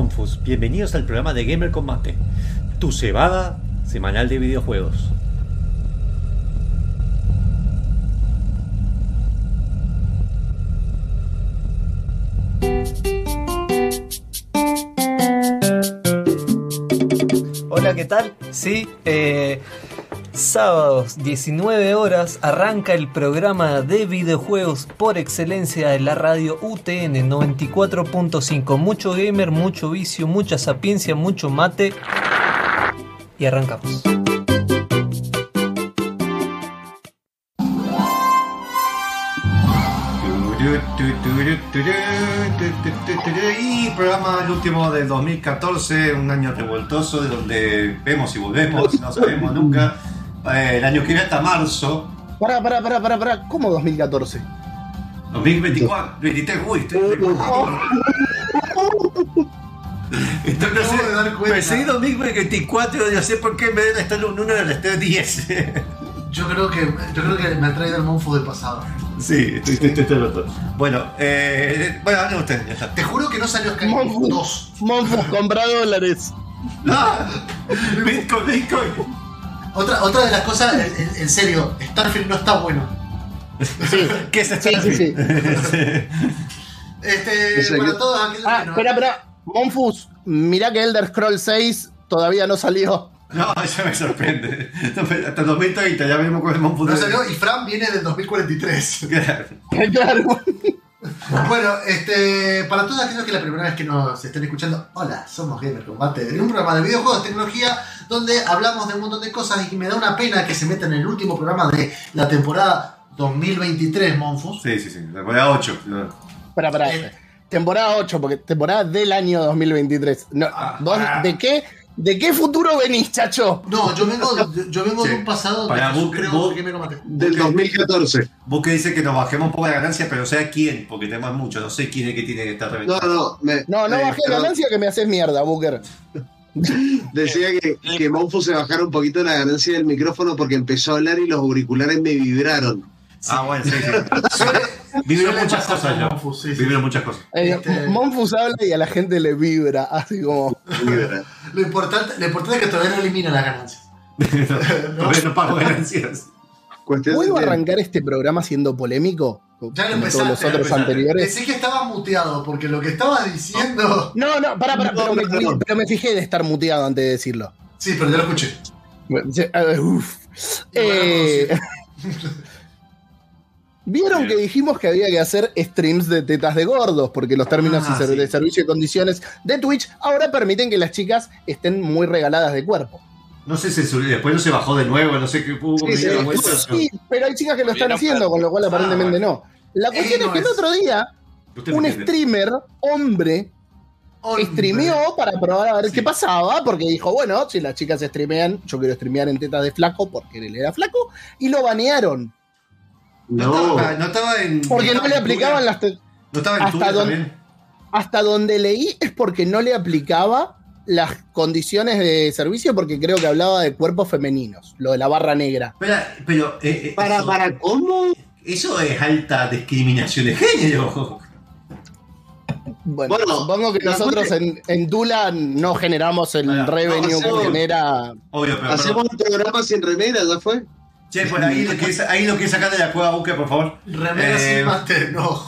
Monfus. Bienvenidos al programa de Gamer Combate, tu cebada semanal de videojuegos. Hola, ¿qué tal? Sí, eh, sábados 19 horas arranca el programa de videojuegos por excelencia de la radio UTN 94.5. Mucho gamer, mucho vicio, mucha sapiencia, mucho mate. Y arrancamos. Y programa el último del 2014, un año revoltoso de donde vemos y volvemos, no sabemos nunca. Eh, el año que viene hasta marzo. Pará, pará, pará, pará, pará. ¿Cómo 2014? 2024, 23, uy, estoy Esto no sé, de dar cuenta. Perseguí 2024, no sé por qué me deben estar un número del estrés 10. Yo creo que, yo creo que me ha traído el monfo del pasado. Sí, estoy, estoy roto. Bueno, eh, bueno, hablen ustedes, ya está. Te juro que no salió Skyrim Monfus. 2. Monfus, compra dólares. ¡Ah! Bitcoin, Bitcoin. Otra, otra de las cosas, en, en- serio, Starfield no está bueno. Sí. ¿Qué es Sí, sí, sí. Este, para que- todos aquellos Ah, no- espera, espera. Monfus, mirá que Elder Scrolls 6 todavía no salió. No, eso me sorprende. Hasta 2030 ya veremos con el Monfus. no salió y Fran viene del 2043. claro. Bueno, este, para todos aquellos que la primera vez que nos estén escuchando, hola, somos Gamer Combate, un programa de videojuegos, tecnología, donde hablamos de un montón de cosas y me da una pena que se metan en el último programa de la temporada 2023, Monfus. Sí, sí, sí. La temporada 8. Espera, espera. Eh. Temporada 8, porque temporada del año 2023. No, Ah. ¿vos ¿De qué? ¿De qué futuro venís, chacho? No, yo vengo, yo vengo de un pasado Para que Book- creo Book- que Combate. Del 2014. Vos que dice que nos bajemos un poco la ganancia, pero no sé a quién, porque tenemos mucho. No sé quién es que tiene que estar No, reventado. no, me, No, no me- bajé perdón, ganancia que me haces mierda, Booker. Decía que, que Monfo se bajara un poquito la ganancia del micrófono porque empezó a hablar y los auriculares me vibraron. Ah, bueno, sí, sí. Suele- Vivieron suele muchas cosas yo. Monfus, sí, sí. Vivieron muchas cosas. Eh, Este- Monfus habla y a la gente le vibra, así como. Vibra. Lo importante, lo importante es que todavía no elimina las ganancias. no, no pago ganancias. ¿Puedo arrancar este programa siendo polémico? Ya lo empezaste, todos los otros empezaste. anteriores. Decí que estaba muteado, porque lo que estabas diciendo. No, no, pará, pará, No, pero, me, no, no. pero me fijé de estar muteado antes de decirlo. Sí, pero ya lo escuché. Uf. Eh, Vieron que dijimos que había que hacer streams de tetas de gordos, porque los términos Ah, y ser- sí. de servicio y condiciones de Twitch ahora permiten que las chicas estén muy regaladas de cuerpo. No sé si después no se bajó de nuevo, no sé qué hubo Sí, sí, Sí, pero hay chicas que lo están haciendo, con lo cual aparentemente no. La cuestión Eh, es no que el es- otro día un streamer, hombre, Hombre. streameó para probar a ver Sí. qué pasaba, porque dijo, bueno, si las chicas streamean, yo quiero streamear en tetas de flaco porque él era flaco, y lo banearon. No, No, estaba, no estaba en. Porque no le aplicaban las... No estaba en hasta también. Hasta donde leí es porque no le aplicaba las condiciones de servicio, porque creo que hablaba de cuerpos femeninos, lo de la barra negra. Pero. eh, eh, para, eso, para, ¿cómo? eso es alta discriminación de género. Bueno, Bueno, supongo que nosotros en, en Dula no generamos el Bueno, revenue no, que hacemos- genera... Obvio, pero. Hacemos un programa sin remera, ¿ya fue? Che, por ahí lo que, ahí lo que sacar de la cueva, busque, por favor. Remera Eh, sin máster, no.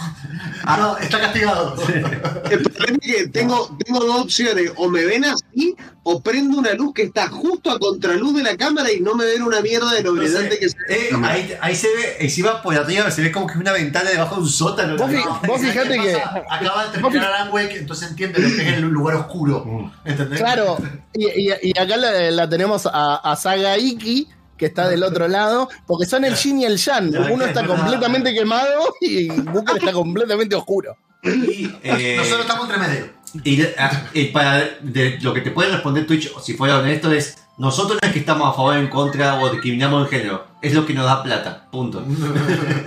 Ah. No, está castigado. El problema es que tengo, tengo dos opciones. O me ven así, o prendo una luz que está justo a contraluz de la cámara y no me ven una mierda de lo brillante que se eh, ahí, ahí se ve, encima por arriba se ve como que es una ventana debajo de un sótano. Vos ¿no? fi- No, vos ¿sabes fijate qué que-? Acaba de terminar Alan Wake, entonces entiende lo que es el lugar oscuro. Mm. ¿Entendés? Claro, y, y- y acá la, la tenemos a, a Saga Iki, que está del otro lado, porque son el yin y el yang. Ya, Uno está es verdad. completamente quemado y Booker está completamente oscuro. Y, eh, Nosotros estamos entre medio. y, ah, y para de, lo que te puede responder Twitch, si fuera honesto, es nosotros no es que estamos a favor o en contra o discriminamos el género, es lo que nos da plata, punto.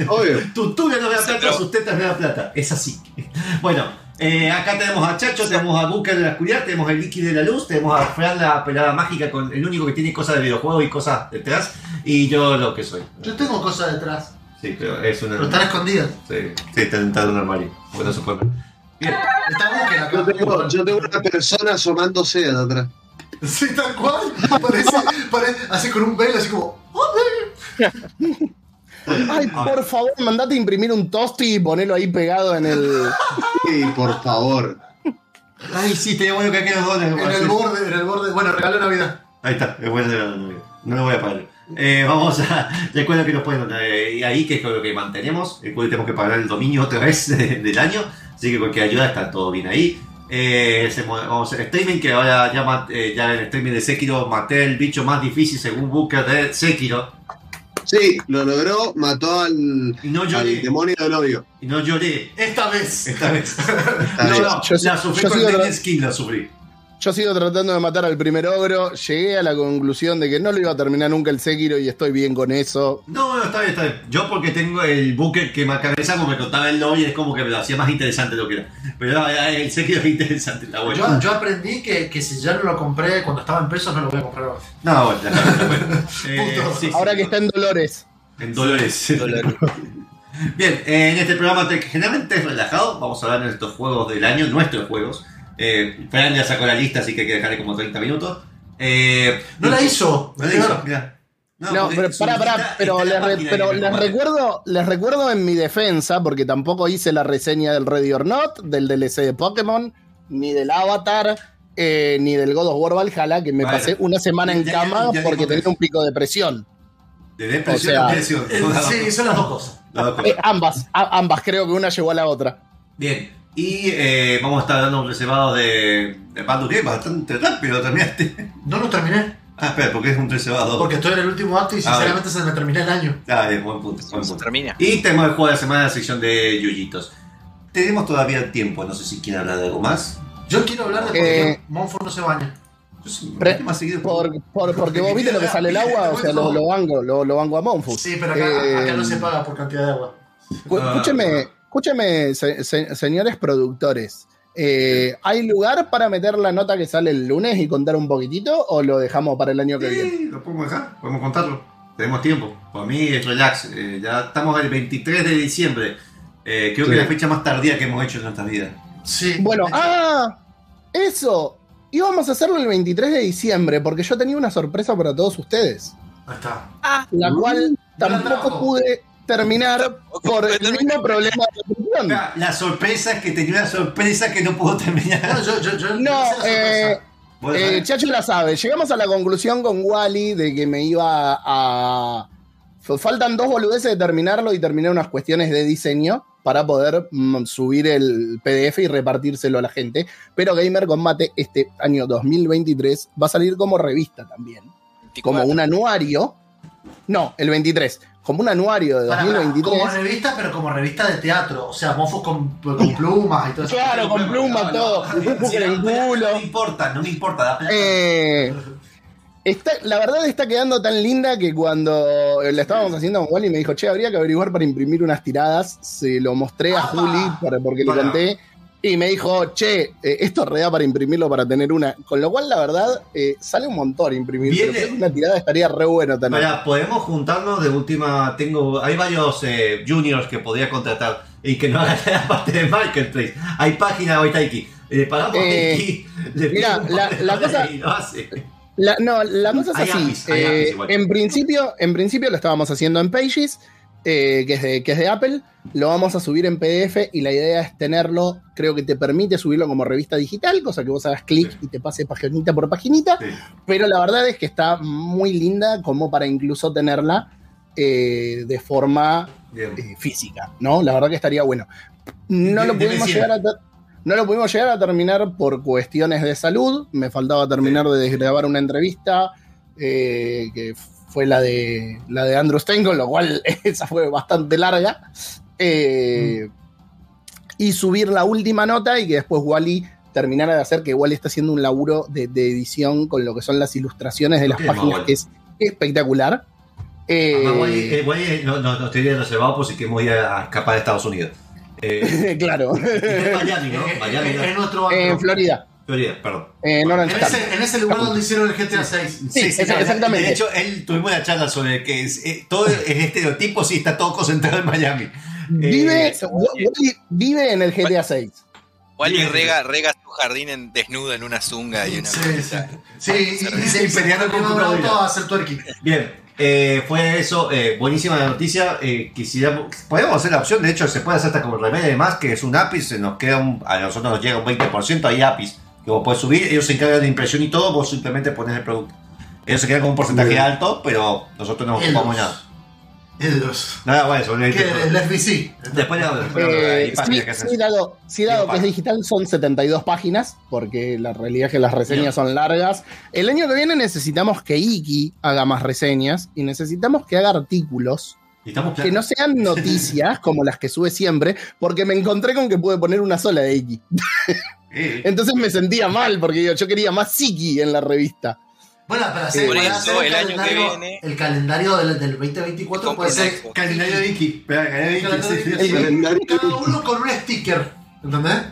Obvio. Tu tuya no me da Sí, plata, pero- sus tetas me da plata, es así. Bueno, eh, acá tenemos a Chacho, tenemos a Booker de la oscuridad, tenemos a Vicky de la luz, tenemos a Fran la pelada mágica con el único que tiene cosas de videojuego y cosas detrás, y yo lo que soy. Yo tengo cosas detrás, Sí, pero es una. pero están escondidas. Sí, sí, está dentro de un armario, porque no se puede ver. Está Booker acá. Yo tengo, yo tengo una persona asomándose de atrás. Sí, tal cual. Parece, parece, así con un velo, así como. Ay, por favor, mandate a imprimir un tosti y ponelo ahí pegado en el. Sí, por favor. Ay, sí, tenía bueno que aquí los dos. En el borde, en el borde. Bueno, regalo de Navidad. Ahí está, es bueno de la novia. No lo voy a pagar. Eh, vamos a. Recuerda que nos pueden. Eh, ahí, que es lo que mantenemos. El cual tenemos que pagar el dominio otra vez de- del año. Así que cualquier ayuda está todo bien ahí. Eh, hacemos- vamos a hacer streaming. Que ahora ya, eh, ya en el streaming de Sekiro maté el bicho más difícil según Booker de Sekiro. Sí, lo logró, mató al, Y no al lloré. demonio del odio. Y no lloré. Esta vez. Esta vez. Está no, bien. no, Yo- la sufrí yo con sigo la sufrí. Yo sigo tratando de matar al primer ogro. Llegué a la conclusión de que no lo iba a terminar nunca el Sekiro y estoy bien con eso. No, no, está bien, está bien. Yo porque tengo el buque que me cabeza como me contaba el lobby, es como que me lo hacía más interesante lo que era. Pero el Sekiro es interesante, está bueno. Yo, yo aprendí que, que si ya no lo compré cuando estaba en pesos, no lo voy a comprar ahora. No, bueno, está, bueno. Eh, sí, Ahora que está en Dolores. en dólares. Bien, eh, en este programa te- generalmente es relajado, vamos a hablar de nuestros juegos del año, nuestros juegos. Eh, Fran ya sacó la lista, así que hay que dejarle como 30 minutos. Eh, No la hizo. No la hizo. No, pero pará, pará, pero, les, re- pero recuerdo, les recuerdo en mi defensa, porque tampoco hice la reseña del Ready or Not, del DLC de Pokémon, ni del Avatar, eh, ni del God of War Valhalla, que me pasé una semana en Ya- cama ya porque tenía un pico de presión. De depresión o sea, depresión. Eh, Sí, son las dos cosas. Las dos cosas. Eh, ambas, a- ambas, creo que una llegó a la otra. Bien, y eh, vamos a estar dando un reservado de, de Baldur's Gate bastante rápido terminaste. No lo terminé. Ah, espera, porque es un reservado. Porque estoy en el último acto y Ah, sinceramente se me terminé el año. Ah, bien, buen punto, buen Se punto. termina. Y tenemos el juego de la semana, la sección de Yuyitos. Tenemos todavía tiempo, no sé si quieren hablar de algo más. Yo quiero hablar de por Eh, qué Monfort no se baña. Yo sí, Pre- más seguido. Por, por- porque vos viste lo que sale el agua, o sea, lo, lo banco, lo, lo banco a Monfus. Sí, pero acá, Eh, acá no se paga por cantidad de agua. Cu- Ah, Escúcheme, escúcheme, se- se- señores productores. eh, ¿Hay lugar para meter la nota que sale el lunes y contar un poquitito o lo dejamos para el año que viene? Sí, lo podemos dejar, podemos contarlo. Tenemos tiempo. Para mí es relax. eh, ya estamos el 23 de diciembre. Eh, creo que es la fecha más tardía que hemos hecho en nuestra vida. Sí. Bueno, ah, eso. Íbamos a hacerlo el 23 de diciembre porque yo tenía una sorpresa para todos ustedes, Ahí está. la cual no la tampoco pude terminar por el mismo problema de. La, la sorpresa es que tenía una sorpresa que no puedo terminar. No, yo, yo, yo No, eh, ¿Vos Eh? Chacho la sabe. Llegamos a la conclusión con Wally de que me iba a. Faltan dos boludeces de terminarlo y terminé unas cuestiones de diseño para poder mm, subir el PDF y repartírselo a la gente. Pero Gamer Combate este año 2023 va a salir como revista también. Como 24. un anuario. No, el 23. Como un anuario de Pará, pará, 2023. como revista, pero como revista de teatro. O sea, mofos con, con plumas y todo eso. Claro, con plumas, todo. Si no, no, culo. me importa, no me importa. Eh, está, la verdad está quedando tan linda que cuando la estábamos haciendo con Wally me dijo, che, habría que averiguar para imprimir unas tiradas. Se lo mostré a ¡Apa! Juli porque le conté. Y me dijo, che, eh, esto re da para imprimirlo para tener una. Con lo cual, la verdad, eh, sale un montón imprimir. Viene- Pero creo que una tirada estaría re bueno tener. Para, podemos juntarnos de última. Tengo, hay varios eh, juniors que podría contratar y que no hagan la parte de marketplace. Hay página hoy Taiki. Le pagamos Eh, le mira, la- cosa- y lo hace. La, no, la cosa es así. Eh, en, principio, en principio lo estábamos haciendo en Pages, eh, que, es de, que es de Apple. Lo vamos a subir en PDF y la idea es tenerlo, creo que te permite subirlo como revista digital, cosa que vos hagas clic Sí. y te pase paginita por paginita. Sí. Pero la verdad es que está muy linda como para incluso tenerla eh, de forma eh, física, ¿no? La verdad que estaría bueno. No De- lo pudimos llegar a no lo pudimos llegar a terminar por cuestiones de salud. Me faltaba terminar de desgrabar una entrevista eh, que fue la de la de Andrew Stein, con lo cual esa fue bastante larga. Eh, Y subir la última nota y que después Wally terminara de hacer, que Wally está haciendo un laburo de, de edición con lo que son las ilustraciones de las páginas, Wally. que es espectacular. Eh, Además, Guay, eh, Guay no, no, no estoy reservado por si queremos ir a escapar de Estados Unidos. Eh, claro, en Miami, ¿no? Miami, ¿no? en nuestro en. Florida, Florida, perdón. en En ese, en ese lugar donde hicieron el GTA 6. Sí, exa- exactamente. De hecho, él tuvimos una charla sobre que es, eh, todo es estereotipo si está todo concentrado en Miami. Vive, Eh, vive en el GTA 6. Wally Bien. rega, rega su jardín en, desnudo en una zunga y una Sí, sí. Sí, y, y, y se peleando con un auto a hacer twerking. Bien, eh, fue eso, eh, buenísima la noticia. Eh, quisiéramos, podemos hacer la opción, de hecho, se puede hacer hasta como remedio de más, que es un API, se nos queda un- a nosotros nos llega un 20%, hay APIs que vos podés subir, ellos se encargan de impresión y todo, vos simplemente pones el producto. Ellos se quedan con un porcentaje Bien. alto, pero nosotros no ocupamos nada. Ellos. Nada, bueno, eso. Que el FBC. Después le Eh, que sí, sí, dado, sí, dado que es digital, son 72 páginas, porque la realidad es que las reseñas son largas. El año que viene necesitamos que Iki haga más reseñas y necesitamos que haga artículos que no sean noticias como las que sube siempre, porque me encontré con que pude poner una sola de Iki. Entonces me sentía mal, porque digo, yo quería más Iki en la revista. Bueno, pero sí, Por eso, hacer el año que calendario- viene- El calendario del, del 2024 puede ser. Calendario de Iki. Cada uno con un sticker. ¿Entendés?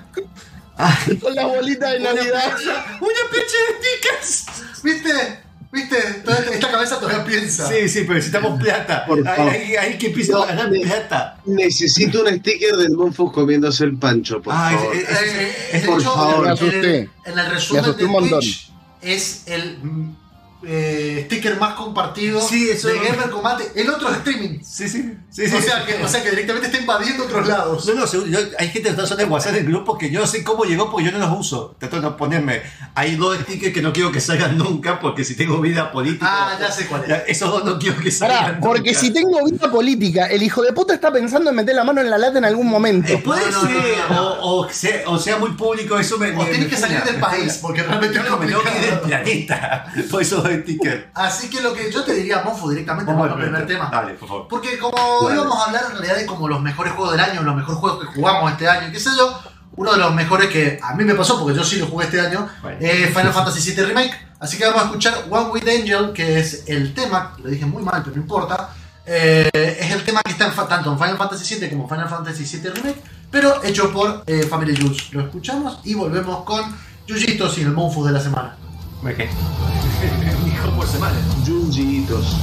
Con la bolita de Una Navidad. plancha- Una plancha de stickers. ¿Viste? ¿Viste? Toda esta, cabeza todavía piensa. Sí, sí, pero necesitamos plata. Por favor. ahí, ahí que empieza No, a ganar plata. Necesito un sticker del Monfus comiéndose el pancho, por Ah, favor. es- es- Eh, es- por hecho, favor. en el- asusté. En el Me resumen asusté de un montón. Twitch es el eh, sticker más compartido Sí, eso- de Gamer Combate. El otro es streaming. Sí, sí, sí, sí. O, sea que, o sea que directamente está invadiendo otros lados. No, no, yo- hay gente que está usando el WhatsApp del grupo que yo no sé cómo llegó porque yo no los uso. Trato de no ponerme. Hay dos stickers que no quiero que salgan nunca porque si tengo vida política. Ah, ya sé cuál es. ya, Esos dos no quiero que salgan. Pará, porque nunca. si tengo vida política, el hijo de puta está pensando en meter la mano en la lata en algún momento. Eh, puede No, ser, no, no, no. O, o sea, o sea muy público, eso me. O me- tienes me que salir del país, porque realmente No, me tengo que ir del planeta. Por esos Así que lo que yo te diría, Monfu, directamente Vamos al al primer tema. Dale, por favor. Porque como Dale. íbamos a hablar en realidad de como los mejores juegos del año, los mejores juegos que jugamos este año, qué sé yo, uno de los mejores que a mí me pasó, porque yo sí lo jugué este año, Bueno. es Final Fantasy VII Remake. Así que vamos a escuchar One with Angel, que es el tema, lo dije muy mal, pero no importa. eh, es el tema que está en tanto en Final Fantasy VII como Final Fantasy VII Remake, pero hecho por eh, Family Jules. Lo escuchamos y volvemos con Yujitos y el Monfu de la semana. Me quedé. Hijo por semana. Junjitos.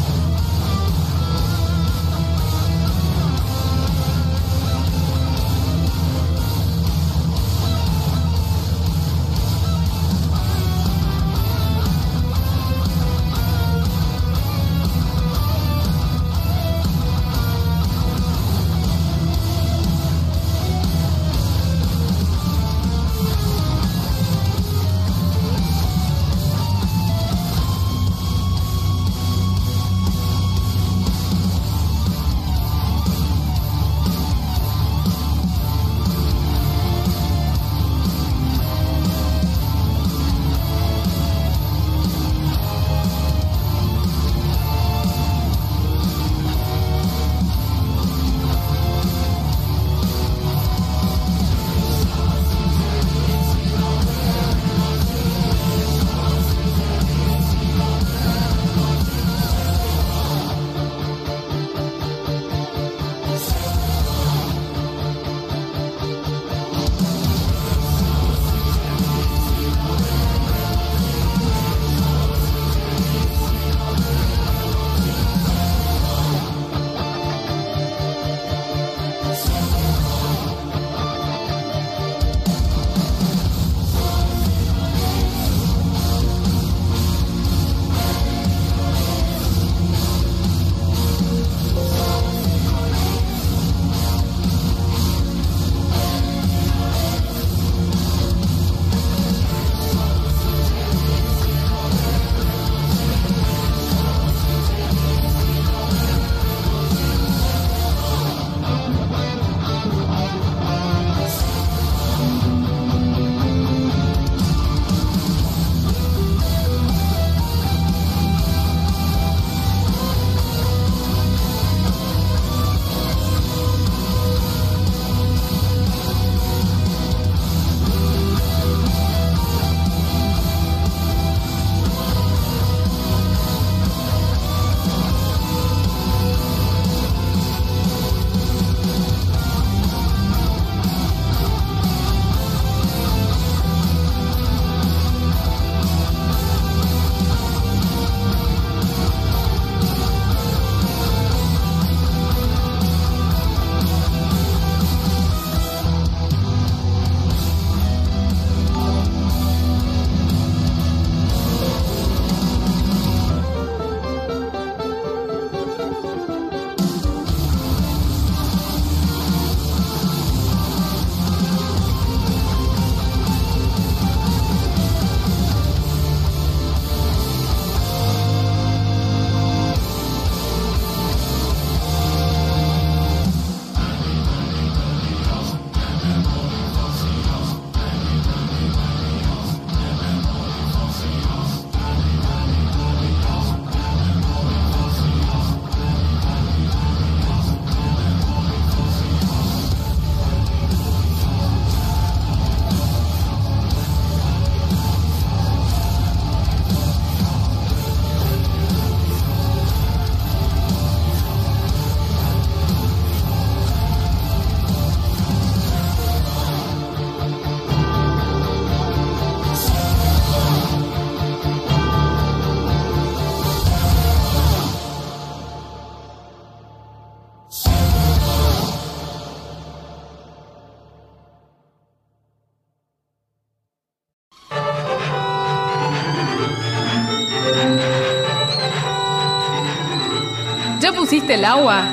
El agua?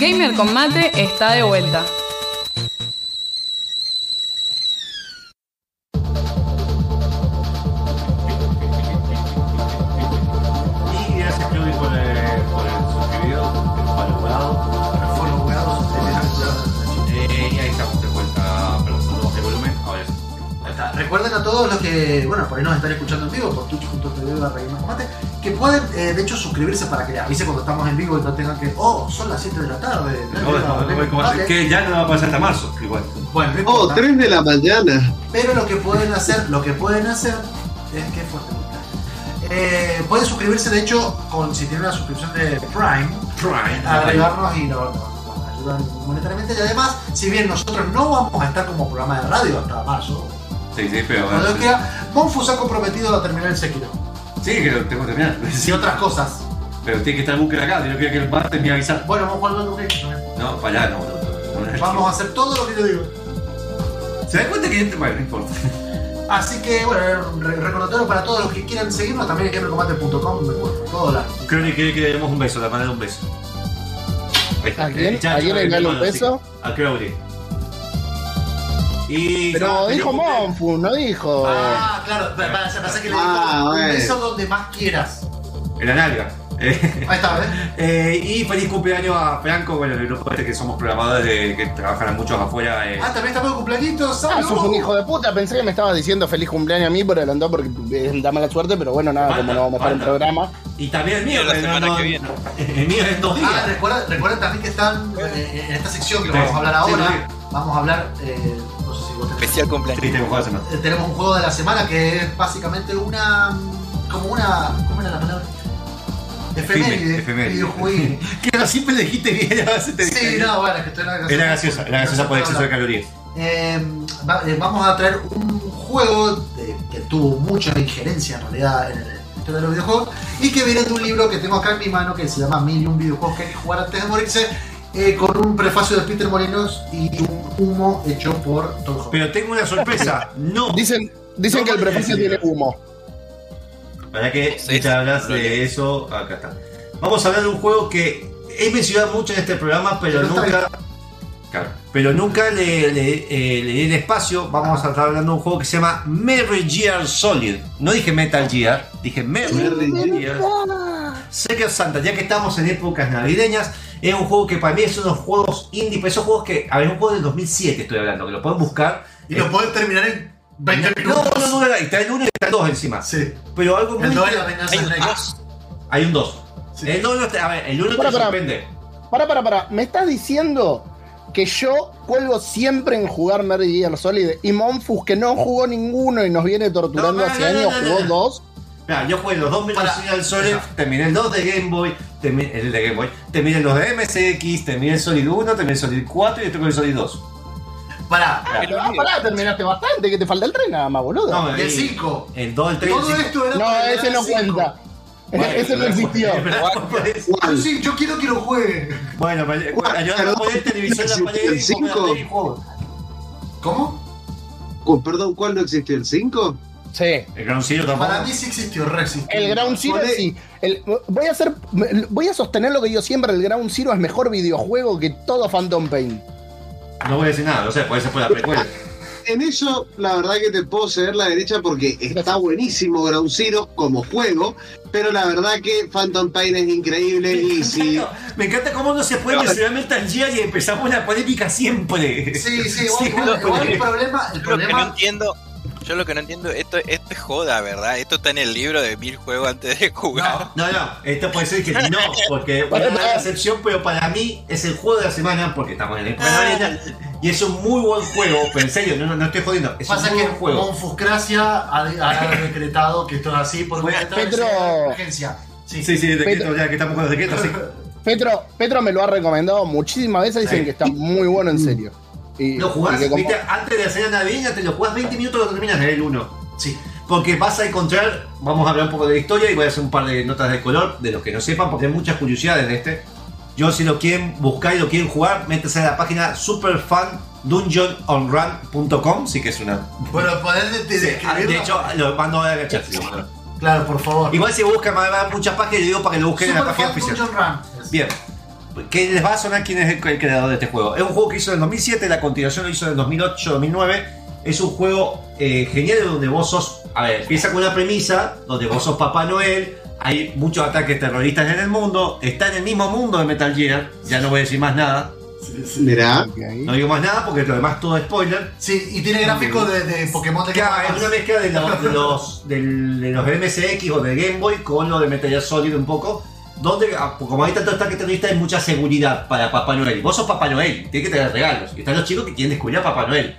Gamer con mate está de vuelta. Recuerden a todos los que, bueno, por ahí nos están escuchando de hecho, suscribirse para que les avise cuando estamos en vivo y no tengan que, oh, son las 7 de la tarde. No, no, no, no, ¿cómo hacer? Que ya no va a pasar hasta marzo, igual. Bueno, no Oh, importa. 3 de la mañana. Pero lo que pueden hacer, lo que pueden hacer es que fuerte eh, pueden suscribirse de hecho con si tienen una suscripción de Prime, Prime. agregarnos y nos, nos- nos ayudan monetariamente y además, si bien nosotros no vamos a estar como programa de radio hasta marzo, Sí, sí, pero. Monfu se ha comprometido a terminar el Sekiro Sí, que lo tengo que terminar. y otras cosas. Pero tiene que estar el búnker acá, yo quiero que el martes me avisar. Bueno, vamos a jugar que también. No, para allá, no. no, no, no. Vamos a hacer todo lo que yo digo. ¿Se dan cuenta que bueno, no importa? Así que, bueno, re- recordatorio para todos los que quieran seguirnos también en gamercombate.com. Todas las Creo que quiere que le demos un beso, la manera de un beso. ¿A quién? ¿A quién le un beso? A Crowley. Y. Pero no, dijo Monfu, no dijo. Ah, claro, pa- pa- pasa que le digo Ah, un beso donde más quieras. En la nalga. Eh, Ahí está, ¿ves? eh, y feliz cumpleaños a Franco, bueno, el grupo este que somos programadores de, que trabajan muchos afuera. eh. Ah, también estamos de cumpleaños, Ah, ¡salud! sos un hijo de puta. Pensé que me estabas diciendo feliz cumpleaños a mí por adelantado porque eh, da mala suerte, pero bueno, nada, como no vamos a estar en programa. Y también el mío, la semana no- que viene. El mío es dos días. Ah, recuerden, recuerden también que están eh, en esta sección que Sí, vamos a hablar ahora. sí. Vamos a hablar, Especial semana. Eh, Tenemos un juego de la semana que es básicamente una. como una. ¿Cómo era la palabra? Efeméride. Efeméride. videojueguil. Que no siempre le dijiste bien, te Sí, no, bueno, es que estoy en la Era graciosa, era graciosa por exceso de calorías. Eh, va- eh, vamos a traer un juego de- que tuvo mucha injerencia en realidad en el- en la historia de los videojuegos y que viene de un libro que tengo acá en mi mano que se llama Mil y un videojuegos que hay que jugar antes de morirse eh, con un prefacio de Peter Molinos y un humo hecho por Todd Howard. Pero tengo una sorpresa. No. Dicen, dicen No que el prefacio tiene humo. Para que Sí, hablas de eso, acá está. Vamos a hablar de un juego que he mencionado mucho en este programa, pero nunca. Claro, pero nunca le, le, eh, le di el espacio. Vamos a estar hablando de un juego que se llama Metal Gear Solid. No dije Metal Gear, dije Metal Gear. Secret Santa, ya que estamos en épocas navideñas, es un juego que para mí es unos juegos indie, pero esos juegos que, a ver, es un juego del 2007 estoy hablando, que lo pueden buscar. Y lo pueden terminar en 20 No, minutos. no, no, no, está el 1 y está el 2 encima. Sí. Pero algo muy El 2 es la venganza Hay de un Snake. dos. Hay un 2. Sí. El 2 no está- a ver, el 1 Para, te para. sorprende. Para, para, para. ¿Me estás diciendo que yo cuelgo siempre en jugar Metal Gear Solid y Monfus, que no jugó ninguno y nos viene torturando No, no, hace no, no, años, no, no, jugó no. dos? Mira, yo jugué los dos Metal. Gear Solid, terminé el 2 de Game Boy, terminé el de Game Boy, terminé los de MSX, terminé el Solid 1, terminé el Solid 4 y estoy con el Solid 2. Pará. Ah, olvido. pará, terminaste bastante, que te falta el tren nada más, boludo. No, No, el y- 5. El 2, el 3 Todo esto era ese para el no 5. cuenta. Bueno, ese no existió. Yo sí, yo quiero que lo juegue. Bueno, pero- bueno, ayúdame a poner televisión en la pared ¿El y juego. ¿Cómo? Cu- Perdón, ¿cuál no existió? ¿El 5? Sí. El Ground Zero tampoco. Para mí sí existió, re existió. El Ground Zero sí. El- voy, a hacer, voy a sostener lo que yo siempre, el Ground Zero es mejor videojuego que todo Phantom Pain. No voy a decir nada, no sé, puede ser por la precuela. En eso, la verdad que te puedo ceder la derecha porque está buenísimo Ground Zero como juego, pero la verdad que Phantom Pain es increíble y si... Me encanta cómo no se puede mencionar Metal Gear y empezamos la polémica siempre. Sí, sí, igual, igual- Siempre. igual el problema, el Yo lo que no problema entiendo, yo lo que no entiendo, esto, esto es joda, ¿verdad? Esto está en el libro de mil juegos antes de jugar. No, no, esto puede ser que no, porque voy a dar la excepción, pero para mí es el juego de la semana, porque estamos en la época navideña, y es un muy buen juego, pero en serio, no, no, no estoy jodiendo, es pasa un muy que buen juego. Monfuscracia ha, ha decretado que esto es así por un Bueno, decreto de Pedro. emergencia. Sí, Sí, sí, de Pero- que, ya que estamos con los decretos, sí. Petro, Petro me lo ha recomendado muchísimas veces, dicen que está muy bueno en serio. Y, Lo jugás, y viste, antes de hacer la navideña, te lo jugás 20 minutos y lo terminas en el 1. sí. Porque vas a encontrar, vamos a hablar un poco de la historia y voy a hacer un par de notas de color de los que no sepan, porque hay muchas curiosidades de este. Yo, si lo quieren buscar y lo quieren jugar, métese a la página superfandungeononrun.com, sí que es una. Bueno, de- Sí, ah, de hecho, lo mando a la chat. Claro, por favor. Igual si buscan más muchas páginas, le digo para que lo busquen en la página oficial. Dungeon Run. Bien. Que les va a sonar quién es el, el creador de este juego. Es un juego que hizo en el 2007, la continuación lo hizo en el 2008-2009. Es un juego eh, genial donde vos sos. A ver, empieza con una premisa donde vos sos Papá Noel. Hay muchos ataques terroristas en el mundo. Está en el mismo mundo de Metal Gear. Ya no voy a decir más nada. Ok. No digo más nada porque lo demás todo es spoiler. Sí, y tiene gráficos de, de Pokémon de Claro, es una mezcla de los, de los, de los MSX o de Game Boy con lo de Metal Gear Solid un poco. Donde, ah, como hay tantos ataques terroristas, hay mucha seguridad para Papá Noel. Vos sos Papá Noel, tienes que tener regalos. Y están los chicos que quieren descubrir a Papá Noel.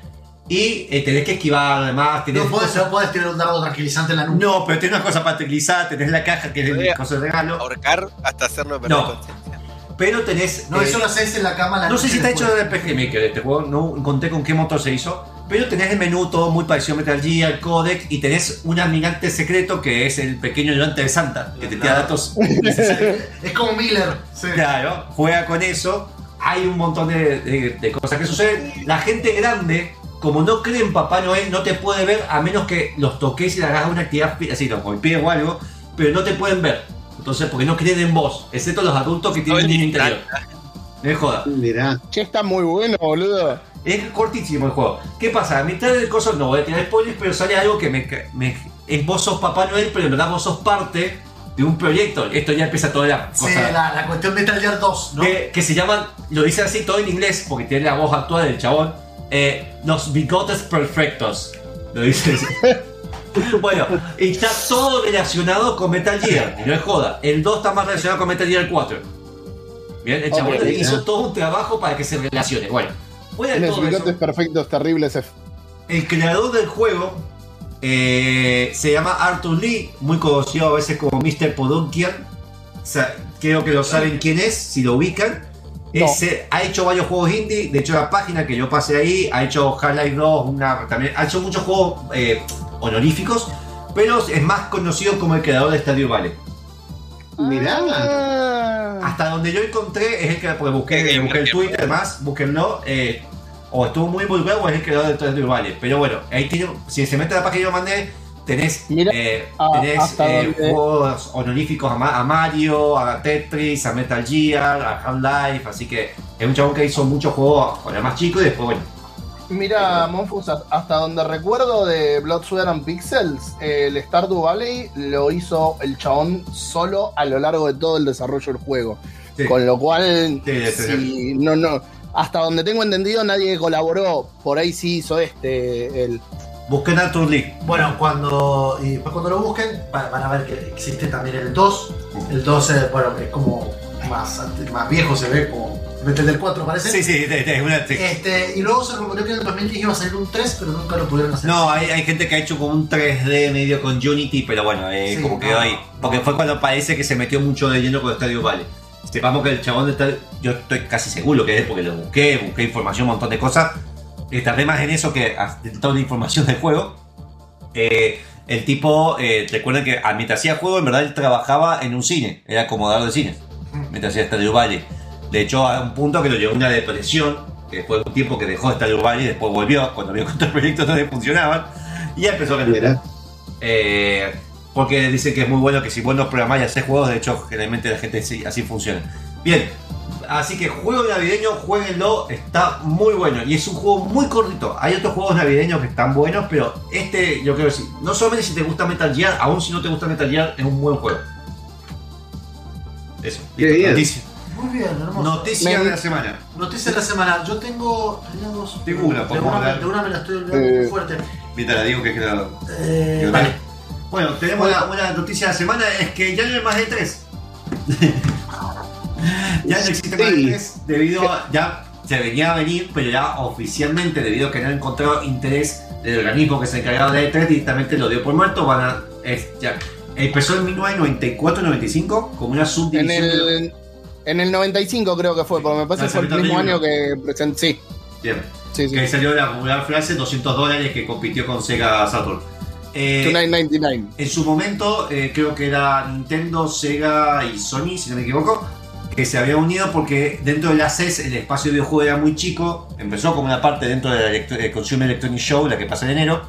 Y eh, tenés que esquivar, además. Tenés No puedes, no puedes tirar un dardo tranquilizante en la nuca. No, pero tenés una cosa para tranquilizar, tenés la caja que es el coso de regalo. Ahorcar hasta hacerlo perder No. conciencia. Pero tenés. No, eh, eso lo haces en la cama la No sé si está después. hecho de RPG Maker este juego, no encontré con qué motor se hizo, pero tenés el menú todo muy parecido a Metal Gear, el codec, y tenés un almirante secreto que es el pequeño ayudante de Santa, que te tira datos necesarios. Es como Miller. Sí. Claro, juega con eso, hay un montón de, de- de cosas que suceden. La gente grande, como no cree en Papá Noel, no te puede ver a menos que los toques y le hagas una actividad así, los golpees o algo, pero no te pueden ver. Entonces, porque no creen en vos, excepto los adultos que tienen un niño interior. No es joda. Mirá. Che, está muy bueno, boludo. Es cortísimo el juego. ¿Qué pasa? A mitad del coso, no voy a tirar spoilers, pero sale algo que me, me- es vos sos Papá Noel, pero en verdad vos sos parte de un proyecto. Esto ya empieza toda la Sí, cosa. la, la cuestión Metal Gear 2, ¿no? que, que se llaman, lo dice así todo en inglés, porque tiene la voz actual del chabón. eh, los bigotes perfectos. Lo dice así. Bueno, y está todo relacionado con Metal Gear, y no es joda. El 2 está más relacionado con Metal Gear 4. Bien, el chabón Ok, le hizo todo un trabajo para que se relacione. Bueno, fuera de todo eso, perfectos, terribles. F. el creador del juego eh, se llama Arthur Lee, muy conocido a veces como Mr. Podunkian. O sea, creo que lo saben quién es, si lo ubican. No. Ese- ha hecho varios juegos indie, de hecho la página que yo pasé ahí, ha hecho Half-Life 2, una, también, ha hecho muchos juegos eh, honoríficos, pero es más conocido como el creador de Stadio Valley. Mirá. Ah. Hasta donde yo encontré es el que busqué, busqué el Twitter más, búsquenlo. eh, o estuvo muy involucrado o es el creador de Stardew Valley. Pero bueno, ahí tiene, si se mete a la página que yo mandé, tenés, Mira, eh, ah, tenés eh, juegos honoríficos a, Ma- a Mario, a Tetris, a Metal Gear, a Half-Life. Así que es un chabón que hizo muchos juegos con el más chico y después, bueno. Mira, Monfus, hasta donde recuerdo de Blood, Sweat and Pixels, el Stardew Valley lo hizo el chabón solo a lo largo de todo el desarrollo del juego. Sí. Con lo cual, Sí, sí, sí. si- no, no, hasta donde tengo entendido, nadie colaboró. Por ahí sí hizo este, el. Busquen a Arthur Lee. Bueno, cuando, y cuando lo busquen, va- van a ver que existe también el 2. El 2 es, bueno, es como más, más viejo, se ve como. Desde el 4 parece. Sí, sí, es una. Este, y luego se rumoreó que en el 2010 iba a salir un 3, pero nunca lo pudieron hacer. No, hay, hay gente que ha hecho como un 3D medio con Unity, pero bueno, eh, Sí, como quedó no, ahí. Porque no. fue cuando parece que se metió mucho de lleno con Stadio Valley. Sepamos que el chabón de Stadio, yo estoy casi seguro que es porque lo busqué, busqué información, un montón de cosas. Eh, tardé más en eso que en toda la información del juego. Eh, el tipo, eh, recuerden que mientras hacía juego, en verdad él trabajaba en un cine, era acomodador de cine, mientras hacía Stadio Valley. De hecho, a un punto que lo llevó a una depresión, que después de un tiempo que dejó Stadio Valley, después volvió, cuando vio que otros proyectos no le funcionaban, y ya empezó a ganar. Mirá. Eh, porque dicen que es muy bueno que si vos no programás y haces juegos, de hecho, generalmente la gente así, funciona. Bien, así que juego navideño, jueguenlo, está muy bueno. Y es un juego muy cortito. Hay otros juegos navideños que están buenos, pero este, yo creo que sí. No solamente si te gusta Metal Gear, aún si no te gusta Metal Gear, es un buen juego. Eso. Listo, Muy bien, hermoso. noticia Me- de la semana. Noticia de la semana. Yo tengo. tenía dos. Tengo una, una, hablar. de una me la estoy olvidando Eh, muy fuerte. Mientras la digo que queda. Eh, vale. Bueno, tenemos una, una noticia de la semana, es que ya no hay más de tres. ya no existe más de tres debido a, ya se venía a venir, pero ya oficialmente debido a que no han encontrado interés del organismo que se encargaba de E3, directamente lo dio por muerto, van a, es, ya, empezó en 1994-95 como una En subdivisión de- el, en el 95 creo que fue, porque me parece que fue el mismo año que presenté. Sí, Bien. sí, sí. que salió la popular frase 200 dólares que compitió con Sega Saturn. Eh, 2999. En su momento, eh, creo que era Nintendo, Sega y Sony, si no me equivoco, que se habían unido porque dentro de la CES el espacio de videojuego era muy chico. Empezó como una parte dentro de la electro- eh, Consumer Electronic Show, la que pasa en enero,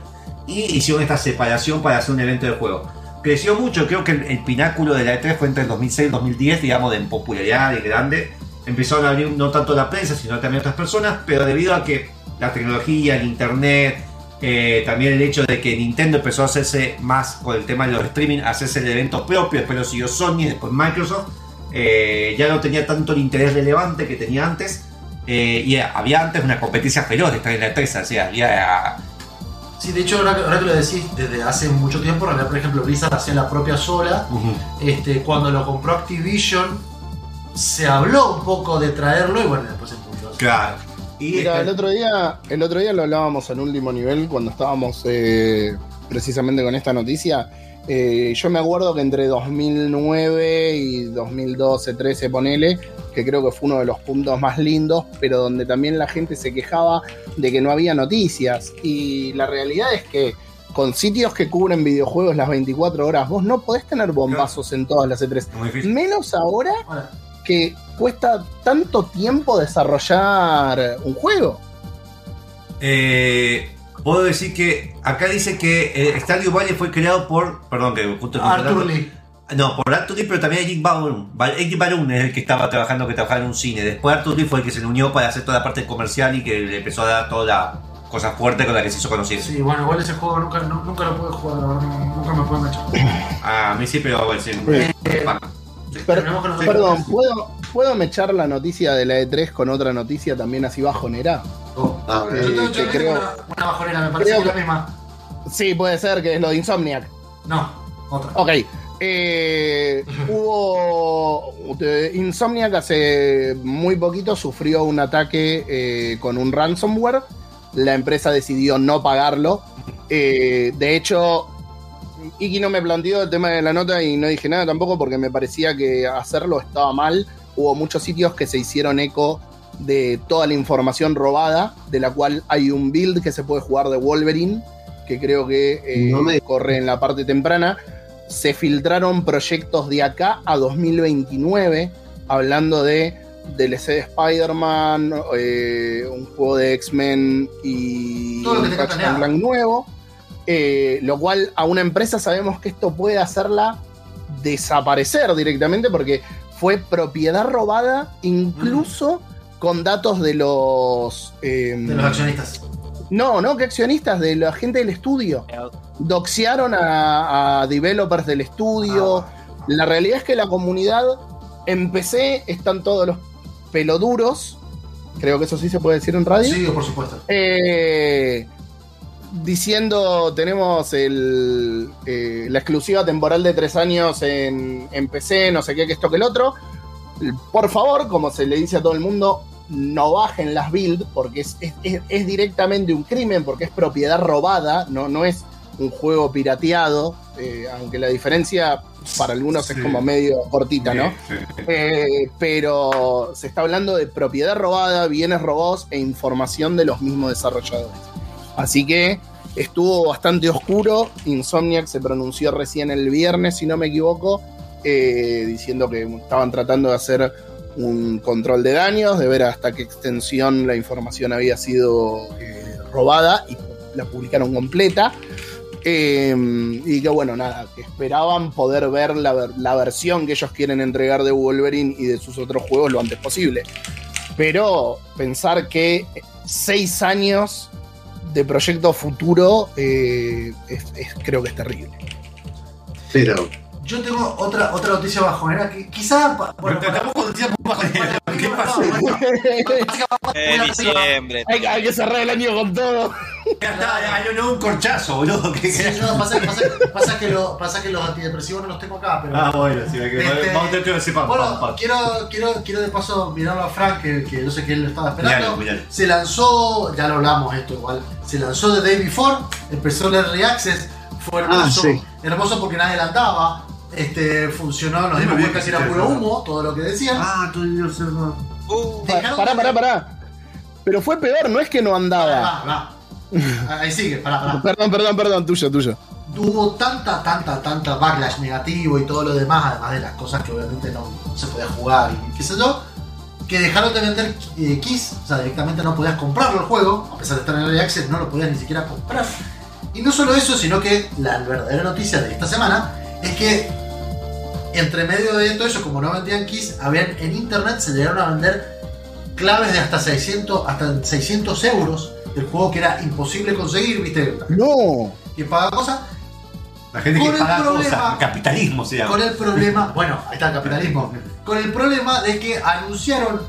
y hicieron esta separación para hacer un evento de juego. Creció mucho. Creo que el, pináculo de la E3 fue entre el 2006 y el 2010, digamos, de popularidad y grande. Empezaron a abrir no tanto la prensa, sino también otras personas, pero debido a que la tecnología, el internet, eh, también el hecho de que Nintendo empezó a hacerse más con el tema de los streaming, a hacerse el evento propio, después lo siguió Sony, después Microsoft, eh, ya no tenía tanto el interés relevante que tenía antes. eh, y había antes una competencia feroz de estar en la E3, o sea, había Sí, de hecho, ahora, que- ahora que lo decís, desde hace mucho tiempo, en realidad, por ejemplo, Blizzard hacía la propia sola. Este, cuando lo compró Activision, se habló un poco de traerlo y bueno, después se murió. Claro. Y Mira, el este- otro día, el otro día lo hablábamos en último nivel cuando estábamos eh, precisamente con esta noticia. Eh, yo me acuerdo que entre 2009 y 2012, 13, ponele, que creo que fue uno de los puntos más lindos, pero donde también la gente se quejaba de que no había noticias. Y la realidad es que con sitios que cubren videojuegos las 24 horas, vos no podés tener bombazos en todas las E3. muy difícil. Menos ahora que cuesta tanto tiempo desarrollar un juego. Eh, puedo decir que acá dice que eh, Stardew Valley fue creado por. Perdón, que justo Arthur Lee. No, por Arthur Lee, pero también Eric Barun. Eric Barun es el que estaba trabajando, que trabajaba en un cine. Después Arthur Lee fue el que se le unió para hacer toda la parte comercial y que le empezó a dar toda la cosa fuerte con la que se hizo conocido. Sí, bueno, igual ese juego nunca, nu- nunca lo pude jugar, no- nunca me pude meter. Ah, a mí sí, pero bueno, sí, Sí. con los- perdón, ¿puedo, ¿puedo mechar la noticia de la E3 con otra noticia también así bajonera? Oh. A ver. Yo tengo, yo que tengo creo- una, una bajonera, me parece que la misma. Sí, puede ser que es lo de Insomniac. No, otra. Ok. Eh, hubo. de- Insomniac hace muy poquito sufrió un ataque eh, con un ransomware. La empresa decidió no pagarlo. Eh, de hecho, Iki no me planteó el tema de la nota y no dije nada tampoco porque me parecía que hacerlo estaba mal. Hubo muchos sitios que se hicieron eco de toda la información robada, de la cual hay un build que se puede jugar de Wolverine, que creo que eh, No me- corre en la parte temprana. Se filtraron proyectos de acá a 2029, hablando de DLC de Spider-Man, eh, un juego de X-Men y Todo un Ratchet nuevo. eh, lo cual a una empresa sabemos que esto puede hacerla desaparecer directamente porque fue propiedad robada incluso con datos de los... eh, De los accionistas. No, no, que accionistas, de la gente del estudio. Doxearon a, a developers del estudio. Ah, La realidad es que la comunidad en PC están todos los peloduros. Creo que eso sí se puede decir en radio. sí, por supuesto. Eh, diciendo tenemos el, eh, la exclusiva temporal de tres años en, en PC, no sé qué, que esto que el otro. Por favor, como se le dice a todo el mundo, no bajen las builds porque es, es- es- es directamente un crimen, porque es propiedad robada, no, no es un juego pirateado, eh, aunque la diferencia para algunos es como medio cortita, ¿no? Sí, sí. Eh, pero se está hablando de propiedad robada, bienes robados e información de los mismos desarrolladores. Así que estuvo bastante oscuro. Insomniac se pronunció recién el viernes, si no me equivoco, eh, diciendo que estaban tratando de hacer un control de daños, de ver hasta qué extensión la información había sido eh, robada y la publicaron completa. Eh, y que bueno, nada, que esperaban poder ver la, la versión que ellos quieren entregar de Wolverine y de sus otros juegos lo antes posible. Pero pensar que seis años de proyecto futuro eh, es- creo que es terrible. Pero, Yo tengo otra, otra noticia bajonera que quizá. pa- Bueno, para- tampoco decíamos bajonera, ¿qué No, pasó? bueno, diciembre. hay, hay que cerrar el año con todo. Ya está, ya, yo no un corchazo, boludo. que- Sí, no, pasa, pasa, pasa que lo- pasa que los antidepresivos no los tengo acá, pero. Ah, bueno, sí, hay que- Este, vamos a tener que decir pam, bueno, pam, pam. Quiero, quiero, quiero de paso mirarlo a Frank, que, que yo sé que él lo estaba esperando. Miralo, miralo. Se lanzó, ya lo hablamos esto igual, se lanzó The Day Before, empezó el Early Access, fue hermoso, Ah, sí. hermoso porque nadie la andaba, este, funcionó, nos No dimos cuenta que era puro humo, todo lo que decían. Ah, tú Dios, no. Uh, Pará, pará, pará. Pero fue peor, no es que no andaba. Va, va. Ahí sigue, pará, pará. Perdón, perdón, perdón, tuyo, tuyo. Hubo tanta, tanta, tanta backlash negativo y todo lo demás, además de las cosas que obviamente no, no se podía jugar y qué sé yo, que dejaron de vender eh, keys, o sea, directamente no podías comprarlo el juego, a pesar de estar en Early Access, no lo podías ni siquiera comprar. Y no solo eso, sino que la verdadera noticia de esta semana es que entre medio de todo eso, como no vendían keys, habían en internet se llegaron a vender claves de hasta 600, hasta 600 euros del juego que era imposible conseguir, ¿viste? No. Y pagaba cosas. La gente Con que paga problema- cosas, capitalismo se llama. Con el problema, bueno, ahí está el capitalismo. Con el problema de que anunciaron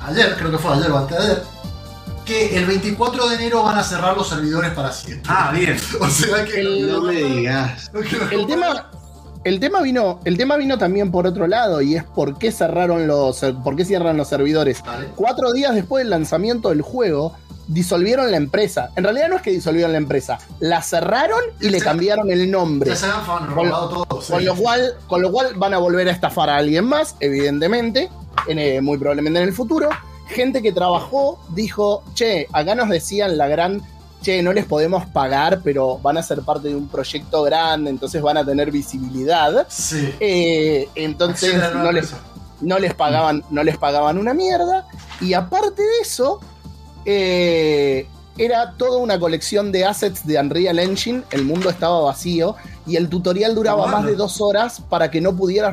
ayer, creo que fue ayer o antes de ayer, que el 24 de enero van a cerrar los servidores para siempre. Ah, bien. O sea que El- No me digas. El tema, el tema vino, el tema vino también por otro lado y es por qué cerraron los, por qué cierran los servidores. Vale. Cuatro días después del lanzamiento del juego, disolvieron la empresa. En realidad no es que disolvieron la empresa, la cerraron y le cambiaron el nombre. Ya se han fan- robado todo. sí. Con lo, cual, con lo cual van a volver a estafar a alguien más, evidentemente, en, eh, muy probablemente en el futuro. Gente que trabajó dijo, che, acá nos decían la gran, che, no les podemos pagar, pero van a ser parte de un proyecto grande, entonces van a tener visibilidad. Sí. Eh, entonces no les, no les pagaban, no les pagaban una mierda. Y aparte de eso, eh, era toda una colección de assets de Unreal Engine. El mundo estaba vacío y el tutorial duraba Bueno. más de dos horas para que no pudieras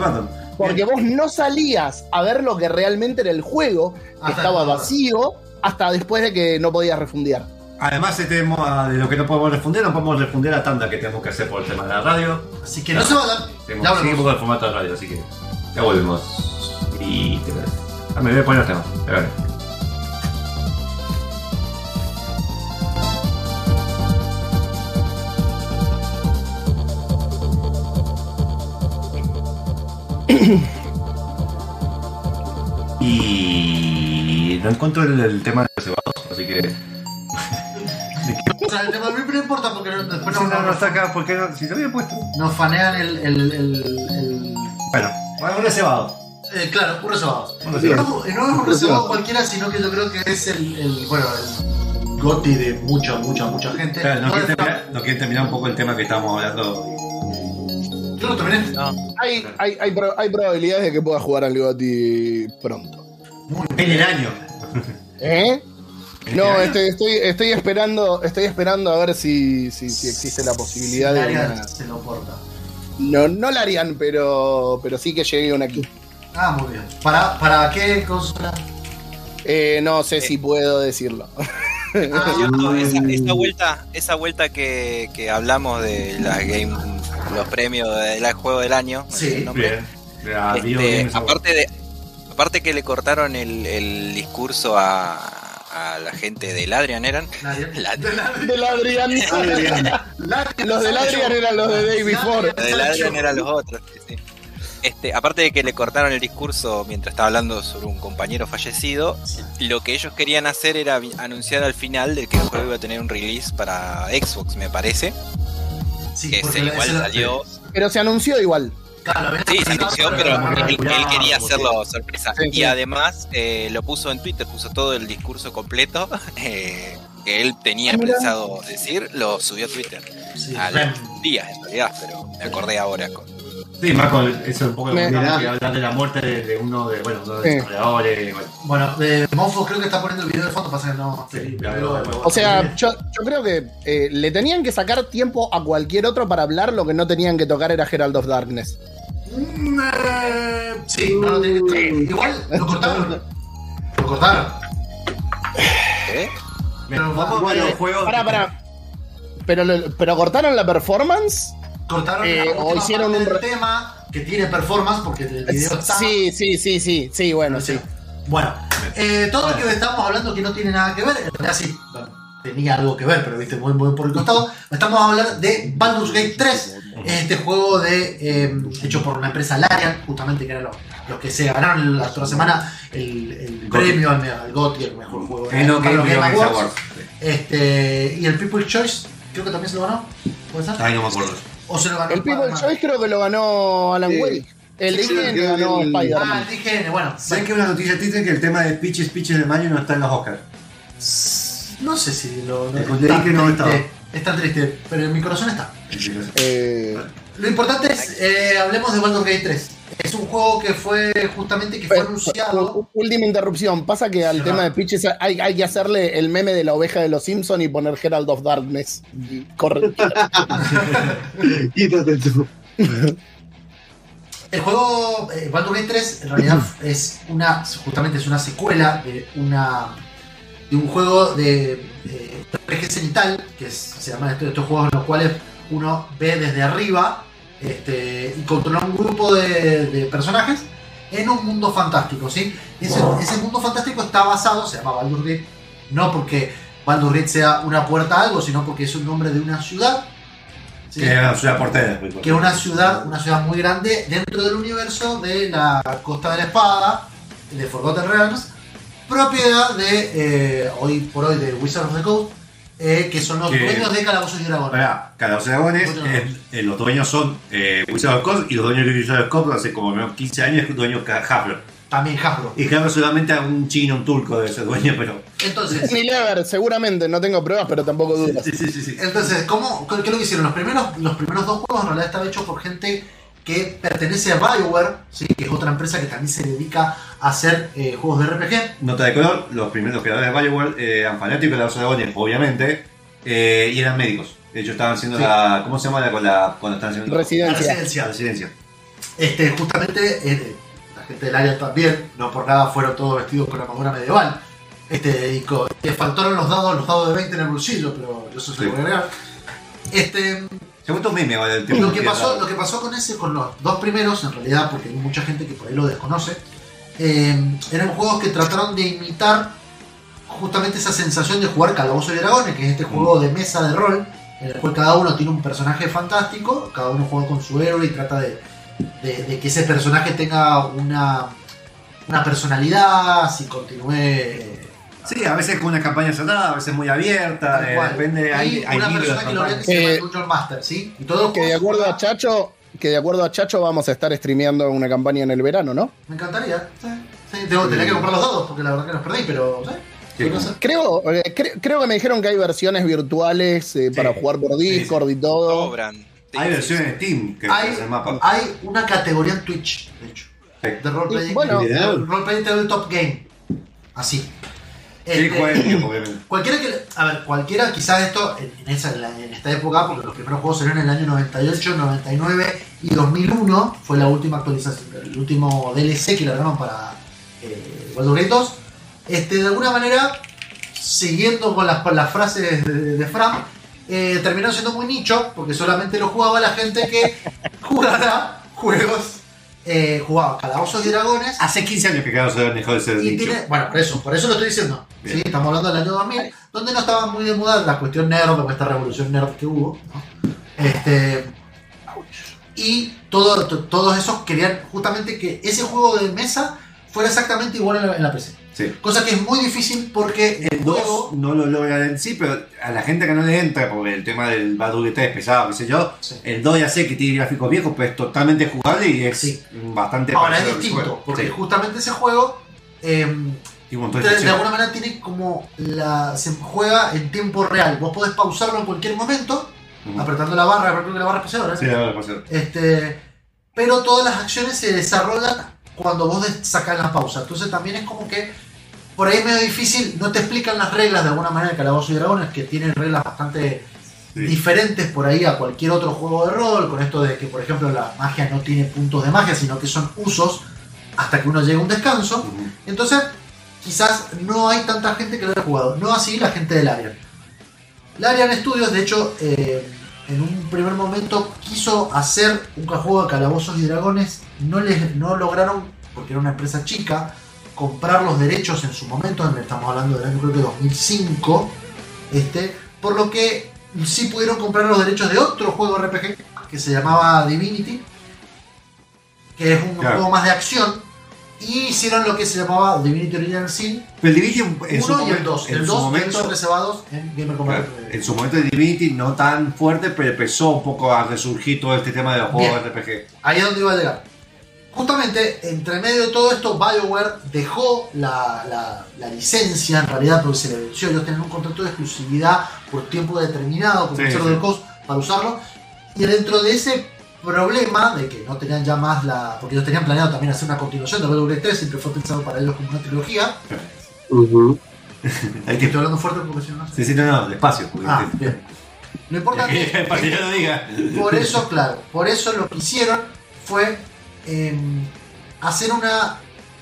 Phantom. Porque vos no salías a ver lo que realmente era el juego, que Hasta estaba vacío, hasta después de que no podías refundear. Además, este tema de lo que no podemos refundir, no podemos refundir la tanda que tenemos que hacer por el tema de la radio. Así que no se vayan. Tenemos Ya un poco el formato de radio, así que ya volvemos. Y. Ah, me voy a poner los temas. A ver. Y no encuentro el, el tema de reservados, así que. O sea, el tema no importa porque no- después No, nos, no, no está acá, ¿por qué no? Si lo había puesto. nos fanean el. el, el, el- Bueno, un reservado. eh, claro, un reservado. No, no es un reservado cualquiera, sino que yo creo que es el, el bueno, el goti de mucha, mucha, mucha gente. Claro, no, No quieren terminar, no quieren terminar un poco el tema que estábamos hablando. Yo lo terminé. Hay, hay, hay, pro- hay probabilidades de que pueda jugar al Gotti pronto. Muy En el año. ¿Eh? En No, estoy, estoy, estoy esperando, estoy esperando a ver si, si, si existe la posibilidad de Arias una- se lo porta. No, no la harían, pero, pero sí que llegue una aquí. Ah, muy bien. ¿Para, para qué consola? Eh, no sé si puedo decirlo. Ah, esa, esa vuelta, esa vuelta que, que hablamos de la game, los premios del juego del año, Sí, el nombre, Bien. Este, aparte de, aparte que le cortaron el, el discurso a, a la gente del Adrian eran. La- Del Adrián. La- Los del Adrian eran los de Day Before. Los del Adrian eran los otros. sí, sí. Este, aparte de que le cortaron el discurso mientras estaba hablando sobre un compañero fallecido, lo que ellos querían hacer era anunciar al final de que el juego iba a tener un release para Xbox, me parece. Sí, que ese igual salió. Pero se anunció igual. Claro, ven- Sí, se anunció, pero él, quería hacerlo sorpresa. Sí, Y además eh, lo puso en Twitter, puso todo el discurso completo eh, que él tenía Ah, mira. pensado decir, lo subió a Twitter. Sí, A ven. los días en realidad, pero me acordé ahora con. Sí, más con eso es un poco Me- que hablar de la muerte de, de uno de, bueno, uno de los Sí. desarrolladores. Bueno, Bueno, eh, Monfo creo que está poniendo el video de fondo, pasa que no. Sí, pero-. O sea, yo, yo creo que eh, le tenían que sacar tiempo a cualquier otro para hablar, lo que no tenían que tocar era Herald of Darkness. Mm, eh, sí, no lo que- Igual lo cortaron. Lo cortaron. ¿Eh? Pero vamos bueno, a ver el juego. Pará, pará. Pero, pero cortaron la performance. Cortaron Eh, la o última hicieron parte un del tema que tiene performance porque el video está. Sí, sí, sí, sí, sí, bueno, sí. Bueno, eh, todo lo que estamos hablando que no tiene nada que ver, en realidad sí, bueno, tenía algo que ver, pero viste, muy, muy por el costado. Estamos a hablar de Baldur's Gate 3, este juego de, eh, hecho por una empresa Larian, justamente que eran los, los que se ganaron la otra semana el, el premio al, al GOTY, el mejor juego Eh, no, Game. Awards. Este, y el People's Choice, creo que también se lo ganó. ¿Puede ser? Ay, no me acuerdo. ¿O se lo ganó El People's Spider-Man? Choice creo que lo ganó Alan Sí. Wake. El Sí, IGN ganó el- Ah, Spider-Man. el IGN, bueno. ¿Saben que una noticia triste que el tema de Pitches Pitches de Mario no está en los Oscars? No sé si lo. Leí es tan que no triste, estaba. Es tan triste, pero en mi corazón está. Eh, Lo importante es, eh, hablemos de Baldur's Gate 3. Es un juego que fue justamente que fue anunciado. Última interrupción. Pasa que al tema de pitches hay, hay que hacerle el meme de la oveja de los Simpsons y poner Herald of Darkness. Y corre. Quítate tú. El juego eh, Baldur's Gate 3 en realidad es una justamente es una secuela de una de un juego de eh, RPG cenital que es- se llaman estos, estos juegos en los cuales uno ve desde arriba este, y controla un grupo de, de personajes en un mundo fantástico, ¿sí? Y ese, ese mundo fantástico está basado, se llama Baldur's Gate, no porque Baldur's Gate sea una puerta a algo, sino porque es un nombre de una ciudad. ¿sí? Que era una ciudad que es una ciudad, una ciudad muy grande dentro del universo de la Costa de la Espada, de Forgotten Realms, propiedad de eh, hoy por hoy de Wizards of the Coast, eh, que son los Que- dueños de Calabozos y Dragones. Ahora, Calabozos y Dragones, eh, eh, los dueños son eh, of Coast y los dueños de Wizards of Coast hace como menos 15 años es dueño de Hasbro. También Hasbro. Y Hasbro solamente a un chino, un turco de ese dueño, pero. Entonces, Unilever, seguramente, no tengo pruebas, pero tampoco dudas. Sí, sí, sí. sí. entonces ¿cómo, ¿qué es lo que hicieron? Los primeros, los primeros dos juegos en realidad estaban hechos por gente que pertenece a BioWare, ¿sí? que es otra empresa que también se dedica a hacer eh, juegos de RPG. Nota de color: los primeros creadores de Bioware eh, eran fanáticos de Dragones, obviamente, eh, y eran médicos. De hecho, estaban haciendo Sí. la. ¿Cómo se llama la, con la, cuando están haciendo La Residencia. residencia. la residencia? Este, justamente eh, la gente del área también, no por nada fueron todos vestidos con armadura medieval. Este, y te faltaron los dados, los dados de 20 en el bolsillo, pero eso se Sí. lo voy a agregar. Este, Se meme ahora lo que pasó, lo que pasó con ese, con los dos primeros, en realidad, porque hay mucha gente que por ahí lo desconoce, eh, eran juegos que trataron de imitar justamente esa sensación de jugar Calabozos y Dragones, que es este juego de mesa de rol, en el cual cada uno tiene un personaje fantástico, cada uno juega con su héroe y trata de, de- de que ese personaje tenga una, una personalidad, si continúe... eh, Sí, a veces con una campaña cerrada, a veces muy abierta, tal eh, depende. Hay, hay una persona que lo campaña. se llama Eh, Dungeon Master, ¿sí? Y todo Que de acuerdo a Chacho, que de acuerdo a Chacho vamos a estar streameando una campaña en el verano, ¿no? Me encantaría. Sí, sí, tengo, tenía que comprar los dados porque la verdad que los perdí, pero. Creo, eh, cre- creo que me dijeron que hay versiones virtuales eh, para jugar por Discord y todo. Cobran. Sí, Hay sí, versiones de Steam que Hay, el mapa. hay una categoría en Twitch, de hecho, Sí. de roleplaying. Bueno. de roleplaying tabletop game. Así. Sí, Este, jueguen tiempo, obviamente. Cualquiera que. A ver, cualquiera, quizás esto en, esa, esta época, porque los primeros juegos salieron en el año 98, 99 y 2001, fue la última actualización, el último DLC que largaron para eh, Baldur's Gate 2. Este, de alguna manera, siguiendo con las, con las frases de, de Fran, eh, terminaron siendo muy nicho, porque solamente lo jugaba la gente que jugara juegos, eh, jugaba Calabozos y Dragones. Hace 15 años que se dejó de ser Y tiene, bueno, por eso, por eso lo estoy diciendo. Estamos hablando del año 2000, donde no estaba muy de moda la cuestión nerd, con esta revolución nerd que hubo. ¿no? Este, y todo, to- todos esos querían justamente que ese juego de mesa fuera exactamente igual en la, en la PC. Sí. Cosa que es muy difícil porque el El 2 juego. no lo logran en sí, pero a la gente que no le entra, porque el tema del Baldur's Gate 3 es pesado, qué sé yo, Sí. el 2 ya sé que tiene gráficos viejos, pero es totalmente jugable y es Sí. bastante Ahora es distinto, porque justamente ese juego. em, Y un montón de alguna manera tiene como la se juega en tiempo real. Vos podés pausarlo en cualquier momento, apretando la barra, que la barra especial, ¿verdad? Sí. Este, pero todas las acciones se desarrollan cuando vos sacas la pausa. Entonces también es como que por ahí es medio difícil, no te explican las reglas de alguna manera de Calabozo y Dragones, que tienen reglas bastante Sí. diferentes por ahí a cualquier otro juego de rol, con esto de que por ejemplo la magia no tiene puntos de magia, sino que son usos hasta que uno llegue a un descanso. Entonces, quizás no hay tanta gente que lo haya jugado. No así la gente del Arian. La Arian Studios, de hecho, eh, en un primer momento quiso hacer un juego de calabozos y dragones. No, les, no lograron, porque era una empresa chica, comprar los derechos en su momento. Estamos hablando del año creo que 2005. Este, por lo que sí pudieron comprar los derechos de otro juego RPG que se llamaba Divinity, que es un Claro. juego más de acción. Y hicieron lo que se llamaba Divinity Original Sin Pero el Divinity en su 1 y el momento, 2. en El su 2 momento, reservados en Gamer Combat. claro, en su momento el Divinity no tan fuerte, pero empezó un poco a resurgir todo este tema de los juegos Bien. RPG. Ahí es donde iba a llegar. Justamente, entre medio de todo esto, BioWare dejó la, la- la licencia, en realidad, porque se le venció. Ellos tenían un contrato de exclusividad por tiempo determinado con Sí, Wizards sí. of the Coast para usarlo. Y dentro de ese problema de que no tenían ya más la. Porque ellos tenían planeado también hacer una continuación de WWE3, siempre fue pensado para ellos como una trilogía. Ujú. Hay Estoy que... hablando fuerte porque si no. Sí, sí, no, no, despacio. porque- Ah, bien. Lo importante es Para que yo lo diga. Por eso, claro, por eso lo que hicieron fue em, hacer una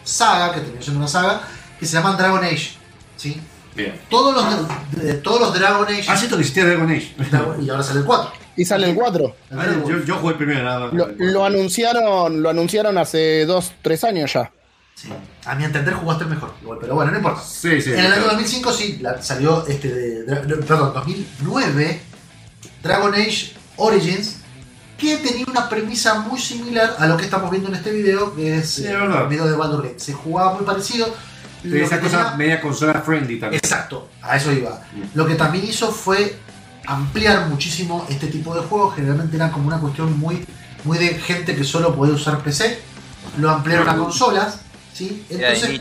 saga, que terminó siendo una saga, que se llama Dragon Age. ¿sí? Bien. Todos los, de- de- todos los Dragon Age. Ah, siento que existía Dragon Age. Y ahora sale el 4. Y sale el 4. El Ah, Dragon- yo, yo jugué el primero nada más. Lo, lo anunciaron, lo anunciaron hace 2, 3 años ya. sí. A mi entender jugaste el mejor, igual, pero bueno, no importa. Sí, sí. en el año claro. 2005 sí, la- salió este de, de- perdón, 2009, Dragon Age Origins, que tenía una premisa muy similar a lo que estamos viendo en este video, que es Sí, eh, el video de Baldur's Gate. Se jugaba muy parecido. Esa cosa tenía- media consola friendly también. Exacto, a eso iba. Mm. Lo que también hizo fue ampliar muchísimo este tipo de juegos. Generalmente era como una cuestión muy, muy de gente que solo podía usar PC. Lo ampliaron a consolas. ¿sí? Entonces.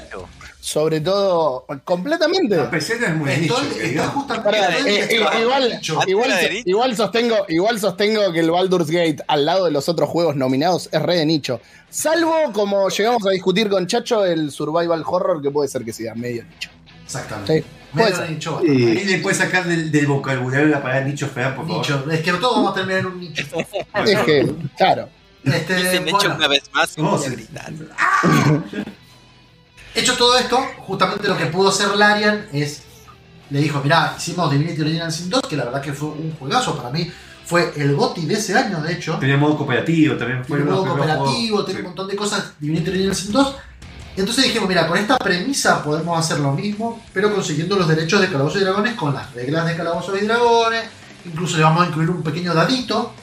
Sobre todo, completamente. La PC no es muy estoy- nicho. está justamente. Pará, eh, eh, igual sostengo, igual sostengo que el Baldur's Gate al lado de los otros juegos nominados es re de nicho. Salvo como llegamos a discutir con Chacho el survival horror que puede ser que sea medio nicho. Exactamente. Sí, Medio puede ser. nicho, le sacar del, del vocabulario la palabra nicho fea, por favor. nicho. Es que todos vamos a terminar en un nicho. Es que, claro. Este, Dicen hecho bueno, una vez más y ¿Cómo voy a. Hecho todo esto, justamente lo que pudo hacer Larian es. Le dijo, mirá, hicimos Divinity Original Sin 2, que la verdad que fue un juegazo para mí. Fue el GOTY de ese año, de hecho. Tenía modo cooperativo también. Fue uno modo de cooperativo, juegos. tiene un Sí. montón de cosas. Divinity Original Sin 2. Entonces dijimos, mira, con esta premisa podemos hacer lo mismo, pero consiguiendo los derechos de Calabozos y Dragones con las reglas de Calabozos y Dragones. Incluso le vamos a incluir un pequeño dadito.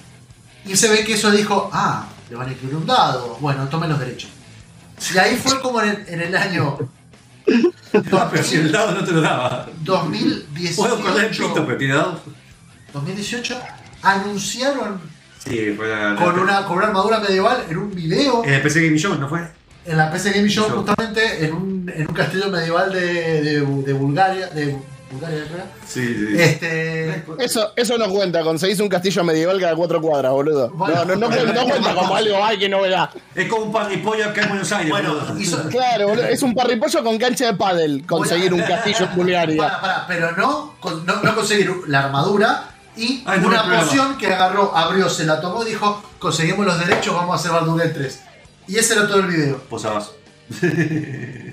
Y se ve que eso dijo, ah, le van a incluir un dado. Bueno, tomen los derechos. Y ahí fue como en el, en el año No, pero si el dado no te lo daba. 2018. Puedo correr el pito, pero tiene dados. 2018 anunciaron Sí, fue la. con una, con una armadura medieval en un video. En el PC Game Show, ¿no fue? En la PC Game Show, justamente, en un, en un castillo medieval de, de, de Bulgaria. De Bulgaria. Sí, sí. Este. Eso, eso no cuenta, conseguís un castillo medieval cada cuatro cuadras, boludo. Bueno. no, no, no, cuenta- no cuenta como algo, ay, que novedad. Es como un parripollo acá en Buenos Aires. Bueno, hizo. Claro, boludo, es un parripollo con cancha de pádel, conseguir un castillo en Bulgaria. Para, para, pero no, con- no, no conseguir la armadura y Ay, no una problema. poción que agarró, abrió, se la tomó y dijo: Conseguimos los derechos, vamos a hacer Baldur's Gate 3. Y ese era todo el video. Posabas.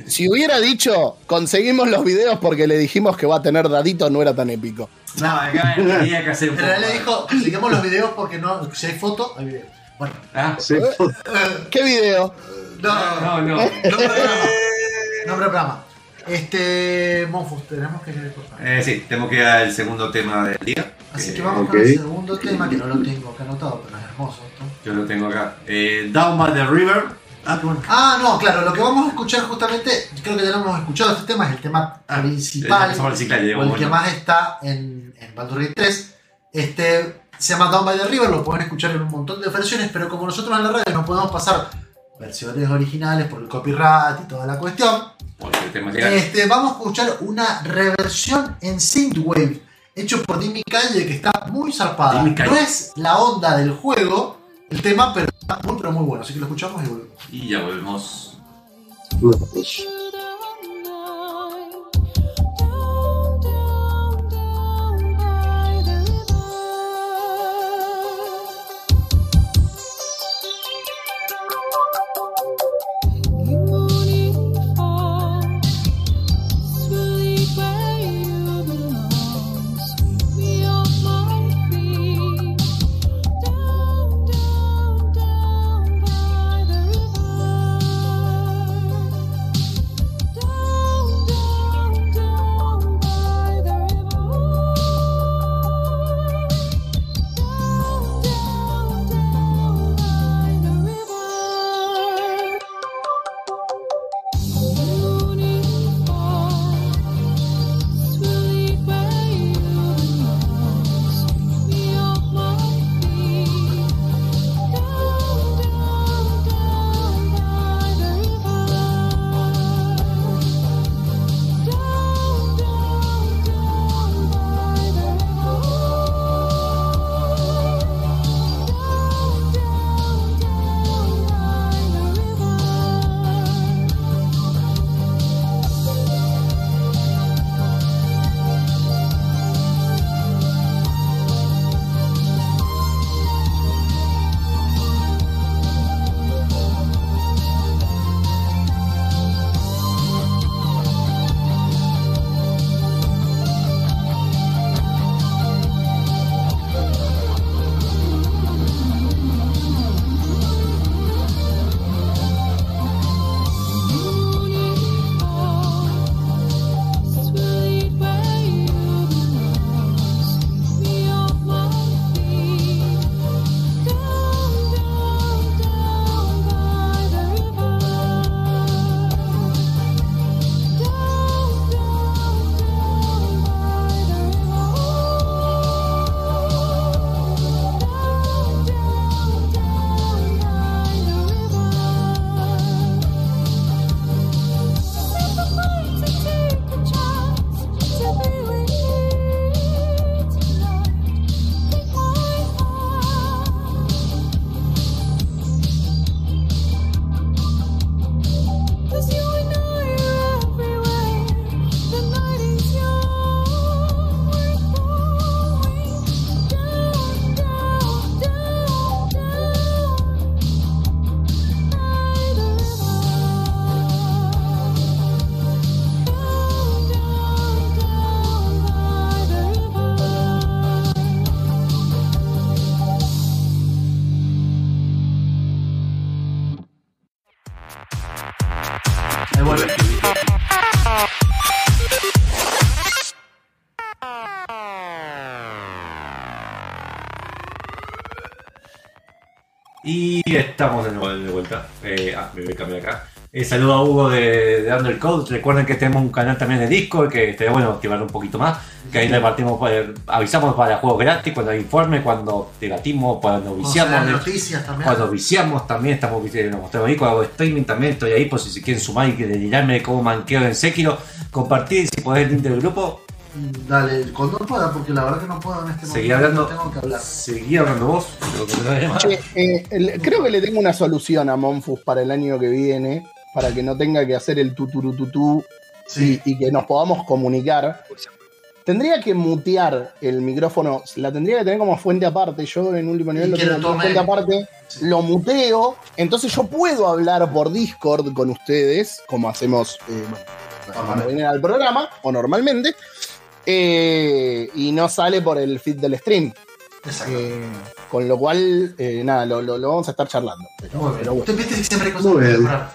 Si hubiera dicho, conseguimos los videos porque le dijimos que va a tener dadito, no era tan épico. No, acá tenía que hacer un En poco. realidad dijo: Conseguimos los videos porque no, si hay foto, hay video. Bueno, Ah, Sí. eh, ¿Qué video? no, no, no. Nombre del programa. Nombre programa. Este. Monfus, tenemos que cortar. Eh, sí, tenemos que ir al segundo tema del día. Así Eh, que vamos ok. con el segundo tema, que no lo tengo acá anotado, pero es hermoso esto. Yo lo tengo acá. Eh, Down by the River. Ah, bueno. Ah, no, claro, lo que vamos a escuchar justamente, creo que ya lo hemos escuchado, este tema es el tema Ah, principal, a reciclar, ya o el que bueno. más está en, en Baldur's Gate 3. Este, se llama Down by the River, lo pueden escuchar en un montón de versiones, pero como nosotros en la radio no podemos pasar versiones originales por el copyright y toda la cuestión, Este, vamos a escuchar una reversión en Synthwave hecho por Dimmy Calle que está muy zarpada. No es la onda del juego el tema, pero está muy pero muy bueno. Así que lo escuchamos y volvemos. Y ya volvemos. Down, Y estamos de nuevo de vuelta. Eh, ah, me voy a cambiar acá. Eh, saludo a Hugo de, de Undercode. Recuerden que tenemos un canal también de Discord que estaría bueno activarlo un poquito más. Que ahí repartimos, eh, avisamos para juegos gratis, cuando hay informe, cuando debatimos, cuando viciamos. ver noticias también. Cuando viciamos también estamos viciando, nos mostramos ahí, cuando hago streaming también estoy ahí por si se quieren sumar y que dirarme cómo manqueo en Sekiro, compartir si podés el link del grupo, Dale, cuando pueda, porque la verdad que no puedo en este seguí momento. hablando, Tengo que hablar. seguí hablando vos. Che, eh, el- creo que le tengo una solución a Monfus para el año que viene, para que no tenga que hacer el tuturututú Sí. y, y que nos podamos comunicar. Tendría que mutear el micrófono, la tendría que tener como fuente aparte. Yo en último nivel Y lo tengo lo como fuente aparte, Sí. lo muteo, entonces yo puedo hablar por Discord con ustedes, como hacemos eh, bueno, cuando vienen al programa, o normalmente, eh, y no sale por el feed del stream. Exacto. Eh, con lo cual, eh, nada, lo, lo- lo vamos a estar charlando. Pero, Muy bien. pero bueno. Que siempre hay cosas Muy que bien. mejorar.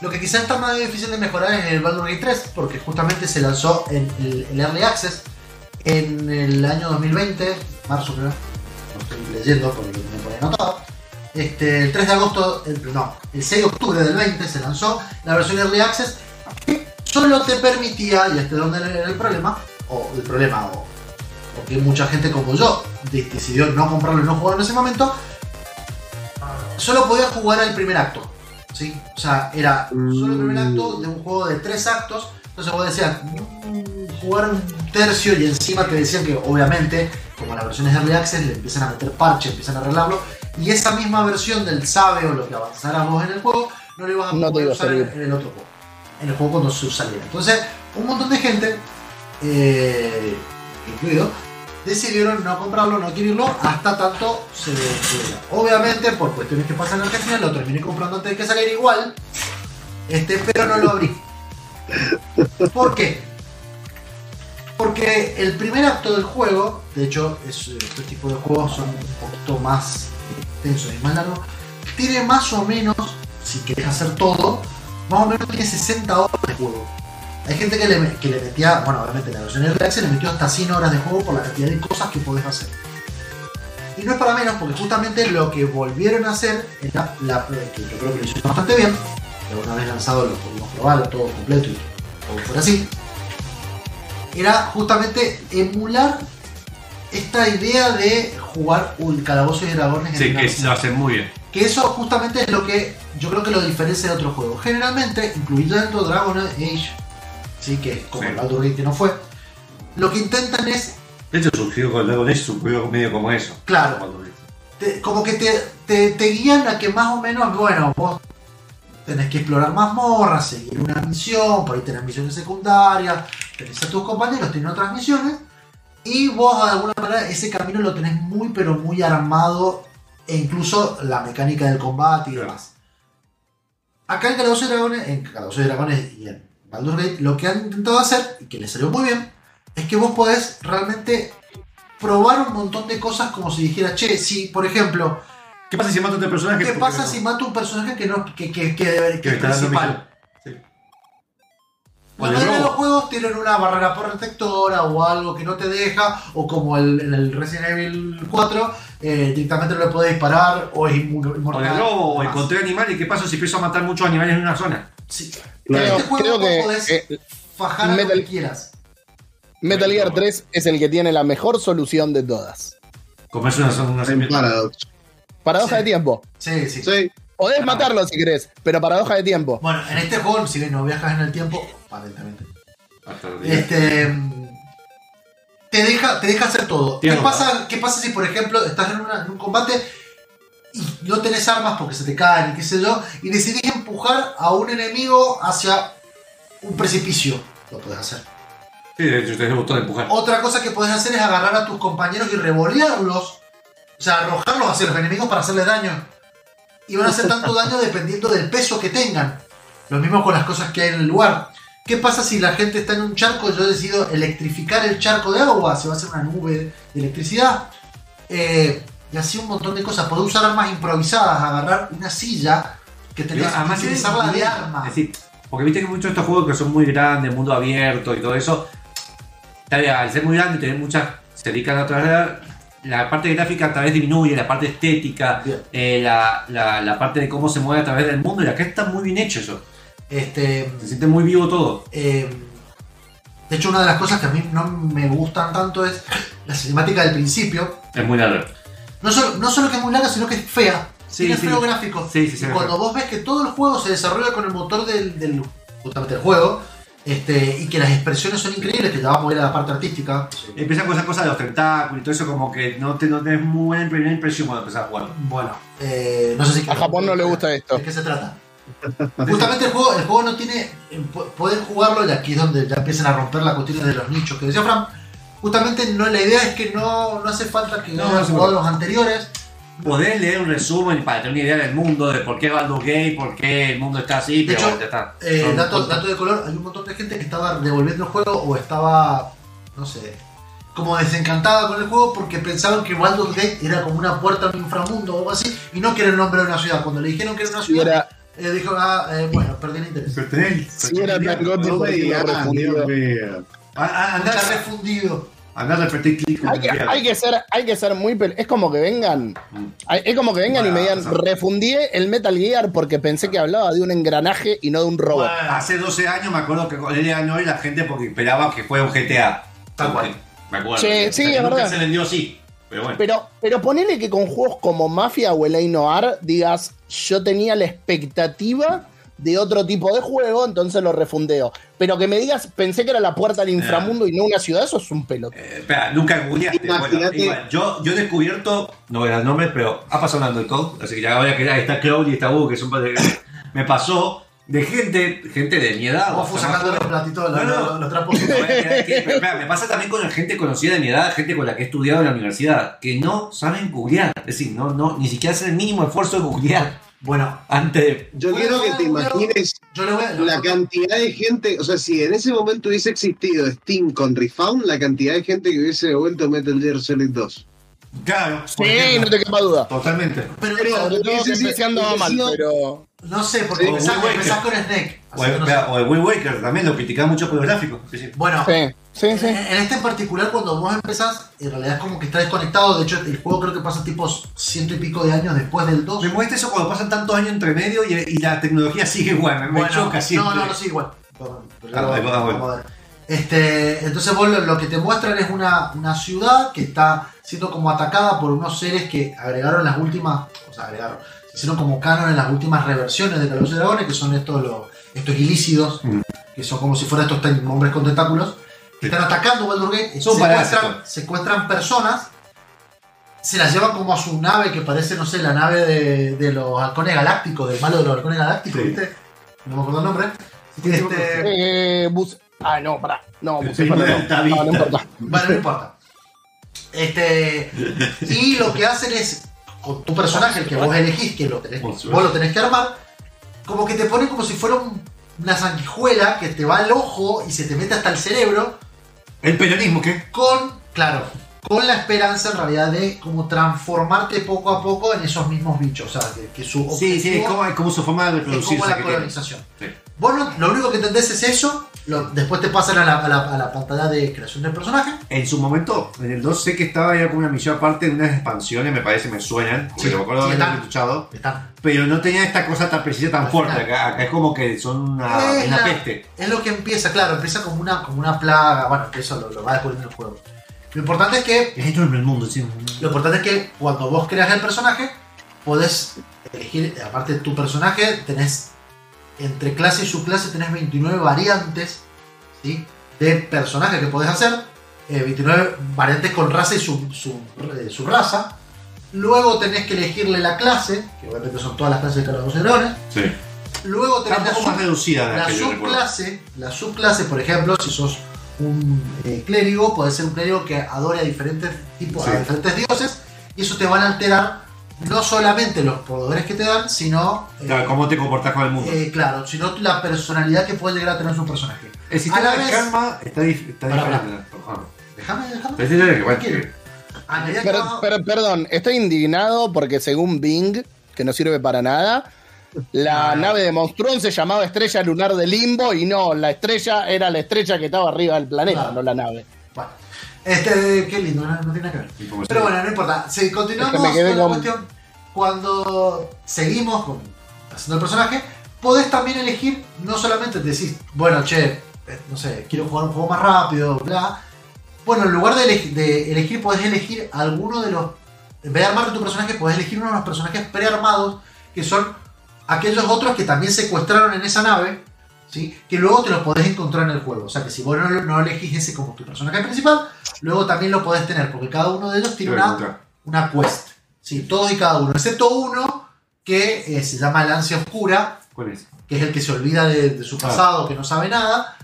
Lo que quizás está más difícil de mejorar es el Baldur's Gate 3, porque justamente se lanzó en el, el Early Access en el año 2020, marzo creo, lo estoy leyendo porque por ahí anotado. Este, el 3 de agosto, el, no, el 6 de octubre del 20 se lanzó la versión Early Access que solo te permitía, y este es donde era el problema, o el problema, o porque mucha gente como yo de- decidió no comprarlo y no jugarlo en ese momento, solo podía jugar el primer acto. ¿sí? O sea, era solo el primer acto de un juego de tres actos. Entonces vos decías, "Mm, jugar un tercio y encima te decían que obviamente, como las versiones de Early Access, le empiezan a meter parche, empiezan a arreglarlo. Y esa misma versión del sabe o lo que avanzaras vos en el juego, no lo ibas a No poder a usar en, servir. en el otro juego. En el juego cuando se saliera. Entonces, un montón de gente, eh, incluido, decidieron no comprarlo, no adquirirlo, hasta tanto se detuviera. Obviamente, por cuestiones que pasan en Argentina, lo terminé comprando antes de que saliera igual, este, pero no lo abrí. ¿Por qué? Porque el primer acto del juego, de hecho, es, este tipo de juegos son un poquito más extensos y más largos, tiene más o menos, si querés hacer todo, más o menos tiene 60 horas de juego. Hay gente que le, que le metía, bueno, obviamente la versión Access le metió hasta 100 horas de juego por la cantidad de cosas que podés hacer. Y no es para menos, porque justamente lo que volvieron a hacer, era la, que yo creo que lo hicieron bastante bien, que una vez lanzado lo pudimos probar todo completo y todo fuera así, era justamente emular esta idea de jugar un calabozo y dragones en Sí, que lo hacen muy bien. Que eso justamente es lo que yo creo que lo diferencia de otros juegos. Generalmente, incluyendo Dragon Age, sí, que como Sí. el Baldur's Gate no fue, lo que intentan es, De hecho, surgió con Dragon Age, surgió medio como eso. claro, te- como que te, te, te guían a que más o menos, bueno, vos tenés que explorar mazmorras, seguir una misión, por ahí tenés misiones secundarias, tenés a tus compañeros, tienen otras misiones, y vos de alguna manera ese camino lo tenés muy pero muy armado, e incluso la mecánica del combate y demás. Acá en Calabozos y Dragones, en Calabozos y Dragones y en Baldur's Gate, lo que han intentado hacer, y que les salió muy bien, es que vos podés realmente probar un montón de cosas como si dijera, che, si por ejemplo, ¿Qué pasa si mato a este personaje? ¿qué pasa no- si mato un personaje que no que, que, que, que es principal? Sí. La O el mayoría de robo. los juegos tienen una barrera protectora o algo que no te deja, o como el, en el Resident Evil 4, eh, directamente no le puedes disparar o es inmu- O inmortal. el robo, o encontré animales. ¿Qué pasa si empiezo a matar muchos animales en una zona? Sí. Claro. En Creo, este juego creo vos que podés eh, fajar a lo Metal- que quieras. Metal Gear 3 es el que tiene la mejor solución de todas. Comerse una zona. Una. Paradox. Paradoja Sí. de tiempo. Sí, sí. Sí. Podés matarlo si querés, pero paradoja de tiempo. Bueno, en este juego, si bien no viajas en el tiempo, día. este te deja, te deja hacer todo. ¿Qué pasa, ¿Qué pasa si, por ejemplo, estás en, una- en un combate y no tenés armas porque se te caen y qué sé yo, y decidís empujar a un enemigo hacia un precipicio? Lo podés hacer. Sí, de hecho, tenés el botón de empujar. Otra cosa que podés hacer es agarrar a tus compañeros y revolearlos, o sea, arrojarlos hacia los enemigos para hacerles daño. Y van a hacer tanto daño dependiendo del peso que tengan. Lo mismo con las cosas que hay en el lugar. ¿Qué pasa si la gente está en un charco y yo decido electrificar el charco de agua? Se va a hacer una nube de electricidad. Eh, y así un montón de cosas. Podés usar armas improvisadas, agarrar una silla que tenés que utilizarla de arma. Es decir, porque viste que muchos de estos juegos que son muy grandes, mundo abierto y todo eso, al ser muy grande y tener muchas, se dedican a otra la parte gráfica tal vez disminuye, la parte estética, eh, la, la- la parte de cómo se mueve a través del mundo, y acá está muy bien hecho eso. Este, Se siente muy vivo todo. eh, de hecho, una de las cosas que a mí no me gustan tanto es la cinemática del principio. Es muy largo. No solo, no solo que es muy larga, sino que es fea. Sí, Tiene sí. feo gráfico. Sí, sí, y sí, cuando vos ves que todo el juego se desarrolla con el motor del, del- justamente del juego, este, y que las expresiones son increíbles, que te va a mover a la parte artística. Empiezan con esas cosas de los tentáculos y todo eso, como que no, te, no tenés muy buena primera impresión cuando empezás a jugar. Bueno, eh, no sé si A Japón no le gusta esto. ¿De qué se trata? Justamente el juego, el juego no tiene. eh, Pueden jugarlo y aquí es donde ya empiezan a romper la cuestión de los nichos que decía Fran. Justamente no, la idea es que no, no hace falta que No, hayas no puede. los anteriores. Podés leer un resumen para tener una idea del mundo, de por qué Baldur's Gate, por qué el mundo está así, De pero hecho, está. Eh, dato, de color, hay un montón de gente que estaba devolviendo el juego o estaba, no sé, como desencantada con el juego porque pensaban que Baldur's Gate era como una puerta a un inframundo o algo así y no que era el nombre de una ciudad. Cuando le dijeron que era una ciudad, era, eh, dijo, ah, eh, bueno, perdí el interés. Pero tenés- era tan gótico No digas, refundido. Dios mío. A- a- Andá Está refundido. andá a apretar clic. Hay que, hay que ser, hay que ser muy Es como que vengan. Mm. hay- Es como que vengan y me Bueno, digan, refundié el Metal Gear porque pensé que hablaba de un engranaje y no de un robot. Hace 12 años me acuerdo que con él ganó y la gente porque esperaba que fuera un GTA. Tal cual. Me acuerdo. Sí, Que sí, es nunca verdad. se vendió así. Pero bueno. Pero, pero ponele que con juegos como Mafia o el Noir digas, yo tenía la expectativa de otro tipo de juego, entonces lo refundeo. Pero que me digas, pensé que era la puerta al inframundo y no una ciudad, eso es un pelot. Eh, espera, nunca googleaste. Bueno, igual, yo, yo he descubierto, no voy a dar nombres, pero ha pasado hablando de code, así que ya voy a quedar, está Crowley y está Bug, que son Me pasó de gente, gente de mi edad. Vos fue sacando los platitos, los, No, no. los- los trapos. Me pasa también con la gente conocida de mi edad, gente con la que he estudiado en la universidad, que no saben googlear. Es decir, no, no, ni siquiera hacen el mínimo esfuerzo de googlear Bueno, antes de. Yo quiero que te imagines yo le voy a. la cantidad de gente, o sea, si en ese momento hubiese existido Steam con Refound, la cantidad de gente que hubiese devuelto Metal Gear Solid 2. Claro, Sí, ejemplo. no te quepa duda. Totalmente. Pero, Pero- hubiese sido- empecé andaba mal, pero. no sé, porque Sí, empezás, con Snake. O el, no sé. o el Wind Waker también lo criticaba mucho por los gráficos. Bueno, Sí, sí, sí. En, en este en particular, cuando vos empezás, en realidad es como que está desconectado. De hecho, el juego creo que pasa tipo ciento y pico de años después del 2. Me muestra eso cuando pasan tantos años entre medio y, y la tecnología sigue igual, me, me choca siempre. no, no, no, sí, igual. Bueno. ver. Este, entonces vos lo, lo que te muestran es una, una ciudad que está siendo como atacada por unos seres que agregaron las últimas, o sea, agregaron, se hicieron como canon en las últimas reversiones de Calabozos y Dragones, que son estos, los, estos ilícidos, Mm. que son como si fueran estos hombres con tentáculos, que están atacando Baldur's Gate, secuestran, secuestran personas, se las llevan como a su nave que parece, no sé, la nave de, de los halcones galácticos, del malo de los halcones galácticos, Sí. ¿viste? No me acuerdo el nombre. Este, Eh, bus- Ah, no, pará. No, primo no. David. No, no importa. Bueno, no importa. Este, y lo que hacen es, con tu personaje, el que vos elegís, que lo tenés, vos lo tenés que armar, como que te ponen como si fuera un- una sanguijuela que te va al ojo y se te mete hasta el cerebro, El peronismo, ¿qué? con, claro, con la esperanza en realidad de como transformarte poco a poco en esos mismos bichos. O sea, que, que su Sí, sí, es como, es como su forma de es reproducirse. como la colonización. Sí. Vos no- lo único que entendés es eso, lo- después te pasan a la, a la- a la pantalla de creación del personaje. En su momento, en el 2 sé que estaba ya con una misión aparte de unas expansiones, me parece, me suenan, porque Sí, me acuerdo sí, de haberlo escuchado, Están pero no tenía esta cosa tan precisa, tan fuerte. Acá, acá es como que son una, Es una la- peste. Es lo que empieza, claro, empieza como una, como una plaga, bueno, que eso lo, lo va descubriendo en el juego. Lo importante es que, Es esto en el mundo, sí. lo importante es que cuando vos creas el personaje, podés elegir, aparte de tu personaje, tenés entre clase y subclase tenés 29 variantes ¿sí? de personajes que podés hacer, eh, 29 variantes con raza y su, su, eh, su raza. Luego tenés que elegirle la clase, que obviamente son todas las clases de y Dragones. Sí. Luego tenés la sub- más reducida de la subclase, la subclase, por ejemplo, si sos un eh, clérigo, puede ser un clérigo que adore a diferentes tipos, Sí. a diferentes dioses, y eso te van a alterar no solamente los poderes que te dan, sino eh, Claro, cómo te comportas con el mundo. eh, claro, sino la personalidad que puede llegar a tener su personaje. el a sistema la de vez- karma está, dif- está diferente. Ajá. Déjame, déjame. Pero sí, sí, que bueno, Tranquilo. que- A medida que Per- va- per- perdón, estoy indignado porque según Bing, que no sirve para nada, la Ah. nave de Monstrón se llamaba Estrella Lunar de Limbo y no, la estrella era la estrella que estaba arriba del planeta, no la nave. Bueno, Este, qué lindo, no, no tiene nada que ver. Pero bueno, no importa. Si continuamos Es que con la con- cuestión, cuando seguimos con, haciendo el personaje, podés también elegir, no solamente decís, bueno, che, eh, no sé, quiero jugar un juego más rápido, bla. Bueno, en lugar de, eleg- de elegir, podés elegir alguno de los. En vez de armarte tu personaje, podés elegir uno de los personajes prearmados, que son aquellos otros que también secuestraron en esa nave, ¿sí? que luego te los podés encontrar en el juego. O sea que si vos no, no elegís ese como tu personaje principal, luego también lo podés tener, porque cada uno de ellos tiene una, una quest. Sí, todos y cada uno, excepto uno que eh, se llama el ansia oscura, ¿Cuál es? que es el que se olvida de, de su pasado, que no sabe nada,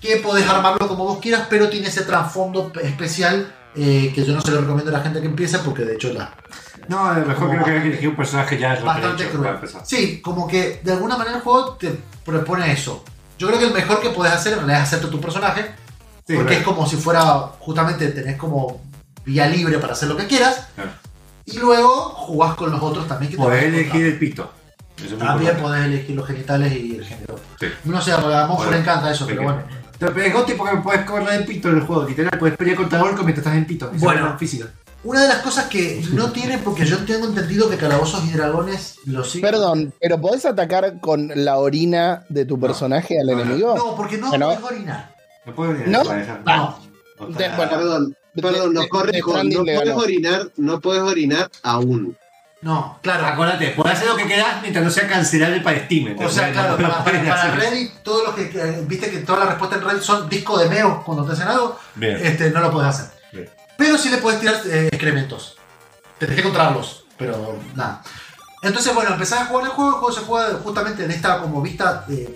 que podés armarlo como vos quieras, pero tiene ese trasfondo pe- especial eh, que yo no se lo recomiendo a la gente que empiece, porque de hecho la, No, a lo mejor creo que hay que elegir un personaje ya bastante hecho cruel. Sí, como que de alguna manera el juego te propone eso. Yo creo que el mejor que puedes hacer en realidad es hacerte tu personaje, Sí, porque claro. es como si fuera, justamente tenés como vía libre para hacer lo que quieras, Claro. y luego jugás con los otros también que te Podés elegir el pito. Eso es También podés elegir los genitales y el género. Sí. No sé, a Monfort Bueno, le encanta eso, pero bueno. Pero es Goti porque puedes correr el pito en el juego, literal, puedes pelear contra Orco mientras estás en pito. Bueno. es física. Una de las cosas que no tiene, porque yo tengo entendido que Calabozos y Dragones lo siguen. Perdón, pero ¿podés atacar con la orina de tu personaje al No, no. enemigo? No, porque no Bueno. podés orinar. No puedo venir ¿No? No. De- bueno, Perdón, perdón, de- corrijo. No puedes ganó. orinar, no puedes orinar aún. No, claro. Acordate, podés hacer lo que quieras mientras no sea cancelable para Steam. O sea, claro, No para, puedes para-. Reddit, todo lo que, viste que toda la respuesta en Reddit son disco de meo cuando te hacen algo, Bien. este, no lo puedes hacer. Pero sí le puedes tirar eh, excrementos. Tenés que encontrarlos, pero nada. Entonces, bueno, empezás a jugar el juego, el juego se juega justamente en esta como vista eh,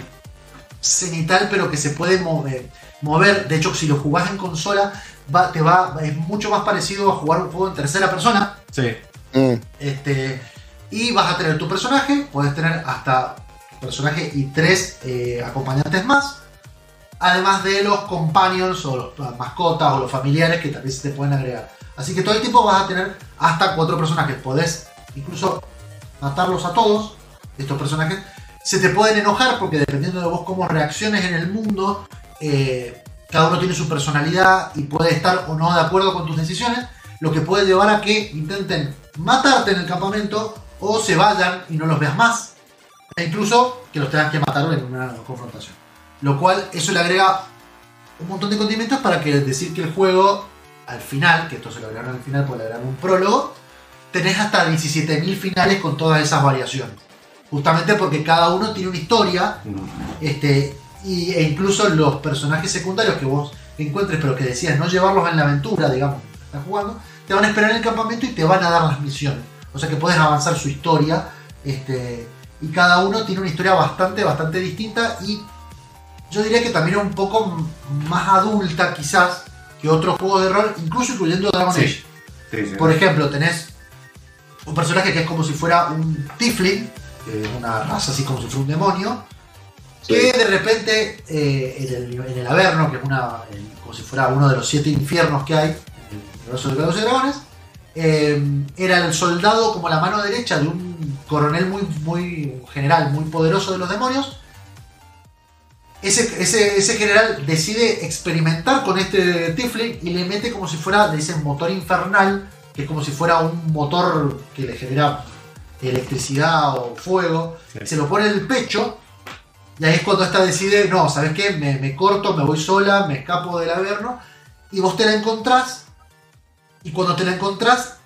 cenital, pero que se puede mover, mover. De hecho, si lo jugás en consola, va, te va, es mucho más parecido a jugar un juego en tercera persona. Sí. Mm. Este, y vas a tener tu personaje, puedes tener hasta tu personaje y tres eh, acompañantes más. Además de los companions o los- las mascotas o los familiares que también se te pueden agregar. Así que todo el tiempo vas a tener hasta cuatro personajes. Podés incluso matarlos a todos, estos personajes. Se te pueden enojar porque dependiendo de vos cómo reacciones en el mundo, eh, cada uno tiene su personalidad y puede estar o no de acuerdo con tus decisiones, lo que puede llevar a que intenten matarte en el campamento o se vayan y no los veas más. E incluso que los tengas que matar en una confrontación. Lo cual, eso le agrega un montón de condimentos para que decir que el juego, al final, que esto se lo agregaron al final, pues le agregaron un prólogo, tenés hasta 17.000 finales con todas esas variaciones. Justamente porque cada uno tiene una historia este, y, e incluso los personajes secundarios que vos encuentres, pero que decías no llevarlos en la aventura, digamos, que estás jugando, te van a esperar en el campamento y te van a dar las misiones. O sea que puedes avanzar su historia. Este, y cada uno tiene una historia bastante, bastante distinta. Y yo diría que también es un poco más adulta, quizás, que otros juegos de rol, incluso incluyendo Dragon Sí. Age. Sí, sí. Por ejemplo, tenés un personaje que es como si fuera un Tiflin, que es una raza así como si fuera un demonio, que de repente eh, en, el, en el Averno, que es una, como si fuera uno de los siete infiernos que hay en el universo de y Dragones, eh, era el soldado como la mano derecha de un coronel muy, muy general, muy poderoso de los demonios. Ese, ese, ese general decide experimentar con este Tiflin y le mete como si fuera, le dicen motor infernal, que es como si fuera un motor que le genera electricidad o fuego. Sí. Se lo pone en el pecho y ahí es cuando esta decide, no, ¿sabes qué? Me, me corto, me voy sola, me escapo del averno. Y vos te la encontrás. Y cuando te la encontrás,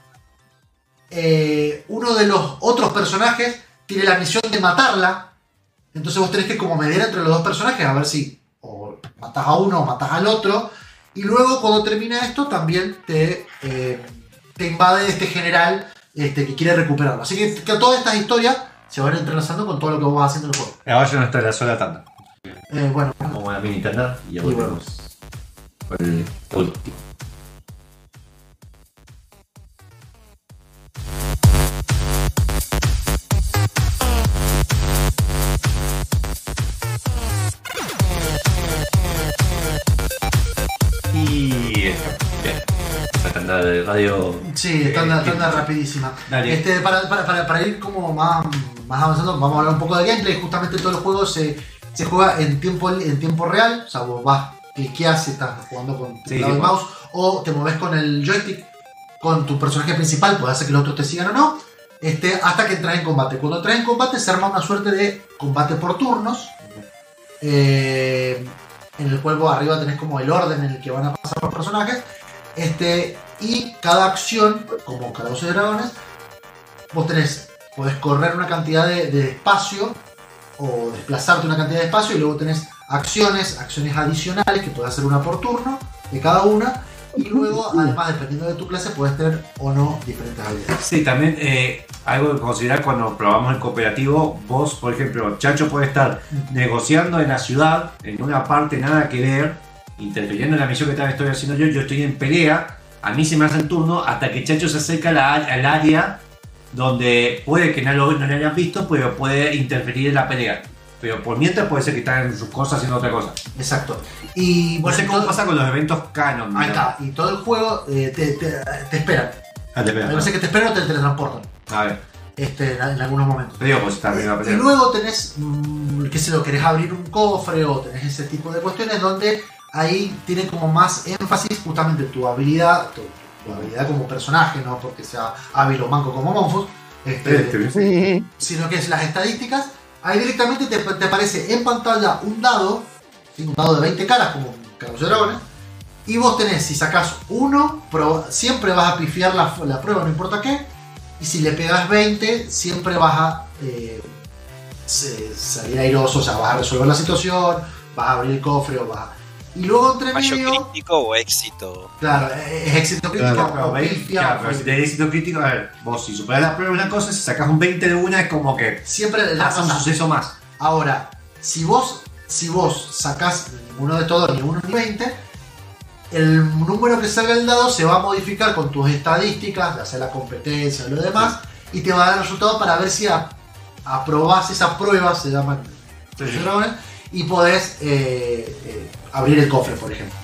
eh, uno de los otros personajes tiene la misión de matarla. Entonces vos tenés que como medir entre los dos personajes a ver si o matás a uno o matás al otro. Y luego cuando termina esto también te, eh, te invade este general este, que quiere recuperarlo. Así que, que todas estas historias se van entrelazando con todo lo que vos vas haciendo en el juego. Ahora ya no está la sola tanda. Eh, bueno, Como la mini tanda y ya Y bueno. volvemos con el último. Y. Esta tanda de radio. Sí, tanda, Eh, tanda rapidísima. Dale. Este, para, para, para, ir como más, más avanzando, vamos a hablar un poco de gameplay. Justamente todo el juego se, se juega en tiempo, en tiempo real. O sea, vos vas, cliqueas estás jugando con Sí, sí, y mouse o te mueves con el joystick con tu personaje principal, puede hacer que los otros te sigan o no, este, hasta que entras en combate. Cuando entras en combate se arma una suerte de combate por turnos, eh, en el vos arriba tenés como el orden en el que van a pasar los personajes, este, y cada acción, como cada de dragones, vos tenés, podés correr una cantidad de, de espacio o desplazarte una cantidad de espacio y luego tenés acciones, acciones adicionales que puede hacer una por turno de cada una y luego además dependiendo de tu clase puedes tener o no diferentes habilidades. Sí, también eh, algo que considerar cuando probamos el cooperativo, vos, por ejemplo, Chacho puede estar negociando en la ciudad, en una parte nada que ver, interfiriendo en la misión que tal estoy haciendo yo, yo estoy en pelea, a mí se me hace el turno hasta que Chacho se acerca al área donde puede que no lo, no lo hayan visto, pero puede interferir en la pelea. Pero por mientras puede ser que están en sus cosas haciendo otra cosa. Exacto. Y No bueno, sé cómo todo- pasa con los eventos canon. ahí está. Y todo el juego eh, te, te, te esperan. Ah, te pega. veces que te esperan o te teletransportan A ver, este, en, algunos momentos. digo, pues está arriba Y pelea. luego tenés, mm, qué sé yo, querés abrir un cofre o tenés ese tipo de cuestiones donde ahí tiene como más énfasis justamente tu habilidad, tu, tu habilidad como personaje, no porque sea hábil o manco como Monfus, este, Este, sino que es las estadísticas. Ahí directamente te, aparece en pantalla un dado, un dado de 20 caras como Carlos de Dragones, y vos tenés, si sacás uno, siempre vas a pifiar la, la prueba, no importa qué, y si le pegas 20, siempre vas a eh, salir airoso, o sea, vas a resolver la situación, vas a abrir el cofre o vas a... Y luego entre Fallo medio, crítico o éxito. claro, es éxito crítico Claro, Pero, veis, claro, pero si tenés éxito crítico, a ver, vos si superás la prueba es una cosa, si sacás un 20 de una es como que siempre la pasa un suceso más. Ahora, si vos, si vos sacás uno de todos, ni uno ni 20, el número que salga el dado se va a modificar con tus estadísticas, ya sea la competencia o lo demás, y te va a dar el resultado para ver si aprobás esa prueba, se llaman dragones, y podés eh, eh, abrir el cofre, por ejemplo.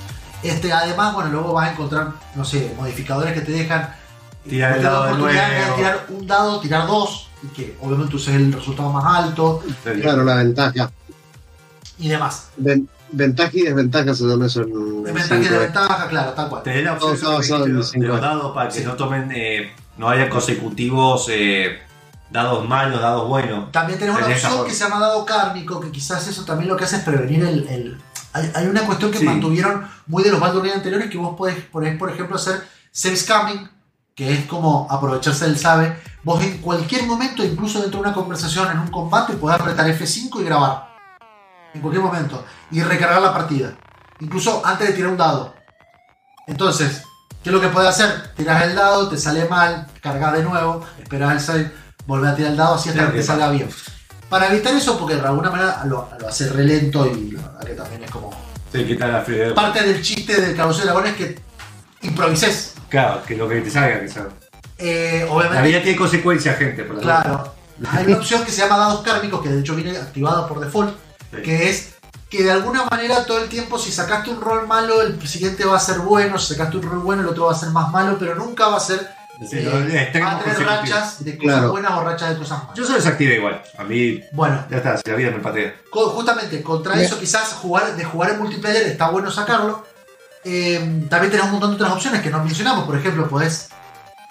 Este, además, bueno, luego vas a encontrar, no sé, modificadores que te dejan Tirar el dado de oportunidad de nuevo. tirar un dado, tirar dos, y que obviamente uses el resultado más alto Claro, la ventaja. y demás. Ven- ventaja y desventaja se llama eso en Ventaja y desventaja, claro, tal cual. Tenés la opción de cinco. los dados para que Sí. no tomen, eh, no haya consecutivos eh, dados malos, dados buenos. También tenemos una Tenés esa opción que se llama dado kármico, que quizás eso también lo que hace es prevenir el... el- Hay, hay una cuestión que Sí. mantuvieron muy de los Baldur's anteriores, que vos podés, por ejemplo, hacer self-scamming, que es como aprovecharse del sabe. Vos en cualquier momento, incluso dentro de una conversación, en un combate, podés apretar F5 y grabar. En cualquier momento. Y recargar la partida. Incluso antes de tirar un dado. Entonces, ¿qué es lo que puedes hacer? Tiras el dado, te sale mal, cargas de nuevo, esperas el save, volvés a tirar el dado así hasta que te salga bien. Para evitar eso, porque de alguna manera lo, lo hace re lento y la verdad que también es como Sí, quita la frío. parte del chiste del Carlos de Dragón es que improvises. Claro, que lo que te salga, que salga. Eh, La obviamente, vida tiene consecuencias, gente. Por la claro, hay una opción que se llama dados kármicos, que de hecho viene activada por default, Sí. que es que de alguna manera todo el tiempo si sacaste un rol malo, el siguiente va a ser bueno, si sacaste un rol bueno, el otro va a ser más malo, pero nunca va a ser... Sí, eh, va a tener rachas de cosas Claro. buenas o rachas de cosas malas. Yo se lo desactivé igual. A mí, Bueno, ya está, si la vida me patea. Justamente contra Bien. eso quizás jugar de jugar en multiplayer está bueno sacarlo Eh, también tenés un montón de otras opciones que no mencionamos por ejemplo podés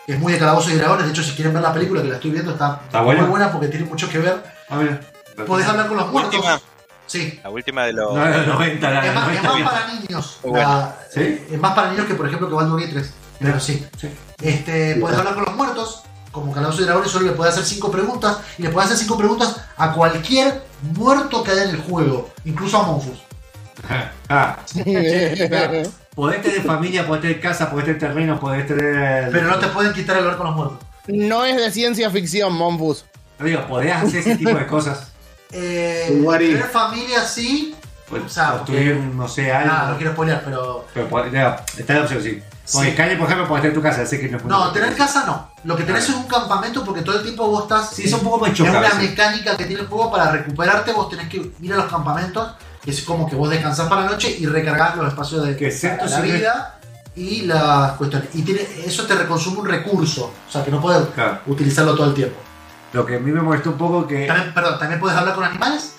que es muy de calabozos y dragones de hecho si quieren ver la película que la estoy viendo está, ¿Está muy buena porque tiene mucho que ver A ver. podés hablar con los muertos Última. sí La última de los. No, no, 90, la es más, es 90 más para niños Muy bueno. la- ¿Sí? eh, es más para niños que por ejemplo que Baldur's Gate 3 pero sí, Sí. Este, podés hablar con los muertos como calabozos y dragones solo le podés hacer cinco preguntas y le podés hacer cinco preguntas a cualquier muerto que haya en el juego incluso a Monfus Ah, podés tener familia, podés tener casa, podés tener terreno, podés tener. Pero no te pueden quitar el hablar con los muertos. No es de ciencia ficción, Monfus. No digo, podés hacer ese tipo de cosas. Eh, tener familia sí. Pues, O sea, construir, no sé, algo. Nada, no quiero spoilear, pero. Pero no, está la opción, sí. Porque Sí. calle, por ejemplo, podés tener tu casa, sé que no No, tener casa no. Lo que tenés es un campamento porque todo el tiempo vos estás. Sí, es un poco más Es una sí. mecánica que tiene el juego para recuperarte. Vos tenés que ir a los campamentos, que es como que vos descansás para la noche y recargar los espacios de Que la es- vida y las cuestiones. Y tiene, eso te reconsume un recurso. O sea, que no puedes Claro. utilizarlo todo el tiempo. Lo que a mí me molestó un poco que. También, perdón, también puedes hablar con animales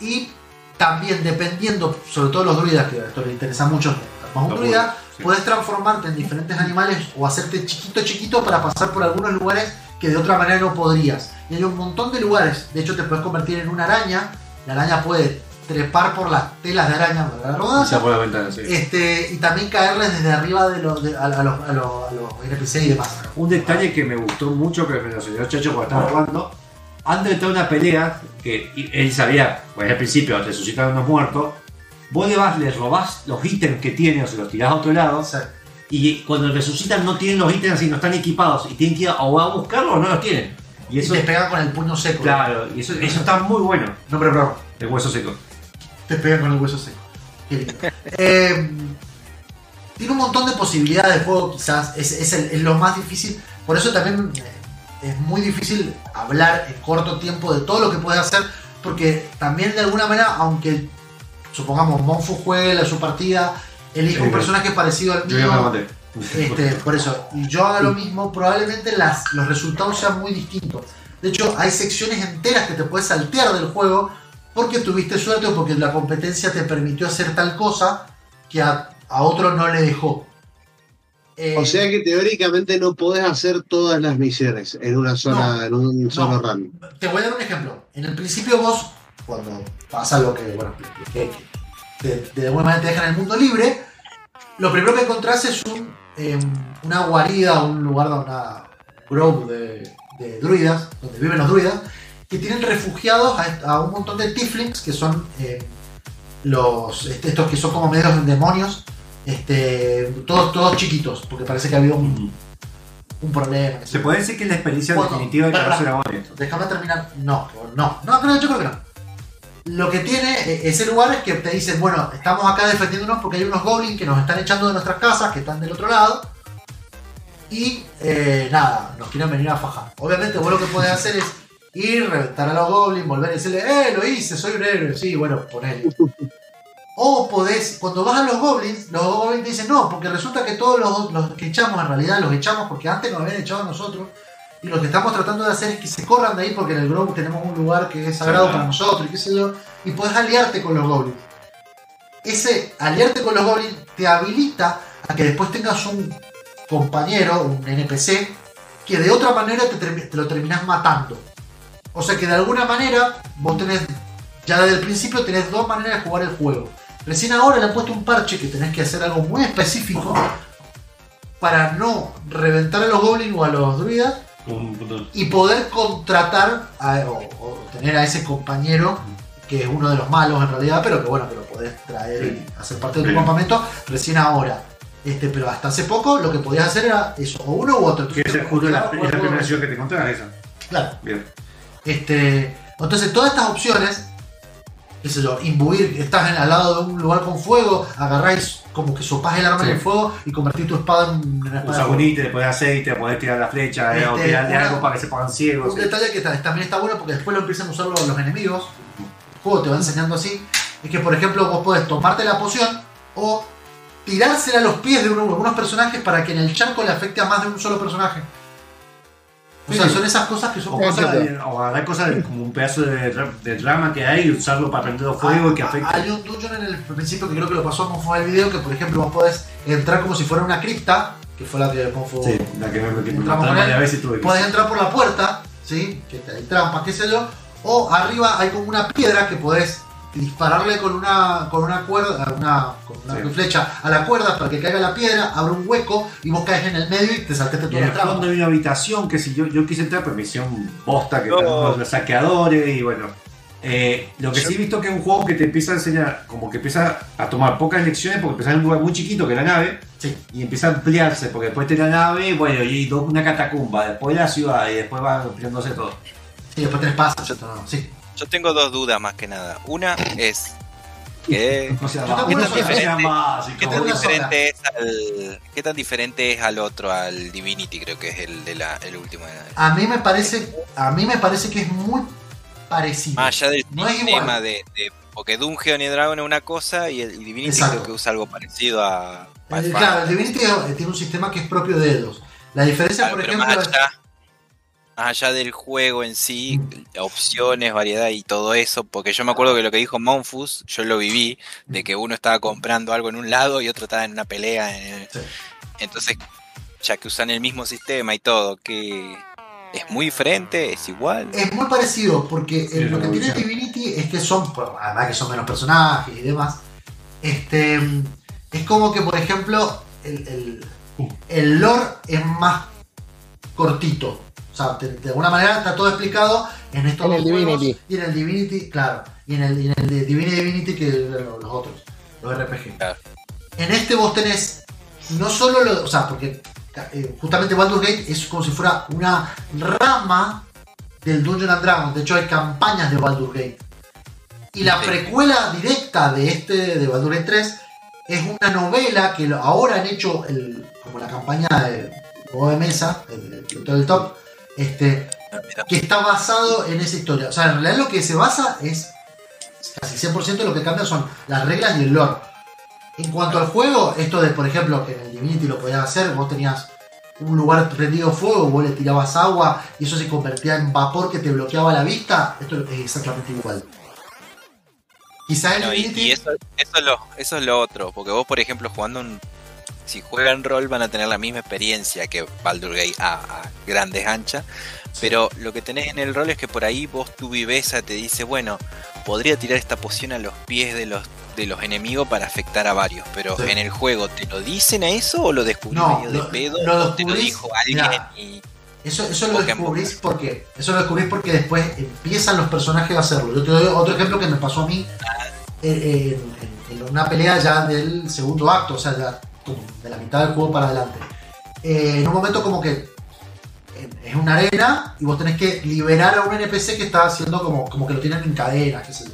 y también dependiendo, sobre todo los druidas, que esto les interesa mucho, más un druida, puedes transformarte en diferentes animales o hacerte chiquito chiquito para pasar por algunos lugares que de otra manera no podrías. Y hay un montón de lugares. De hecho, te puedes convertir en una araña. La araña puede trepar por las telas de araña, redundancia, Ya por la ventana, sí. este, y también caerles desde arriba de los, de- a, a los, a, los, a los NPC y demás. Un detalle que me gustó mucho, que me lo enseñó Chacho cuando estaba jugando. Antes de entrar a una pelea, que él sabía, pues al principio resucitar unos muertos, vos le vas, les robás los ítems que tiene o se los tirás a otro lado. Y cuando resucitan no tienen los ítems así, no están equipados. Y tienen que ir a, o a buscarlos o no los tienen. Y y eso, te pegan con el puño seco. claro, y eso, eso está muy bueno. No, pero, pero El hueso seco. te pegan con el hueso seco. Qué lindo. Eh, tiene un montón de posibilidades de juego, quizás. Es, es el- es lo más difícil. Por eso también eh, es muy difícil hablar en corto tiempo de todo lo que puedes hacer. Porque también de alguna manera, aunque supongamos Monfu juegue la su partida, un Sí, personaje parecido al Yo ya me lo mío. maté. Este, por eso, y yo haga lo mismo, probablemente las, los resultados sean muy distintos. De hecho, hay secciones enteras que te puedes saltear del juego porque tuviste suerte o porque la competencia te permitió hacer tal cosa que a, a otro no le dejó. Eh, O sea que teóricamente no podés hacer todas las misiones en una zona, en un solo run. te voy a dar un ejemplo. En el principio vos, cuando pasa lo que, bueno, que, de alguna manera te dejan en el mundo libre, lo primero que encontrás es un, eh, una guarida, un lugar, de una grove de, de druidas, donde viven los druidas, que tienen refugiados a, a un montón de tieflings, que son eh, los este, estos que son como medios demonios, este, todos, todos chiquitos, porque parece que ha habido un, un problema. Se puede decir que es la experiencia Bueno, definitiva de y Dragones. Déjame terminar. No, no, no, creo, yo creo que no. Lo que tiene eh, ese lugar es que te dicen, bueno, estamos acá defendiéndonos porque hay unos goblins que nos están echando de nuestras casas, que están del otro lado. Y eh, nada, nos quieren venir a fajar. Obviamente vos lo que podés hacer es ir, reventar a los goblins, volver y decirle, eh, lo hice, soy un héroe. Sí, bueno, ponele. O podés, cuando vas a los goblins, los goblins dicen, no, porque resulta que todos los, los que echamos en realidad los echamos porque antes nos habían echado a nosotros. Y lo que estamos tratando de hacer es que se corran de ahí porque en el Grove tenemos un lugar que es sagrado para nosotros y qué sé yo. Y podés aliarte con los goblins. Ese aliarte con los goblins te habilita a que después tengas un compañero, un NPC, que de otra manera te, te lo terminás matando. O sea que de alguna manera vos tenés, ya desde el principio tenés dos maneras de jugar el juego. Recién ahora le han puesto un parche que tenés que hacer algo muy específico para no reventar a los goblins o a los druidas. Y poder contratar a- o, o tener a ese compañero que es uno de los malos en realidad, pero que bueno, que lo podés traer y hacer parte de tu campamento recién ahora. Este, pero hasta hace poco lo que podías hacer era eso, o uno u otro. Que es el- justo la, es la Jugar- primera ciudad que te encontrás, esa. Claro. Bien. Este, entonces todas estas opciones, qué sé yo, imbuir, estás en, al lado de un lugar con fuego, agarráis como que sopás el arma Sí. en el fuego y convertís tu espada en una espada. un ítem, le pones aceite, podés tirar la flecha eh, o Este, tirarle una- algo para que se pongan ciegos. Un detalle que ta- también está bueno porque después lo empiezan a usar los, los enemigos. El juego te va enseñando así. Es que, por ejemplo, vos podés tomarte la poción o tirársela a los pies de uno- algunos personajes para que en el charco le afecte a más de un solo personaje. O sea, son esas cosas que son O, cosas de- o agarrar cosas de- como un pedazo de, de rama que hay y usarlo para prender fuego y que Ah, afecte. Hay un dungeon en el principio que creo que lo pasó como fue el video que, por ejemplo, vos podés entrar como si fuera una cripta, que fue la que Monfo Sí, la que me metí por a. Podés entrar por la puerta, ¿sí? Que te- hay trampas, qué sé yo. O arriba hay como una piedra que podés dispararle con una con una cuerda, una, con una Sí. flecha a la cuerda para que caiga la piedra, abre un hueco y vos caes en el medio y te saltaste Y toda la trampa. hay una habitación que si yo, yo quise entrar, pero me hicieron bosta, que No. los saqueadores y bueno. Eh, lo que sí he visto que es un juego que te empieza a enseñar, como que empieza a tomar pocas lecciones porque empieza en un lugar muy chiquito que es la nave Sí. y empieza a ampliarse porque después de la nave, bueno, y hay dos- una catacumba, después la ciudad y después va ampliándose todo. Sí, después tenés pasos. sí. Yo tengo dos dudas más que nada. Una es que O sea, diferente- básico. ¿Qué tan, diferente es al, ¿Qué tan diferente es al otro, al Divinity, creo que es el de la, el último? A mí me parece, a mí me parece que es muy parecido. Más allá del No igual. de, de- Porque Dungeon y Dragon es una cosa y el Divinity Exacto. creo que usa algo parecido a. Eh, claro, el Divinity tiene un sistema que es propio de ellos. La diferencia, Claro, por ejemplo, allá. Más allá del juego en sí, opciones, variedad y todo eso, porque yo me acuerdo que lo que dijo Monfus, yo lo viví, de que uno estaba comprando algo en un lado y otro estaba en una pelea. en- Sí. Entonces, ya que usan el mismo sistema y todo, que es muy diferente, es igual. Es muy parecido, porque eh, Sí, lo que tiene. Divinity es que son, además que son menos personajes y demás, este, es como que, por ejemplo, el, el, el lore es más cortito. Sea, de, de alguna manera está todo explicado en estos En dos el juegos Divinity. y en el Divinity, claro, y en el, y en el de Divinity Divinity que los, los otros, los RPG. Claro. En este vos tenés no solo lo, o sea, porque eh, justamente Baldur's Gate es como si fuera una rama del Dungeon and Dragons. De hecho, hay campañas de Baldur's Gate. Y la Sí. precuela directa de este, de Baldur's Gate 3, es una novela que ahora han hecho el- como la campaña de juego de mesa, el, el, el top, este, que está basado en esa historia. O sea, en realidad lo que se basa es casi 100% lo que cambia son las reglas y el lore. En cuanto al juego, esto de, por ejemplo, que en el Divinity lo podías hacer, vos tenías un lugar prendido fuego, vos le tirabas agua y eso se convertía en vapor que te bloqueaba la vista, esto es exactamente igual. Quizá el No, y, Divinity... y eso, eso, es lo, eso es lo otro, porque vos, por ejemplo, jugando un. Si juegan rol, van a tener la misma experiencia que Baldur Gate a, a grandes anchas. Pero lo que tenés en el rol es que por ahí vos tu viveza te dice, bueno, podría tirar esta poción a los pies de los de los enemigos para afectar a varios. Pero Sí. en el juego, ¿te lo dicen a eso o lo descubrís No, medio lo- de pedo? lo o te lo dijo alguien mirá. y. Eso, eso lo descubrís porque eso lo descubrís porque después empiezan los personajes a hacerlo. Yo te doy otro ejemplo que me pasó a mí en, en- en una pelea ya del segundo acto, o sea, ya de la mitad del juego para adelante. Eh, en un momento como que eh, es una arena y vos tenés que liberar a un NPC que está haciendo como, como que lo tienen en cadena, qué sé yo.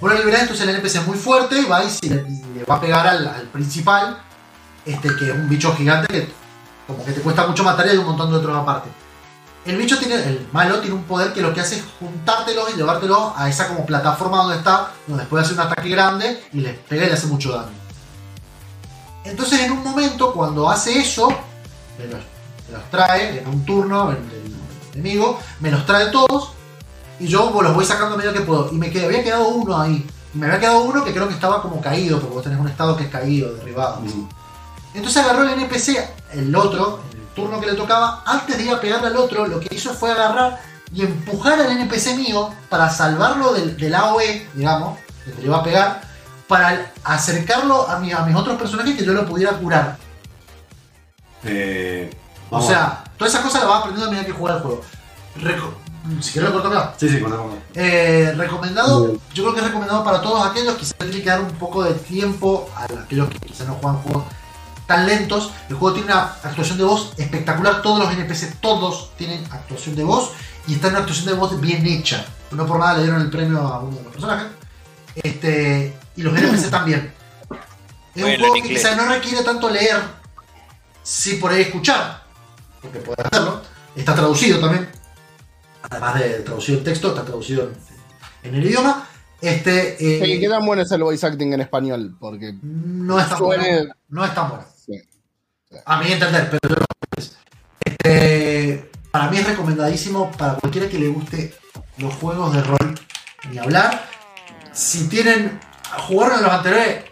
Vos lo liberás, entonces el NPC es muy fuerte, va y le, va a pegar al, al principal, este que es un bicho gigante que como que te cuesta mucho matar y hay un montón de otros aparte. El bicho tiene, el malo tiene un poder que lo que hace es juntártelos y llevártelos a esa como plataforma donde está, donde puede hacer un ataque grande y les pega y le hace mucho daño. Entonces en un momento cuando hace eso, me los, me los trae en un turno, el, el enemigo, me los trae todos y yo los voy sacando a medida que puedo. Y me quedé, había quedado uno ahí. Y me había quedado uno que creo que estaba como caído, porque vos tenés un estado que es caído, derribado. Entonces agarró el NPC, el otro, en el turno que le tocaba, antes de ir a pegarle al otro, lo que hizo fue agarrar y empujar al NPC mío para salvarlo del, del AOE, digamos, que le iba a pegar, para acercarlo a, mi- a mis otros personajes que yo lo pudiera curar. Eh, O sea, todas esas cosas las vas aprendiendo a medida que juega el juego. Reco- si quieres lo corto acá. Sí, sí, contamos. Eh, recomendado, yo creo que es recomendado para todos aquellos que se tienen que dar un poco de tiempo a aquellos que quizás no juegan juegos tan lentos. El juego tiene una actuación de voz espectacular, todos los NPC, todos tienen actuación de voz y está en una actuación de voz bien hecha. No por nada le dieron el premio a uno de los personajes. Este, y los NPC también. Es un juego que quizás no requiere tanto leer, sí por ahí escuchar, porque puedes hacerlo. Está traducido también además de traducido el texto, está traducido en, en el idioma. Este eh, Sí, ¿Qué tan bueno es el voice acting en español? Porque no es tan Suene- bueno. No es tan bueno. Sí. A mi entender, pero este, para mí es recomendadísimo para cualquiera que le guste los juegos de rol. Ni hablar. Si tienen jugaron en los anteriores,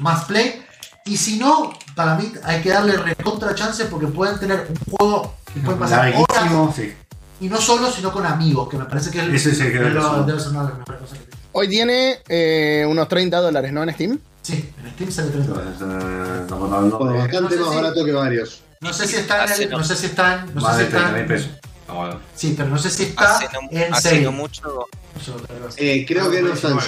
más play. Y si no, para mí hay que darle recontra chance porque pueden tener un juego que pueden pasar horas sí. Y no solo, sino con amigos, que me parece que es Ese es el que es lo- debe ser una de las mejores cosas que tiene. hoy tiene eh, unos 30 dólares, ¿no? En Steam. Sí, en Steam sale 30 dólares. Eh, Bueno, bastante no sé más si- barato que varios. No sé si está en el, no- no sé si está en, no más sé de si está 30 mil en, pesos. Estamos hablando. sí, pero no sé si está en hace no mucho. Eh, creo que no está en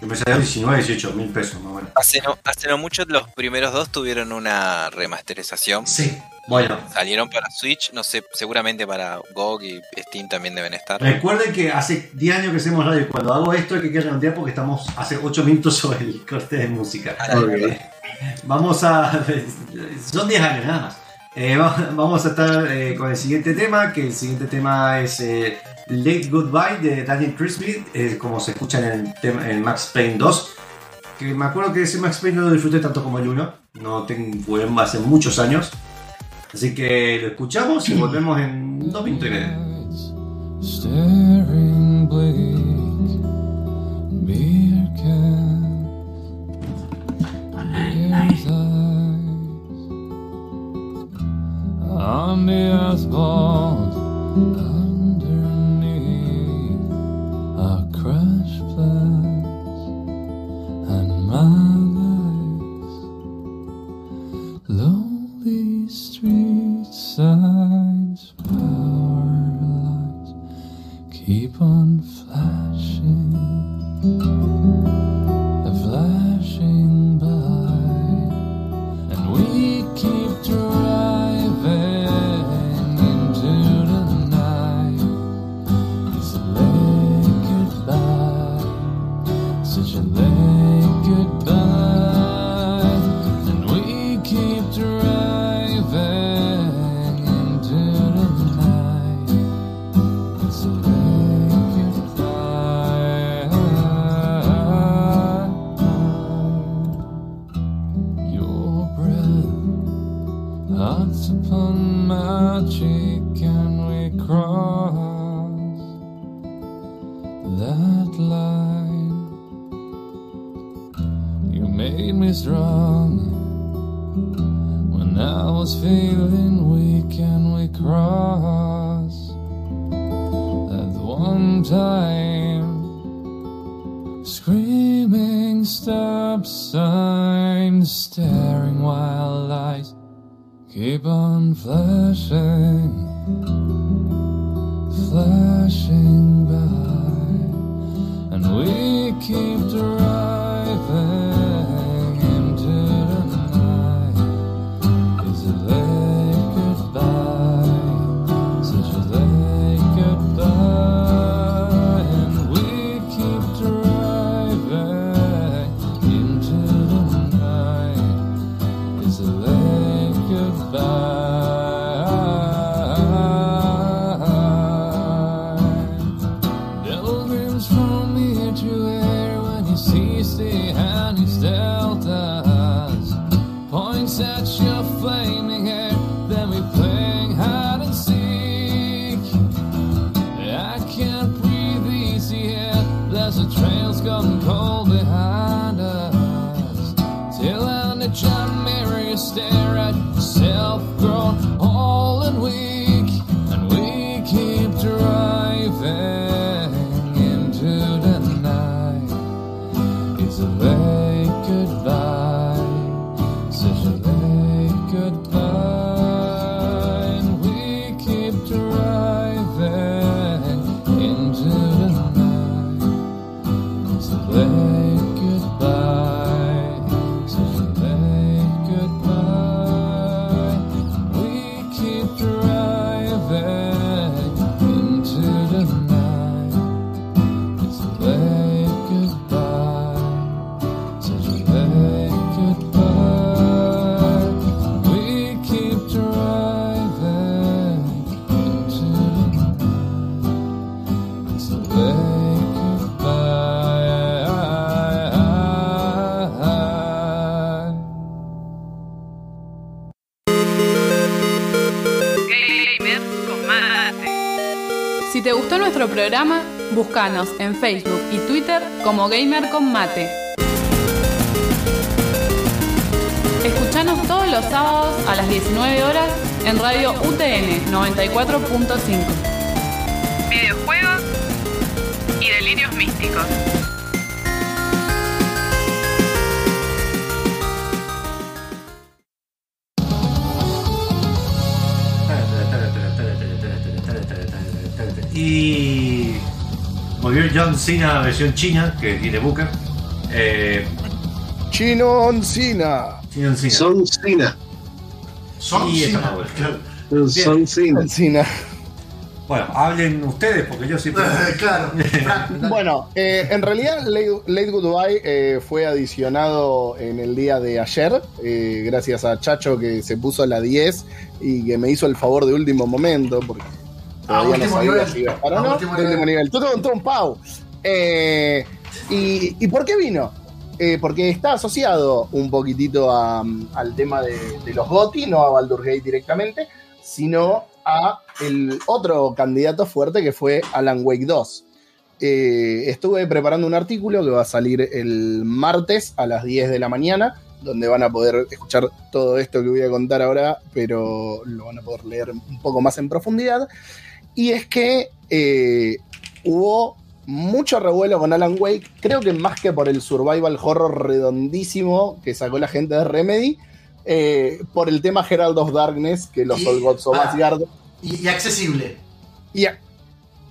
19. serio. Yo me salió 19, 18 mil pesos, más o menos. hace no, hace no mucho los primeros dos tuvieron una remasterización. Sí, Bueno, Salieron para Switch, no sé, seguramente para GOG y Steam también deben estar. recuerden que hace 10 años que hacemos radio y cuando hago esto hay que redondear porque estamos hace 8 minutos sobre el corte de música. Vamos a. Son 10 años nada más. Eh, vamos a estar eh, con el siguiente tema, que el siguiente tema es eh, Late Goodbye de Daniel Crispy, eh, como se escucha en el, en Max Payne 2. Que me acuerdo que ese Max Payne no lo disfruté tanto como el 1, no tengo hace muchos años. Así que lo escuchamos y volvemos en dos minutos y medio. on the asphalt underneath a crack. comes from here to ear when you see, stay and you stay. En Facebook y Twitter como Gamer con Mate. Escuchanos todos los sábados a las 19 horas en Radio UTN 94.5. Cena versión china que tiene Booker. Eh, Chino Cena. Chino Cena. Son Cena. Son Cena. Son Cena. Bueno, hablen ustedes porque yo siempre. Eh, claro. bueno, eh, en realidad Late, Late Goodbye eh, fue adicionado en el día de ayer, eh, gracias a Chacho que se puso a la 10 y que me hizo el favor de último momento porque. A último, no nivel, si a, a último nivel. Un pau. Eh, y, por qué vino? Eh, porque está asociado un poquitito al tema de, los GOTI, no a Baldur Gate directamente, sino a el otro candidato fuerte que fue Alan Wake 2. Eh, estuve preparando un artículo que va a salir el martes a las 10 de la mañana, donde van a poder escuchar todo esto que voy a contar ahora, pero lo van a poder leer un poco más en profundidad. Y es que eh, hubo mucho revuelo con Alan Wake, creo que más que por el survival horror redondísimo que sacó la gente de Remedy, eh, por el tema Herald of Darkness, que los Old Gods of ah. Asgard. Y, y accesible. Y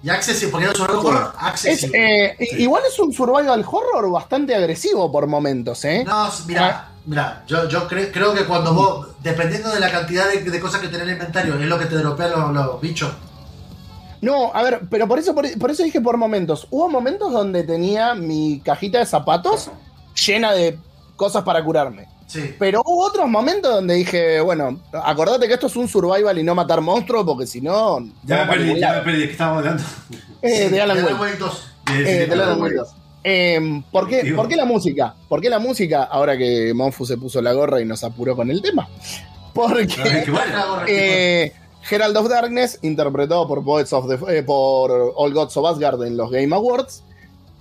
Y accesible, porque es un horror es, accesible. eh, Igual es un survival horror bastante agresivo por momentos, ¿eh? No, mira, mira, yo, yo cre- creo que cuando vos, dependiendo de la cantidad de, de cosas que tenés en el inventario, es lo que te dropean los, los bichos. No, a ver, pero por eso, por, por eso dije por momentos. Hubo momentos donde tenía mi cajita de zapatos llena de cosas para curarme. Sí. Pero hubo otros momentos donde dije, bueno, acordate que esto es un survival y no matar monstruos, porque si no. Ya me perdí, ya me perdí, ¿de qué estábamos hablando? Eh, de Alan Wake. Wake 2. Eh, de Alan Wake 2. Eh, ¿por, qué. ¿Por qué la música? ¿Por qué la música? Ahora que Monfu se puso la gorra y nos apuró con el tema. Porque qué bueno. eh, Herald of Darkness, interpretado por Poets of the, eh, por All Gods of Asgard en los Game Awards,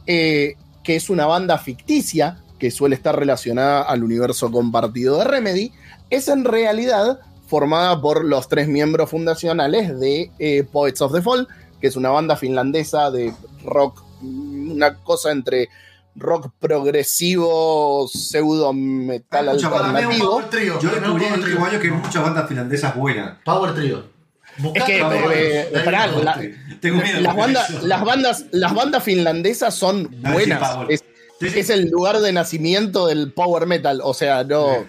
eh, que es una banda ficticia que suele estar relacionada al universo compartido de Remedy, es en realidad formada por los tres miembros fundacionales de eh, Poets of the Fall, que es una banda finlandesa de rock, mm, una cosa entre rock progresivo, pseudo metal un alternativo. Yo descubrí en el último año que hay muchas bandas finlandesas buenas. Power Trio. Es que, eh, la- Tengo miedo. las, bandas, las, bandas, las bandas finlandesas son Ah, buenas. Es, Sí, sí. es el lugar de nacimiento del power metal. O sea, no,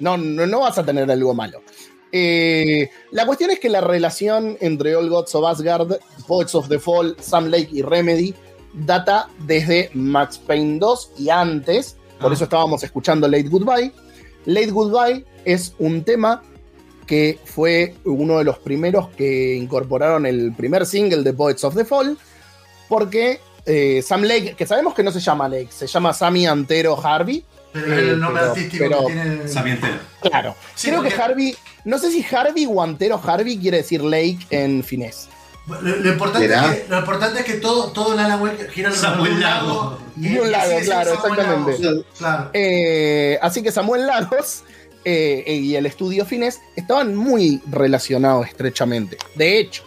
no, no, no vas a tener algo malo. Eh, la cuestión es que la relación entre All Gods of Asgard, Poets of the Fall, Sam Lake y Remedy data desde Max Payne 2 y antes. Por Ah. eso estábamos escuchando Late Goodbye. Late Goodbye es un tema que fue uno de los primeros que incorporaron el primer single de Poets of the Fall, porque eh, Sam Lake, que sabemos que no se llama Lake, se llama Sammy Antero Harvey. Pero el nombre Pero- artístico pero- que tiene. Sabientero. Claro. Sí, Creo porque- que Harvey, no sé si Harvey o Antero Harvey quiere decir Lake en finés. Lo, lo importante es que, lo importante es que todo, todo en Alan Wake gira alrededor Samuel de un Lago. De un lago, claro, Samuel exactamente. Claro. Eh, así que Samuel Lagos eh, y el estudio Finés estaban muy relacionados estrechamente. De hecho,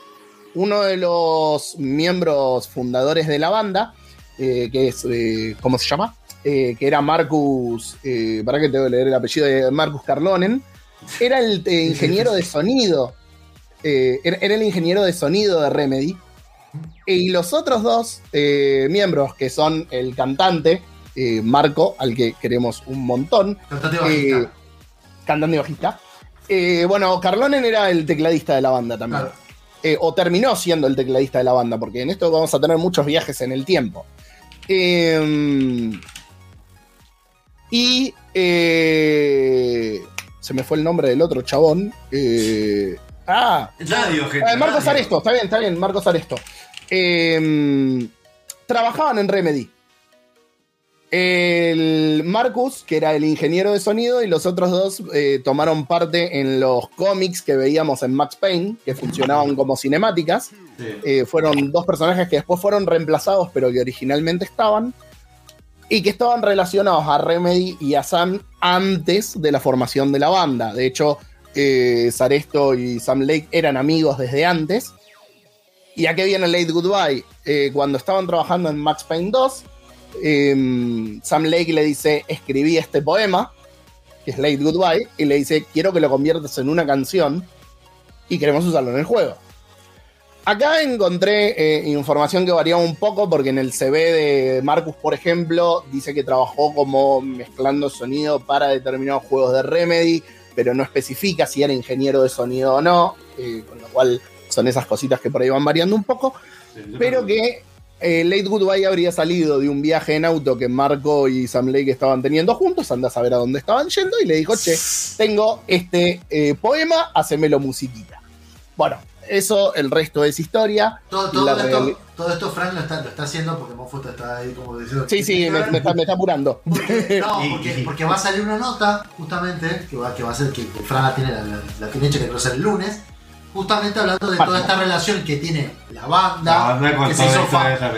uno de los miembros fundadores de la banda, eh, que es, eh, ¿cómo se llama? Eh, que era Marcus, eh, para que te voy a leer el apellido de Marcus Carlonen, era el eh, ingeniero de sonido, eh, era, era el ingeniero de sonido de Remedy. Y los otros dos eh, miembros, que son el cantante, eh, Marco, al que queremos un montón, Cantante eh. Cantante y bajista. Eh, bueno, Carlonen era el tecladista de la banda también. Claro. Eh, o terminó siendo el tecladista de la banda, porque en esto vamos a tener muchos viajes en el tiempo. Eh, y se me fue el nombre del otro chabón. Ah, Radio, gente. Marcos radio. Aresto, está bien, está bien, Marcos Aresto. Trabajaban en Remedy. El Marcus, que era el ingeniero de sonido, y los otros dos eh, tomaron parte en los cómics que veíamos en Max Payne, que funcionaban como cinemáticas. Sí. Eh, fueron dos personajes que después fueron reemplazados, pero que originalmente estaban. Y que estaban relacionados a Remedy y a Sam antes de la formación de la banda. De hecho, eh, Saresto y Sam Lake eran amigos desde antes. ¿Y a qué viene Late Goodbye? Eh, cuando estaban trabajando en Max Payne 2, eh, Sam Lake le dice, escribí este poema, que es Late Goodbye, y le dice, quiero que lo conviertas en una canción y queremos usarlo en el juego. Acá encontré eh, información que variaba un poco porque en el CV de Marcus, por ejemplo, dice que trabajó como mezclando sonido para determinados juegos de Remedy, pero no especifica si era ingeniero de sonido o no, eh, con lo cual son esas cositas que por ahí van variando un poco, pero que eh, Late Goodbye habría salido de un viaje en auto que Marco y Sam Lake estaban teniendo juntos, anda a saber a dónde estaban yendo, y le dijo, che, tengo este eh, poema, hacemelo musiquita. Bueno, eso, el resto es historia. Todo, esto, reali- todo esto Frank lo está, lo está haciendo porque Monfuta está ahí como diciendo. Sí, sí, me, me está, me está apurando. Porque- no, porque, va a salir una nota, justamente, que va, que va a ser que Fran la tiene, la, la- la tiene hecha que creo que el lunes, justamente hablando de toda esta relación que tiene la La banda, que, se hizo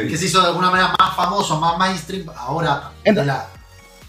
que se de alguna manera más famoso, más mainstream, ahora de Ent- la,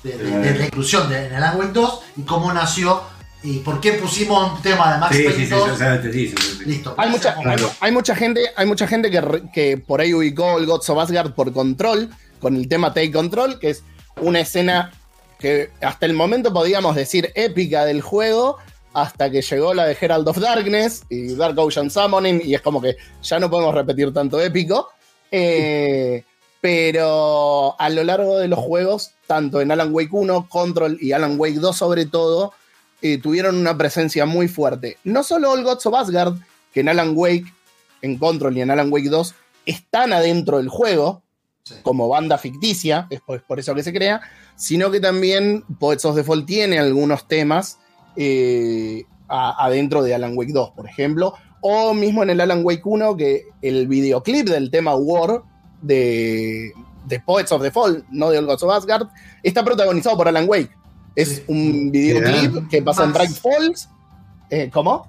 de, de- de la inclusión de, en el Alan Wake 2 y cómo nació y por qué pusimos un tema de Max Sí, Payne sí, sí, 2. o sea, te dice, sí, sí. Listo. Hay mucha, Gracias, hay, hay mucha gente, hay mucha gente que, re- que por ahí ubicó el Gods of Asgard por control, con el tema Take Control, que es una escena que hasta el momento podíamos decir épica del juego, hasta que llegó la de Herald of Darkness y Dark Ocean Summoning, y es como que ya no podemos repetir tanto épico. Eh, pero a lo largo de los juegos, tanto en Alan Wake 1, Control y Alan Wake 2 sobre todo, eh, tuvieron una presencia muy fuerte. No solo el Gods of Asgard, que en Alan Wake, en Control y en Alan Wake 2 están adentro del juego, Sí. como banda ficticia, es por, es por eso que se crea, sino que también Poets of Fall tiene algunos temas eh, a- adentro de Alan Wake 2, por ejemplo, o mismo en el Alan Wake 1, que el videoclip del tema War de, de Poets of the Fall, no de All Gods of Asgard, está protagonizado por Alan Wake. Es un videoclip que pasa en. Bright Falls. Eh, ¿Cómo?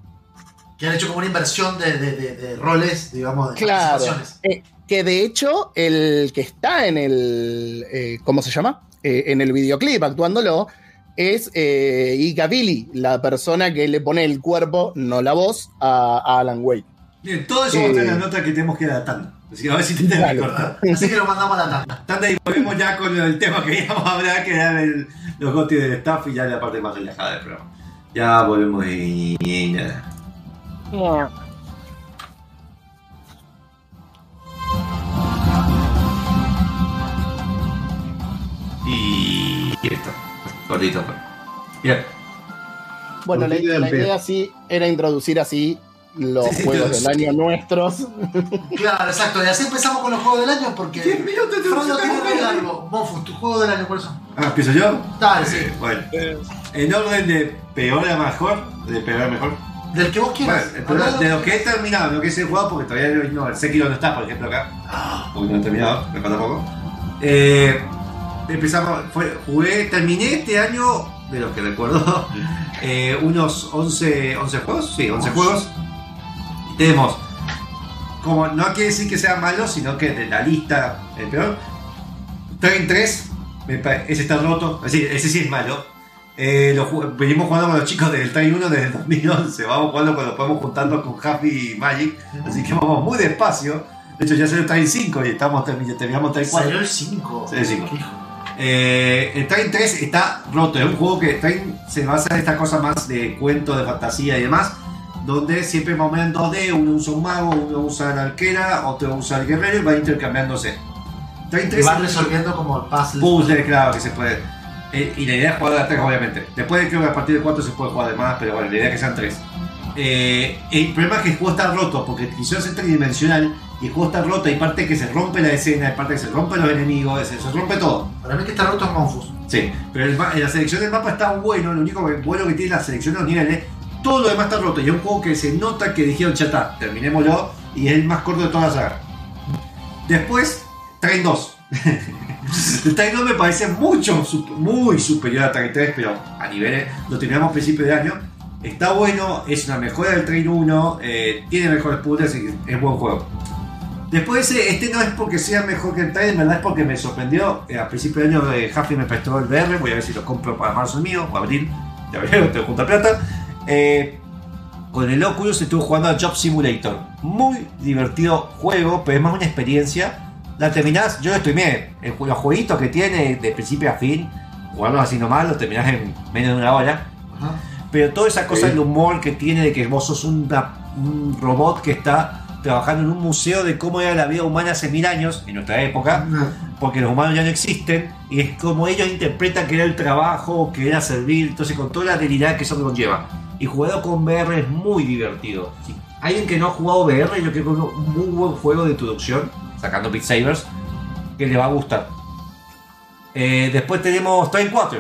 Que han hecho como una inversión de, de- de- de roles, digamos, de Claro. participaciones. Eh, que de hecho, el que está en el. eh, ¿Cómo se llama? Eh, en el videoclip actuándolo es eh, Ika Billy, la persona que le pone el cuerpo, no la voz, a, a Alan Wake. Bien, todo eso va a estar en Eh, la nota que tenemos que dar a tanda. Así que a ver si te tenés que Dale. cortar. Así que lo mandamos a la tanda. Tanda y volvemos ya con el tema que íbamos a hablar, que era el- los gotis del staff y ya la parte más relajada del programa. Ya volvemos y, y nada. Y esto, cortito. pero- Bien. Bueno, la, la idea sí era introducir así los Sí, sí, juegos del año nuestros. Claro, exacto. Y así empezamos con los juegos del año porque. Diez minutos de Frodo tiene ¿no? largo. Monfus, tu juego del año, ¿cuáles son? Ah, ¿empiezo yo? Dale, sí. Eh, bueno, en orden de peor a mejor, de peor a mejor. Del que vos quieras. de lo que he terminado, lo que he jugado, porque todavía no, no el Sekiro no está, por ejemplo, acá. Porque no he terminado, me falta poco. Eh, empezamos, fue, jugué, terminé este año, de lo que recuerdo, eh, unos 11, 11 juegos. Sí, 11 juegos. Y tenemos, como no quiere decir que sea malo, sino que de la lista, el peor. Train 3, me pa- ese está roto, es decir, ese sí es malo. Eh, lo venimos jugando con los chicos del Train 1 desde el 2011. Vamos jugando cuando podemos juntarnos con Happy y Magic. Así que vamos muy despacio. De hecho, ya salió el Train 5 y estamos termi- terminamos Train 4. Salió el 5. Sí, el cinco. Eh, el Train 3 está roto. Es un juego que Train se basa en esta cosa más de cuento, de fantasía y demás. Donde siempre más o menos en 2D, uno usa un mago, uno usa la arquera, otro usa el guerrero y va intercambiándose. Train Y 3 van resolviendo como el puzzle. Puzzle, claro que se puede. Eh, y la idea es jugar a 3, obviamente. Después creo que a partir de 4 se puede jugar de más, pero bueno, la idea es que sean 3. el problema es que el juego está roto, porque quisieron ser tridimensional y el juego está roto. Hay parte que se rompe la escena, hay parte que se rompe los enemigos, se rompe todo. Para mí que está roto es. Sí, pero el la selección del mapa está bueno, lo único bueno que tiene la selección de los niveles, todo lo demás está roto. Y es un juego que se nota que dijeron, ya está, terminémoslo, y es el más corto de toda la saga. Después, Train 2. el Train 2 me parece mucho, muy superior a Train 3, pero a niveles, lo terminamos a principio de año. Está bueno, es una mejora del Train 1, eh, tiene mejores puzzles y es buen juego. Después ese, este no es porque sea mejor que el Train, en verdad es porque me sorprendió. Eh, a principio de año eh, Huffy me prestó el VR, voy a ver si lo compro para marzo mío o abril. Ya veré, tengo junta plata. Eh, con el Oculus estuve jugando a Job Simulator. Muy divertido juego, pero es más una experiencia. La terminás, yo lo streamé. El, los jueguitos que tiene de principio a fin, jugarlos así nomás, los terminás en menos de una hora. Ajá. Pero toda esa cosa Sí. del humor que tiene de que vos sos una- un robot que está trabajando en un museo de cómo era la vida humana hace mil años, en nuestra época, porque los humanos ya no existen, y es como ellos interpretan que era el trabajo, que era servir, entonces con toda la realidad que eso conlleva. Y jugado con VR es muy divertido. Si alguien que no ha jugado VR, yo creo que es un muy buen juego de introducción, sacando Beat Sabers, que le va a gustar. Eh, después tenemos Train 4.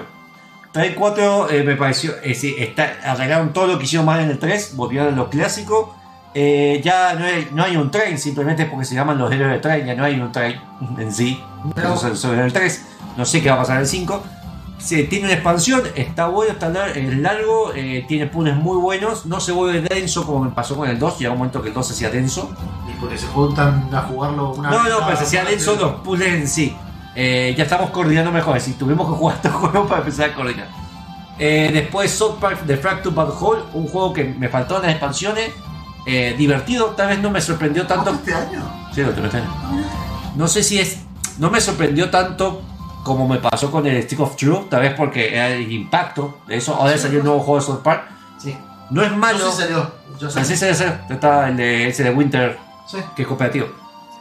Train 4 eh, me pareció, eh, sí, está, arreglaron todo lo que hicieron mal en el 3, volvieron a lo clásico. Eh, ya no hay, no hay un train, simplemente porque se llaman los héroes de train, ya no hay un train en sí. Eso es sobre el 3. No sé qué va a pasar en el 5. Sí, tiene una expansión, está bueno, está lar- es largo, eh, tiene puzzles muy buenos, no se vuelve denso como me pasó con el 2, llega un momento que el 2 se hacía denso. Y porque se juntan a jugarlo una No, vez no, pero se hacía denso los puzzles en sí. Eh, ya estamos coordinando mejor, si tuvimos que jugar estos juegos para empezar a coordinar. Eh, después South Park The Fractured Bad Hole, un juego que me faltó en las expansiones, eh, divertido, tal vez no me sorprendió tanto. este año? Sí, lo tengo este año. No sé si es. No me sorprendió tanto como me pasó con el Stick of Truth, tal vez porque era el impacto de eso. Ahora salió el nuevo juego de South Park. Sí. No es malo. Si salió. Yo O sea, sé. sí, sí, sí, Está el de, ese de Winter, Sí. que es cooperativo.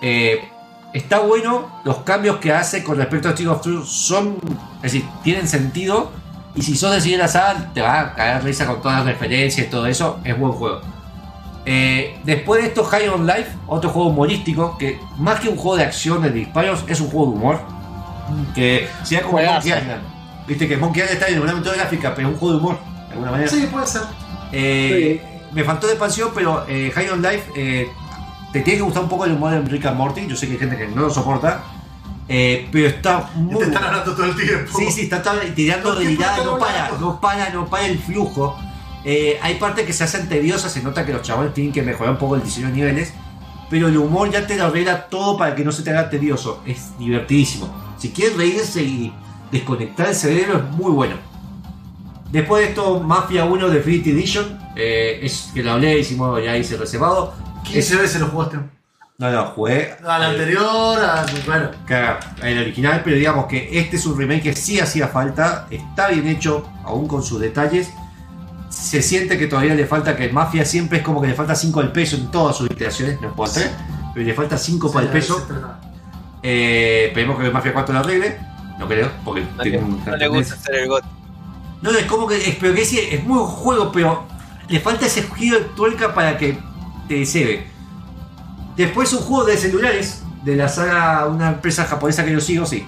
Eh, está bueno, los cambios que hace con respecto a Stick of Truth son. Es decir, tienen sentido. Y si sos de seguir la saga, te va a caer risa con todas las referencias y todo eso. Es buen juego. Eh, después de esto, High on Life, otro juego humorístico, que más que un juego de acción de disparos, es un juego de humor. Que sea como. Monkey Island. Viste que Monkey Island está en una metodología gráfica, pero es un juego de humor, de alguna manera. Sí, puede ser. Eh, Me faltó de expansión, pero eh, High on Life eh, te tiene que gustar un poco el humor de Rick and Morty. Yo sé que hay gente que no lo soporta, eh, pero está muy te están hablando todo el tiempo. Sí, sí, está tirando ¿Por de mirada, no para, no para, no para el flujo. Eh, hay partes que se hacen tediosas, se nota que los chavales tienen que mejorar un poco el diseño de niveles, pero el humor ya te lo arregla todo para que no se te haga tedioso. Es divertidísimo. Si quieres reírse y desconectar el cerebro, es muy bueno. Después de esto, Mafia 1 Definitive Edition, eh, es que lo hablé, hicimos, ya hice reservado. 15 veces lo jugaste. No, no, jugué Al anterior, al. Bueno. Claro, el original, pero digamos que este es un remake que sí hacía falta, está bien hecho, aún con sus detalles. Se siente que todavía le falta que Mafia siempre es como que le falta 5 al peso en todas sus iteraciones, no puedo hacer, pero le falta 5 para el peso. Eh, esperemos que Mafia 4 lo arregle, no creo, porque No tiene le, un no le gusta hacer el got. no, es como que es, pero que sí, es muy buen juego, pero le falta ese giro de tuerca para que te cebe. Después un juego de celulares de la saga, una empresa japonesa que yo sigo, sí,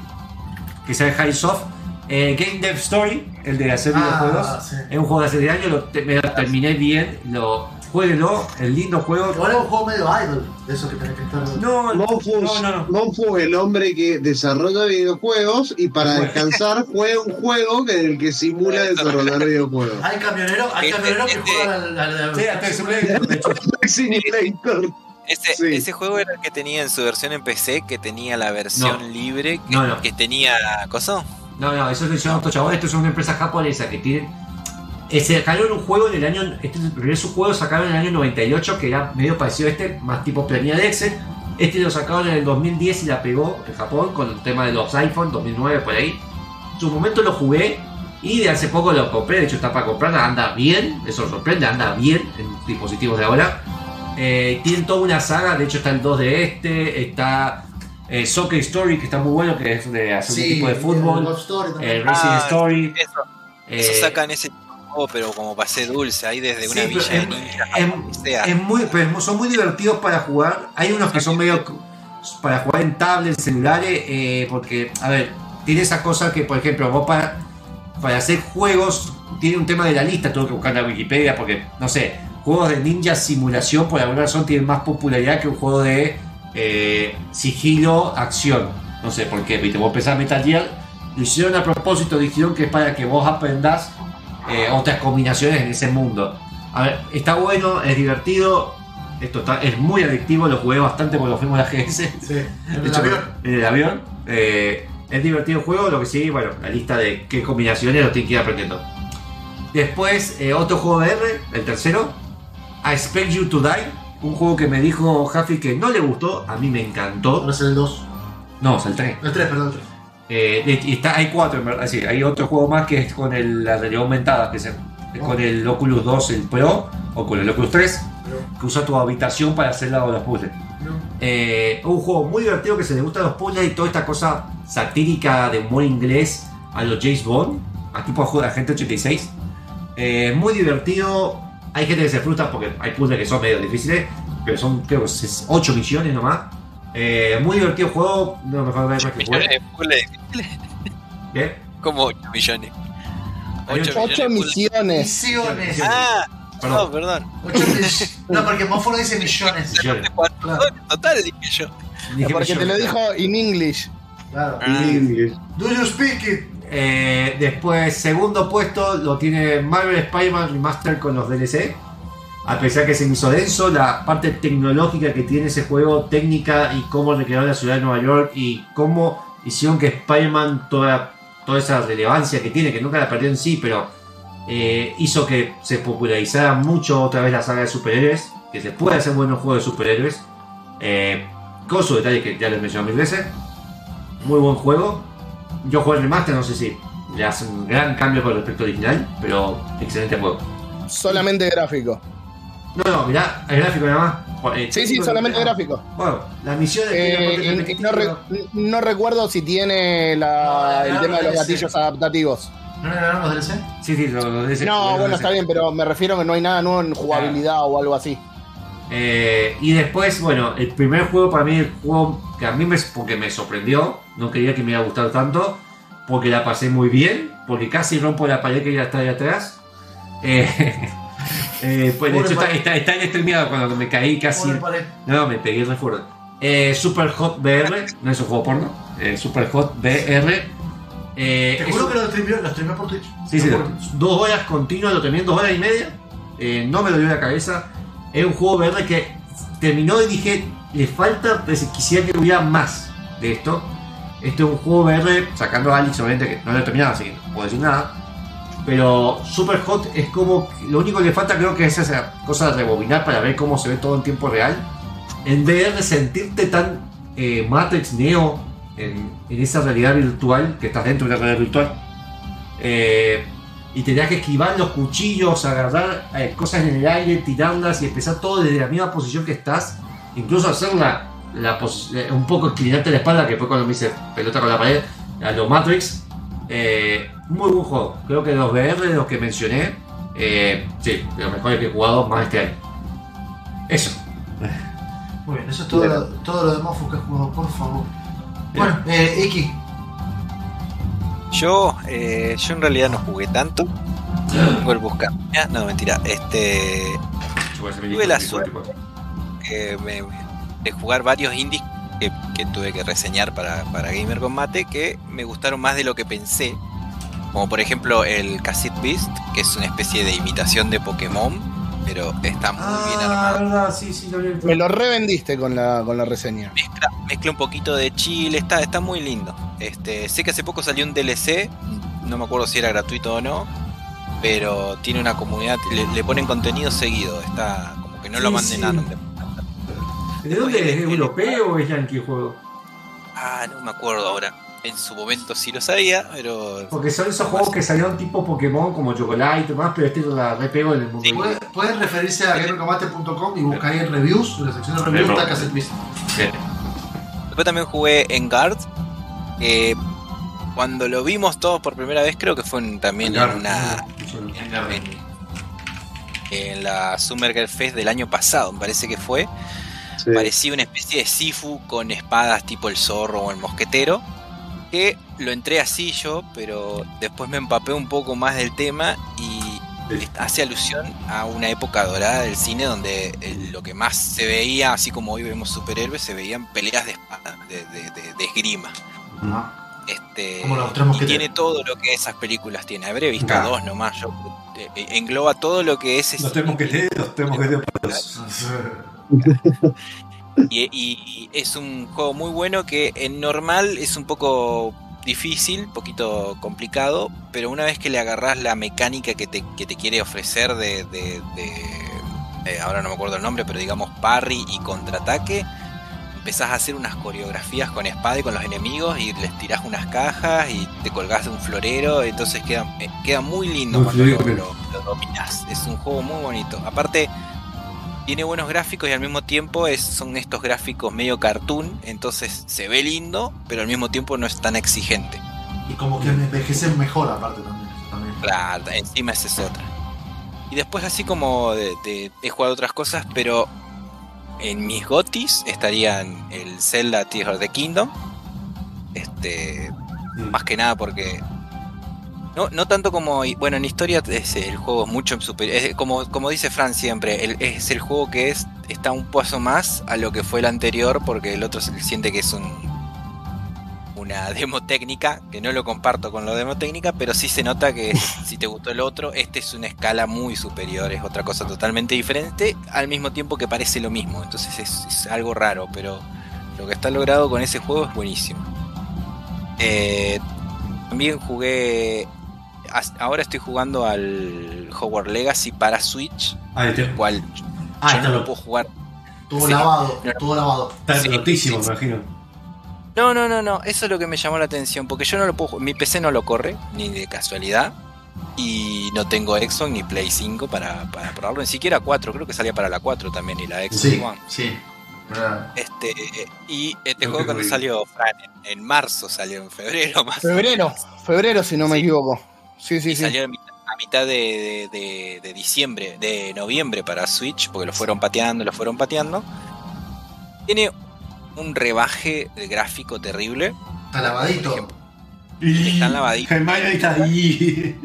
que se llama Highsoft. Eh, Game Dev Story, el de hacer Ah, videojuegos. sí. Es un juego de hace 10 años, lo, te- me lo terminé bien, lo jueguenlo, el lindo juego. Igual es un juego medio idol, de eso que tenés que estar. No, Monfu, no, no, no. Monfu es el hombre que desarrolla videojuegos y para descansar juega un juego que en el que simula desarrollar videojuegos. Hay camioneros, hay Este- camioneros que este- juegan al. Sí, hasta el. Simulator. Ese, Sí. ese juego era el que tenía en su versión en PC, que tenía la versión No. libre, que, No, no. que tenía. ¿Coso? No, no, eso lo hicieron otros chavales. Esto es una empresa japonesa que tiene. eh, sacaron un juego en el año. Este es el primer juego sacaron en el año 98, que era medio parecido a este, más tipo planilla de Excel. Este lo sacaron en el 2010 y la pegó en Japón con el tema de los iPhone 2009 por ahí. En su momento lo jugué y de hace poco lo compré. De hecho, está para comprar, anda bien. Eso sorprende, anda bien en dispositivos de ahora. Eh, tienen toda una saga. De hecho, está el 2 de este. Está eh, Soccer Story, que está muy bueno, que es de hacer un Sí, tipo de el fútbol. Story. El Racing Ah, Story. Eso, eh, eso sacan ese juego, pero como pasé dulce, ahí desde una villa de es- ninja. es- donde sea. es muy, pero son muy divertidos para jugar. Hay unos que son medio para jugar en tablets, celulares, eh, porque, a ver, tiene esa cosa que, por ejemplo, vos para, para hacer juegos, tiene un tema de la lista, tengo que buscar en la Wikipedia, porque, no sé, juegos de ninja simulación por alguna razón tienen más popularidad que un juego de eh, sigilo, acción. No sé por qué, viste, vos pensás Metal Gear, lo hicieron a propósito, dijeron que es para que vos aprendas eh, otras combinaciones en ese mundo. A ver, está bueno, es divertido, esto está- es muy adictivo, lo jugué bastante lo fuimos a la GS. Sí, en el avión. En el avión. Eh, es divertido el juego, lo que sí, bueno, la lista de qué combinaciones lo tienen que ir aprendiendo. Después, eh, otro juego de R, el tercero, I Expect You to Die, un juego que me dijo Jaffi que no le gustó, a mí me encantó. Ahora es el 2. No, es el 3. El 3, perdón, el 3. Eh, de- está, hay cuatro, en verdad. Sí, hay otro juego más que es con el- la realidad aumentada, que es, el- es con el Oculus 2, el Pro, o con el Oculus 3, que usa tu habitación para hacer la- los puzzles. Eh, un juego muy divertido que se le gustan los puzzles y toda esta cosa satírica de humor inglés a los James Bond, a tipo a Agente 86. Eh, muy divertido. Hay gente que se frustra porque hay puzzles que son medio difíciles, pero son creo que 8 millones nomás. Eh, muy divertido el juego, no me acuerdo más que Millones jugué. de ¿Qué? como 8 millones. Hay 8 8 millones. misiones. Misiones. Ah, Perdón. no, perdón. Ocho mill- No, porque Mofo no dice millones. Millones. Claro. total, dije yo. Dije Porque te lo millones. dijo in English. Claro. Ah, Do you speak it? Eh, después, segundo puesto lo tiene Marvel Spider-Man Remaster con los DLC. A pesar que se me hizo denso, la parte tecnológica que tiene ese juego, técnica y cómo recrearon la ciudad de Nueva York y cómo hicieron que Spider-Man toda, toda esa relevancia que tiene, que nunca la perdió en sí, pero eh, hizo que se popularizara mucho otra vez la saga de superhéroes, que se puede hacer buenos juegos de superhéroes, eh, con su detalle que ya les mencioné mil veces. Muy buen juego. Yo jugué el remaster, no sé si le hace un gran cambio con respecto al original, pero excelente juego. Solamente gráfico. No, no, mirá, el gráfico nada más. Eh, Sí, sí, solamente gráfico. Bueno, las misiones Eh, y- no, re- no recuerdo si tiene la- No, el no, tema de los no, gatillos adaptativos. ¿No le ganaron los DLC? Sí, sí, lo, lo de ese- No, bueno, está bien, pero me refiero que no hay nada nuevo en jugabilidad o algo así. Eh, y después, bueno, el primer juego para mí, el juego que a mí me, porque me sorprendió, no quería que me iba a gustar tanto, porque la pasé muy bien, porque casi rompo la pared que ya está ahí atrás. Eh, eh, pues de hecho está, está, está en extremidad cuando me caí casi. No, me pegué re fuerte. Eh, Super Hot VR, no es un juego porno. Super Hot VR. Te juro un- que lo streameó, lo streameó por Twitch. Sí, sí, Por- dos horas continuas, lo terminé en dos horas y media. No me dolió la cabeza. Es un juego VR que terminó y dije, le falta, pues, quisiera que hubiera más de esto. Este es un juego VR, sacando a Alex, obviamente, que no lo he terminado, así que no puedo decir nada. Pero Super Hot es como, lo único que le falta creo que es esa cosa de rebobinar para ver cómo se ve todo en tiempo real. En VR sentirte tan eh, Matrix Neo en, en esa realidad virtual, que estás dentro de una realidad virtual. Eh, y tenías que esquivar los cuchillos, agarrar eh, cosas en el aire, tirarlas y empezar todo desde la misma posición que estás. Incluso hacer la, la eh, un poco inclinarte la espalda, que fue cuando me hice pelota con la pared, a los Matrix. Eh, muy buen juego. Creo que de los VR, de los que mencioné, eh, sí, de los mejores que he jugado más este año. Eso. Muy bien, eso es todo, lo, todo lo de Mofu que he jugado, por favor. Bueno, eh, Iki, Yo, eh, yo en realidad no jugué tanto. Tengo el buscar. Ah, No, mentira. Este. Tuve la suerte. eh, me- de jugar varios indies que, que tuve que reseñar para, para Gamer Combate que me gustaron más de lo que pensé. Como por ejemplo el Cassette Beast, que es una especie de imitación de Pokémon, pero está muy bien Ah, armado. verdad, sí, sí, lo vi. Me lo revendiste con la, con la reseña. Mezcla, mezcla un poquito de chile, está, está muy lindo. Este, sé que hace poco salió un DLC, no me acuerdo si era gratuito o no, pero tiene una comunidad, le, le ponen contenido seguido, está como que no lo manden sí. a nombre. ¿De dónde es? ¿Es europeo o es yankee el juego? Ah, no me acuerdo ahora. En su momento sí lo sabía, pero Porque son esos juegos que salieron tipo Pokémon, como Chocolate y demás, pero este la repego en el mundo. Sí. pueden, pueden referirse a gamercombate.com y buscar ahí en reviews, en la sección de reviews está. Bien. Después también jugué en Guard. Que cuando lo vimos todos por primera vez, creo que fue en- también en una. En, en la Summer Girl Fest del año pasado, me parece que fue. Sí. Parecía una especie de Sifu con espadas tipo el zorro o el mosquetero. Que lo entré así yo, pero después me empapé un poco más del tema y hace alusión a una época dorada del cine donde eh, lo que más se veía, así como hoy vemos superhéroes, se veían peleas de espada, de, de- de- de esgrima. Ajá. Este, y tiene todo lo que esas películas tienen. Habré visto dos nomás. Yo, eh, eh, engloba todo lo que es Los tenemos que leer, los tenemos que leer. y, y es un juego muy bueno que en normal es un poco difícil, un poquito complicado, pero una vez que le agarrás la mecánica que te, que te quiere ofrecer de, de- de- eh, ahora no me acuerdo el nombre, pero digamos parry y contraataque, empezás a hacer unas coreografías con espada y con los enemigos y les tirás unas cajas y te colgás de un florero, entonces queda, eh, queda muy lindo Muy cuando lo, lo- lo dominás. Es un juego muy bonito. Aparte, tiene buenos gráficos y al mismo tiempo es, son estos gráficos medio cartoon, entonces se ve lindo, pero al mismo tiempo no es tan exigente. Y como que me envejecen mejor aparte también. Claro, encima esa es otra. Y después así como de, de- he jugado otras cosas, pero en mis gotis estarían el Zelda Tears of the Kingdom. Este, más que nada porque no, no tanto como bueno en historia es, el juego es mucho superior es como, como dice Fran siempre el- es el juego que es está un paso más a lo que fue el anterior porque el otro se siente que es un una demo técnica, que no lo comparto con la demo técnica, pero sí se nota que si te gustó el otro, este es una escala muy superior, es otra cosa totalmente diferente, al mismo tiempo que parece lo mismo, entonces es, es algo raro, pero lo que está logrado con ese juego es buenísimo. Eh, también jugué, ahora estoy jugando al Hogwarts Legacy para Switch, Ah, este, el cual ah, yo no lo lo- puedo jugar Tuvo Sí. lavado, No. tuvo lavado. está Sí, rotísimo, sí, me imagino. No, no, no, no, eso es lo que me llamó la atención, porque yo no lo puedo, mi PC no lo corre, ni de casualidad, y no tengo Xbox ni Play 5 para, para probarlo, ni siquiera 4, creo que salía para la 4 también, y la Xbox Sí, One. sí. Ah, Este, y este No, juego cuando salió, Fran, en, en marzo salió, en febrero más. Febrero, febrero si no me equivoco. Sí, sí, y sí. salió a mitad, a mitad de, de- de- de diciembre, de noviembre para Switch, porque lo fueron pateando, lo fueron pateando. Tiene un rebaje de gráfico terrible. Está lavadito. Está lavadito. Hermione está ahí.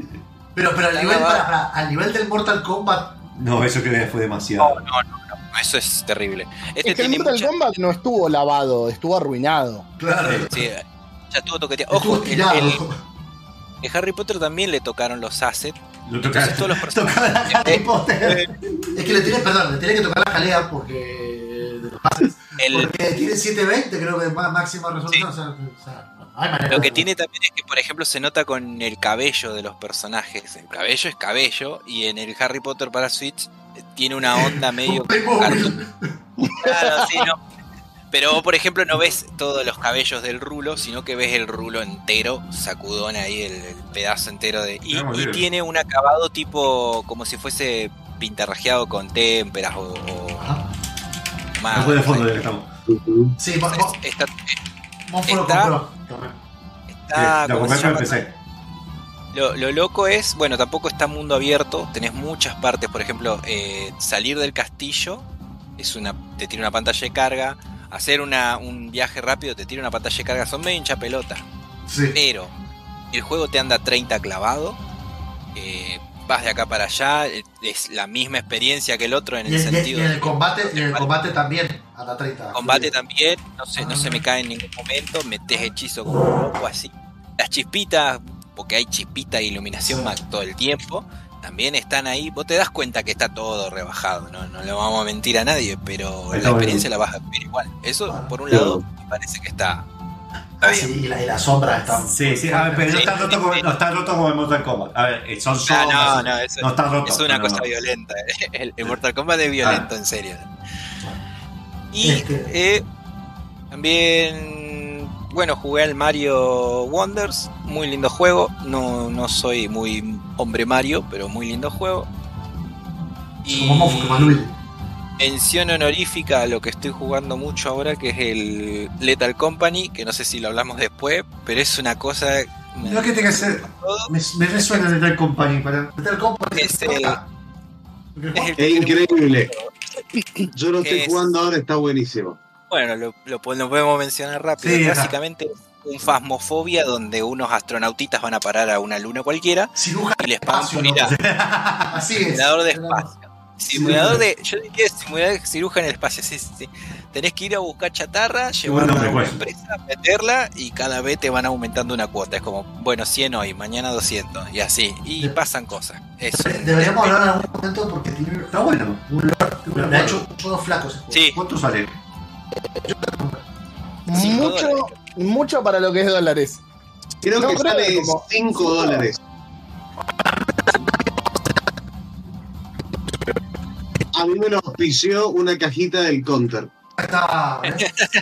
Pero, pero al nivel, para, para, al nivel del Mortal Kombat, No, eso creo que fue demasiado. No, no, no, no, eso es terrible. Este Es que el Mortal mucha- Kombat no estuvo lavado, estuvo arruinado. claro. Sí, ya estuvo toqueteado. Estuvo Ojo, el, el- el Harry Potter también le tocaron los assets. Lo Entonces todos los personajes. Harry Eh, Potter. Es que le tiene, perdón, le tiene que tocar la jalea porque. De los pases, El, Porque tiene 720, creo que es má- máxima resolución. O sea, o sea, no hay manera Lo que de- tiene también es que, por ejemplo, se nota con el cabello de los personajes. El cabello es cabello y en el Harry Potter para Switch eh, tiene una onda medio. Claro, sí, no. Pero vos, por ejemplo, no ves todos los cabellos del rulo, sino que ves el rulo entero, sacudón ahí, el, el pedazo entero de. Y, tiene un acabado tipo como si fuese pintarrajeado con témperas o. más. De fondo ya que estamos. Sí, Está, Monfort lo compró. está- Lo loco es, bueno, tampoco está mundo abierto, tenés muchas partes, por ejemplo, eh, salir del castillo es una, te tira una pantalla de carga, hacer una, un viaje rápido te tira una pantalla de carga, son medio hincha pelota, Sí. pero el juego te anda 30 clavado, eh, vas de acá para allá, es la misma experiencia que el otro en el sentido y en de el combate, y en el combate también, a la 30. combate también, no se, no se me cae en ningún momento, metes hechizo como un loco así. Las chispitas, porque hay chispita e iluminación Sí. más todo el tiempo, también están ahí. Vos te das cuenta que está todo rebajado, no, no le vamos a mentir a nadie, pero Está la experiencia la vas a vivir igual. Eso, Ah, por un claro. lado, me parece que está, está Ah, bien. sí, y, la, y las sombras están. Sí, sí, a ver, pero no está roto como, sí. no está roto como el Mortal Kombat. A ver, eh, son Ah, sombras. no, no, eso no está roto. es una no, cosa no. violenta. El, el Mortal Kombat es violento, en serio. Y Este- eh, también, bueno, jugué al Mario Wonders, muy lindo juego. No, no soy muy hombre Mario, pero muy lindo juego. Y Como. Mención honorífica a lo que estoy jugando mucho ahora, que es el Lethal Company, que no sé si lo hablamos después, pero es una cosa... No que tenga que ser. Me, me resuena de tal compañía para. Metal Kombat Es el- es el Es increíble. Yo lo estoy Es- jugando ahora, está buenísimo. Bueno, lo, lo po- lo podemos mencionar rápido. Sí, ajá. Básicamente un fasmofobia donde unos astronautitas van a parar a una luna cualquiera Ciruja y les pagan espacio, por ir a. Así es. de espacio. Simulador de, yo diría simulador de ciruja en el espacio, sí, sí, sí. Tenés que ir a buscar chatarra, llevarla Bueno, a una empresa, meterla y cada vez te van aumentando una cuota. Es como, bueno, 100 hoy, mañana 200 y así. Y De- pasan cosas. Eso. Deberíamos hablar en algún momento porque tiene Está bueno. un lore. Me ha hecho unos flacos. Sí, ¿Cuánto sale? Mucho, mucho para lo que es dólares. Creo No, que creo sale que como 5 cinco. dólares. A mí me lo auspició una cajita del counter.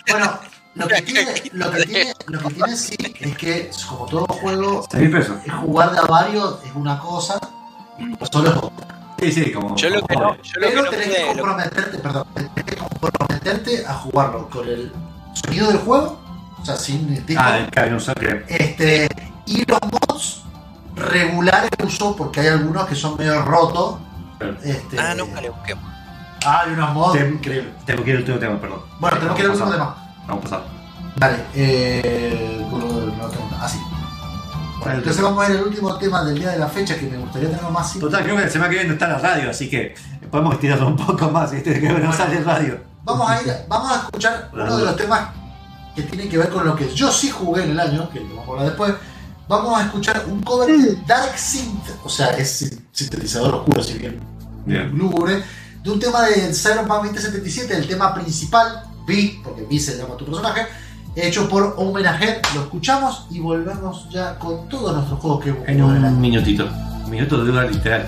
Bueno, lo que tiene, lo que tiene, lo que tiene sí es que, como todo juego, 6 mil pesos. jugar de a varios es una cosa, y solo es otra. Sí, sí, como. Yo lo que no, yo lo que Pero no tenés que pude, lo- comprometerte, perdón, tenés que comprometerte a jugarlo con el sonido del juego, o sea, sin disco, Ah, el que no sé qué. este, y los mods regular el uso, porque hay algunos que son medio rotos. Este, Ah, nunca le busqué. Ah, hay unos mods Tem- increíbles. Tengo que ir al último tema, perdón. Bueno, tenemos que ir al último Vamos tema. a- Vamos a pasar. Vale, eh. Así. Bueno, entonces vamos a ver el último tema del día de la fecha que me gustaría tener más simple. Total, creo que la semana que viene no está la radio, así que podemos estirarlo un poco más. ¿viste? Que no sale radio. Vamos a ir, vamos a escuchar uno de los temas que tiene que ver con lo que yo sí jugué en el año, que lo vamos a hablar después. Vamos a escuchar un cover de Dark Synth, o sea, es sin- sintetizador oscuro, si Bien. Lúgubre, de un tema de Cyberpunk 2077, el tema principal, Vi, porque Vi se llama tu personaje, hecho por Homenaje. Lo escuchamos y volvemos ya con todos nuestros juegos que hemos En un minutito. Un minuto de dura literal.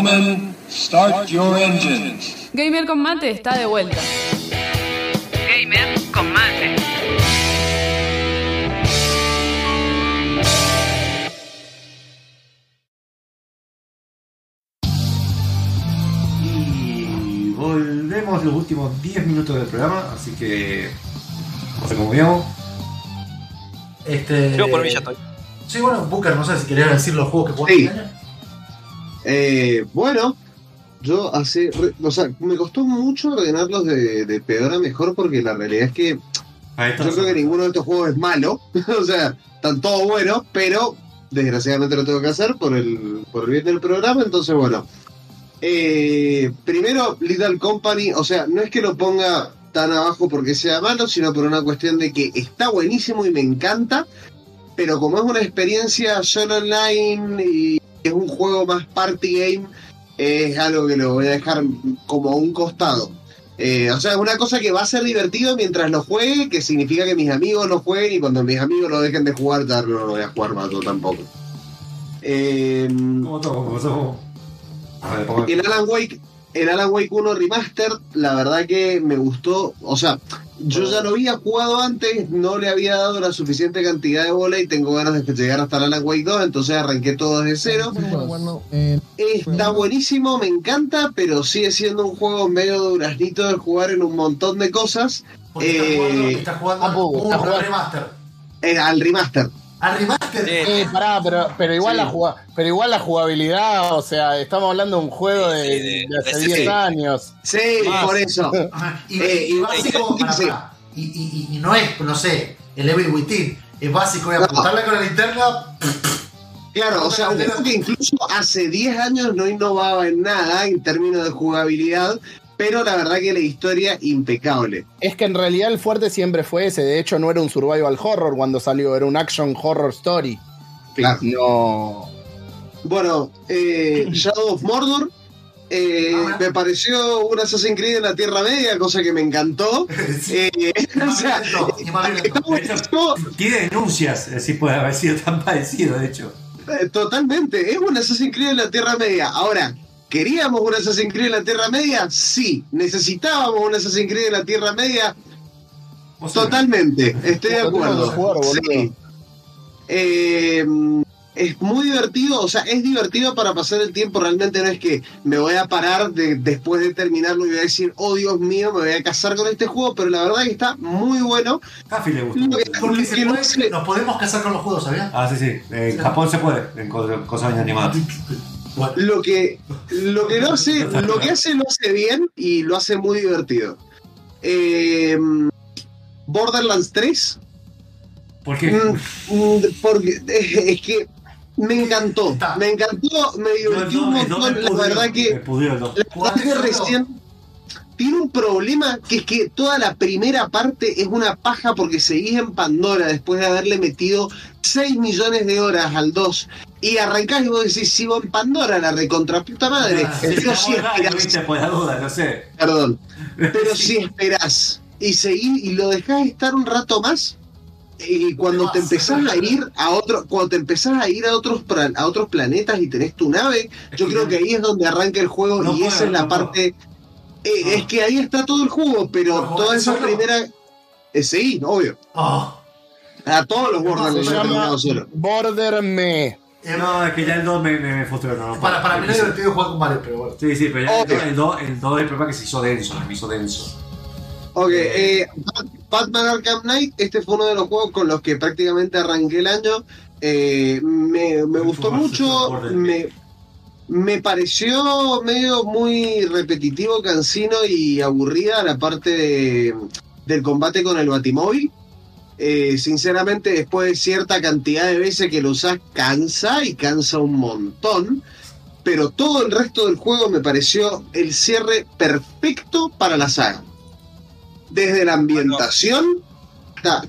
Gentlemen, start your engines. Gamer con mate está de vuelta. Gamer con mate. Y volvemos los últimos 10 minutos del programa, así que. No sé cómo veamos. Este, Yo por mí ya estoy. Sí, bueno, Booker, no sé si querías decir los juegos que jugaste Sí. Eh, bueno, yo hace. re- o sea, me costó mucho ordenarlos de, de peor a mejor porque la realidad es que yo creo que ninguno de estos juegos es malo. o sea, están todos buenos, pero desgraciadamente lo tengo que hacer por el, por el bien del programa. Entonces, bueno. Eh, primero, Little Company, o sea, no es que lo ponga tan abajo porque sea malo, sino por una cuestión de que está buenísimo y me encanta, pero como es una experiencia solo online y es un juego más party game, es algo que lo voy a dejar como a un costado. Eh, o sea, es una cosa que va a ser divertido mientras lo juegue, que significa que mis amigos lo jueguen y cuando mis amigos lo dejen de jugar, ya no lo voy a jugar más yo tampoco. Eh, Como todo, como todo. Ver, el Alan Wake, el Alan Wake 1 Remaster, la verdad que me gustó. O sea, yo ya lo había jugado antes, no le había dado la suficiente cantidad de bola y tengo ganas de llegar hasta Alan Wake 2, entonces arranqué todo desde cero. Está buenísimo, me encanta, pero sigue siendo un juego medio duraznito de jugar en un montón de cosas. Porque Eh, jugando, estás jugando ah, pues, un estás jugando- remaster. eh, al remaster. Al remaster. Sí. Eh, pará, pero, pero, igual Sí. la juga- pero igual la jugabilidad, o sea, estamos hablando de un juego de, Sí, de- de hace de- 10 sí. años. Sí, Más. por eso. Ajá. Y, Eh, y básico, y- pará, sí. pará. Y, y- y- y no es, no sé, el Evil Within. Es básico, voy a apuntarle con la linterna. Claro, o sea, un juego que incluso hace 10 años no innovaba en nada en términos de jugabilidad, pero la verdad que la historia impecable. Es que en realidad el fuerte siempre fue ese. De hecho, no era un survival horror cuando salió, era un action horror story. Claro. No. Bueno, eh, Shadow of Mordor eh, Ah, me pareció un Assassin's Creed en la Tierra Media, cosa que me encantó. Sí. Eh, o sea, Tiene denuncias, así puede haber sido tan parecido, de hecho. eh, totalmente. Es un Assassin's Creed en la Tierra Media. Ahora, ¿queríamos un Assassin's Creed en la Tierra Media? Sí. ¿Necesitábamos un Assassin's Creed en la Tierra Media? Totalmente, estoy de acuerdo. jugar. Sí. Eh, es muy divertido, o sea, es divertido para pasar el tiempo. Realmente no es que me voy a parar de- después de terminarlo y voy a decir, oh Dios mío, me voy a casar con este juego, pero la verdad que está muy bueno. Cafi le gusta. Porque se puede- nos podemos casar con los juegos, ¿sabías? Ah, sí, sí. En Japón se puede, en co- cosas animadas. Bueno, Lo que, lo que lo hace, lo que hace lo hace bien y lo hace muy divertido. Eh, Borderlands 3 ¿Por qué? Mm, mm, porque es que Me encantó, Está. me encantó, me divertí un el dos montón. me La verdad que. La verdad que recién tiene un problema que es que toda la primera parte es una paja porque seguís en Pandora después de haberle metido 6 millones de horas al 2 y arrancás y vos decís, sigo en Pandora, la recontra puta madre. Ah, pero si esperás, viste, por la duda, no sé. perdón, pero si esperás y seguís y lo dejás estar un rato más y cuando te empezás a ir a otro, cuando te empezás a ir a otros a otros planetas y tenés tu nave, yo creo que ahí es donde arranca el juego No y esa es la no puedo. Eh, No. Es que ahí está todo el juego, pero ¿Lo toda esa solo? primera. eh, sí, obvio. Oh, A todos los Borderlands terminado solo. Borderme. eh, No, es que ya el 2 me, me, me frustró. No, no, para, para mí no es divertido jugar con Mario, pero bueno. Sí, sí, pero ya Obvio. el 2 el 2 el problema es que se hizo denso, me hizo denso. Ok, eh, Bat- Batman Arkham Knight, este fue uno de los juegos con los que prácticamente arranqué el año. Eh, me, me gustó mucho, me, me pareció medio muy repetitivo, cansino y aburrida la parte de- del combate con el Batimóvil. Eh, sinceramente, después de cierta cantidad de veces que lo usás, cansa y cansa un montón. Pero todo el resto del juego me pareció el cierre perfecto para la saga. Desde la ambientación.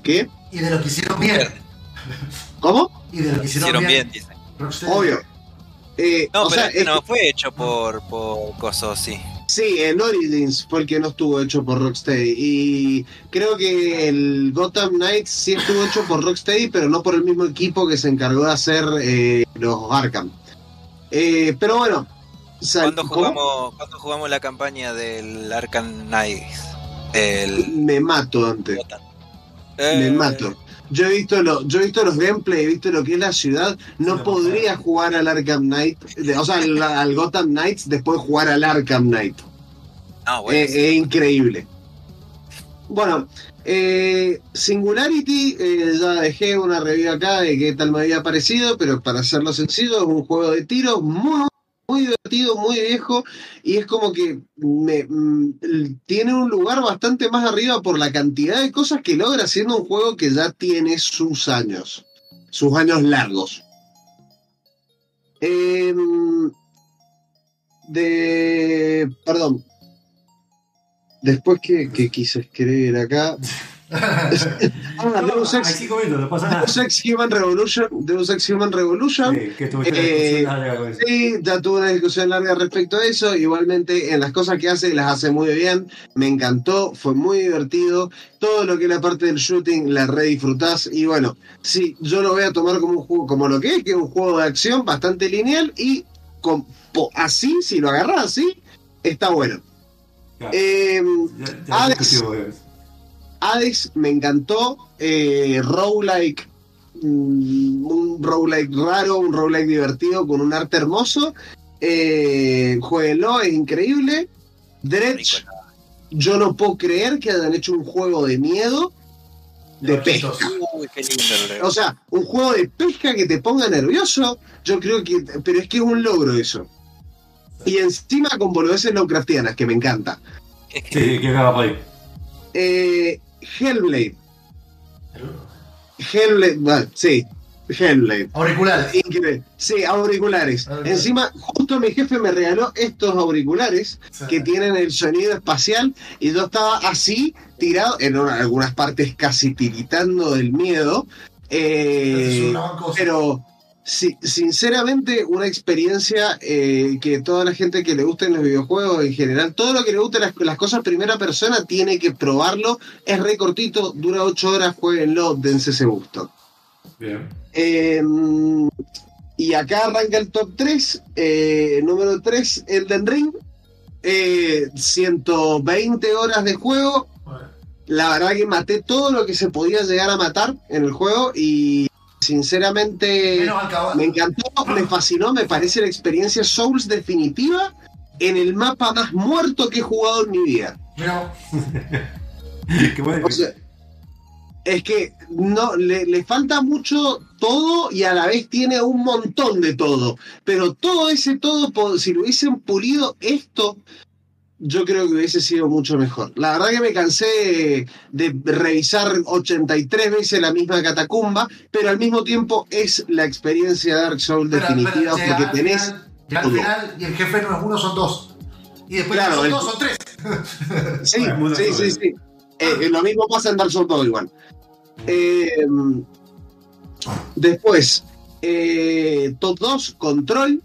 ¿Qué? Y de lo que hicieron bien. ¿Cómo? Y de lo que hicieron, Hicieron bien. bien. Obvio. Eh, No, o pero sea, este es no fue hecho por, por Coso, sí. Sí, el Origins fue el que no estuvo hecho por Rocksteady. Y creo que el Gotham Knights sí estuvo hecho por Rocksteady, pero no por el mismo equipo que se encargó de hacer eh, los Arkham. Eh, pero bueno. ¿Cuándo jugamos, ¿Cuándo jugamos la campaña del Arkham Knights? El Me mato antes. Gotham. Me Eh, mato. Yo he visto lo, yo he visto los gameplay, he visto lo que es la ciudad. No podría jugar al Arkham Knight, de- o sea, al, al Gotham Knights después de jugar al Arkham Knight. No, bueno, Eh, Es increíble. Bueno, eh, Singularity, eh, ya dejé una review acá de qué tal me había parecido, pero para hacerlo sencillo, es un juego de tiros muy, muy divertido, muy viejo, y es como que me, mm, tiene un lugar bastante más arriba por la cantidad de cosas que logra siendo un juego que ya tiene sus años, sus años largos. Em, de. Perdón. Después que, que quise escribir acá. Ah, Deus Ex, 5 minutos, no pasa nada. Deus Ex Human Revolution. Deus Ex Human Revolution. Sí, que tuviste Eh, discusión larga con eso. Sí, ya tuve una discusión larga respecto a eso. Igualmente, en las cosas que hace, las hace muy bien. Me encantó, fue muy divertido. Todo lo que es la parte del shooting, la re disfrutás. Y bueno, sí, yo lo voy a tomar como un juego, como lo que es, que es un juego de acción bastante lineal. Y con, po- así, si lo agarras así, está bueno. Eh, Ya- ya Alex. Hades me encantó. Eh, roguelike. mm, Un roguelike raro, un roguelike divertido con un arte hermoso. Eh, jueguenlo, es increíble. Dredge, yo no puedo creer que hayan hecho un juego de miedo de pesca. Uy, qué lindo. O sea, un juego de pesca que te ponga nervioso, yo creo que. Pero es que es un logro eso. Y encima con boludeces Lovecraftianas, que me encanta. Sí, sí, que acaba por ahí. Eh, Hellblade. Hellblade, bueno, sí, Hellblade. Auriculares. Increíble. Sí, auriculares. Auriculares. Encima, justo mi jefe me regaló estos auriculares Sí. que tienen el sonido espacial y yo estaba así, tirado, en una- algunas partes casi tiritando del miedo. eh, Es una cosa. pero sí, sinceramente una experiencia eh, que toda la gente que le gusten los videojuegos en general, todo lo que le guste las, las cosas primera persona tiene que probarlo. Es re cortito, dura 8 horas, jueguenlo, dense ese gusto. Bien. Eh, y acá arranca el top 3. número 3, Elden Ring. Eh, 120 horas de juego. Bueno, La verdad que maté todo lo que se podía llegar a matar en el juego y sinceramente me encantó, me fascinó, me parece la experiencia Souls definitiva en el mapa más muerto que he jugado en mi vida. Mira, Qué bueno. O sea, es que no le, le falta mucho todo y a la vez tiene un montón de todo. Pero todo ese todo, si lo hubiesen pulido esto, yo creo que hubiese sido mucho mejor. La verdad que me cansé de revisar 83 veces la misma catacumba, pero al mismo tiempo es la experiencia Dark Souls Pero- definitiva pero llega porque al tenés final- al final y el jefe no es uno, son dos. Y después Claro, son el- dos, son tres. Sí, Bueno, mundo sí, sobre. sí, sí. Eh, eh, lo mismo pasa en Dark Souls 2 igual. Eh, después, eh, Top 2, Control.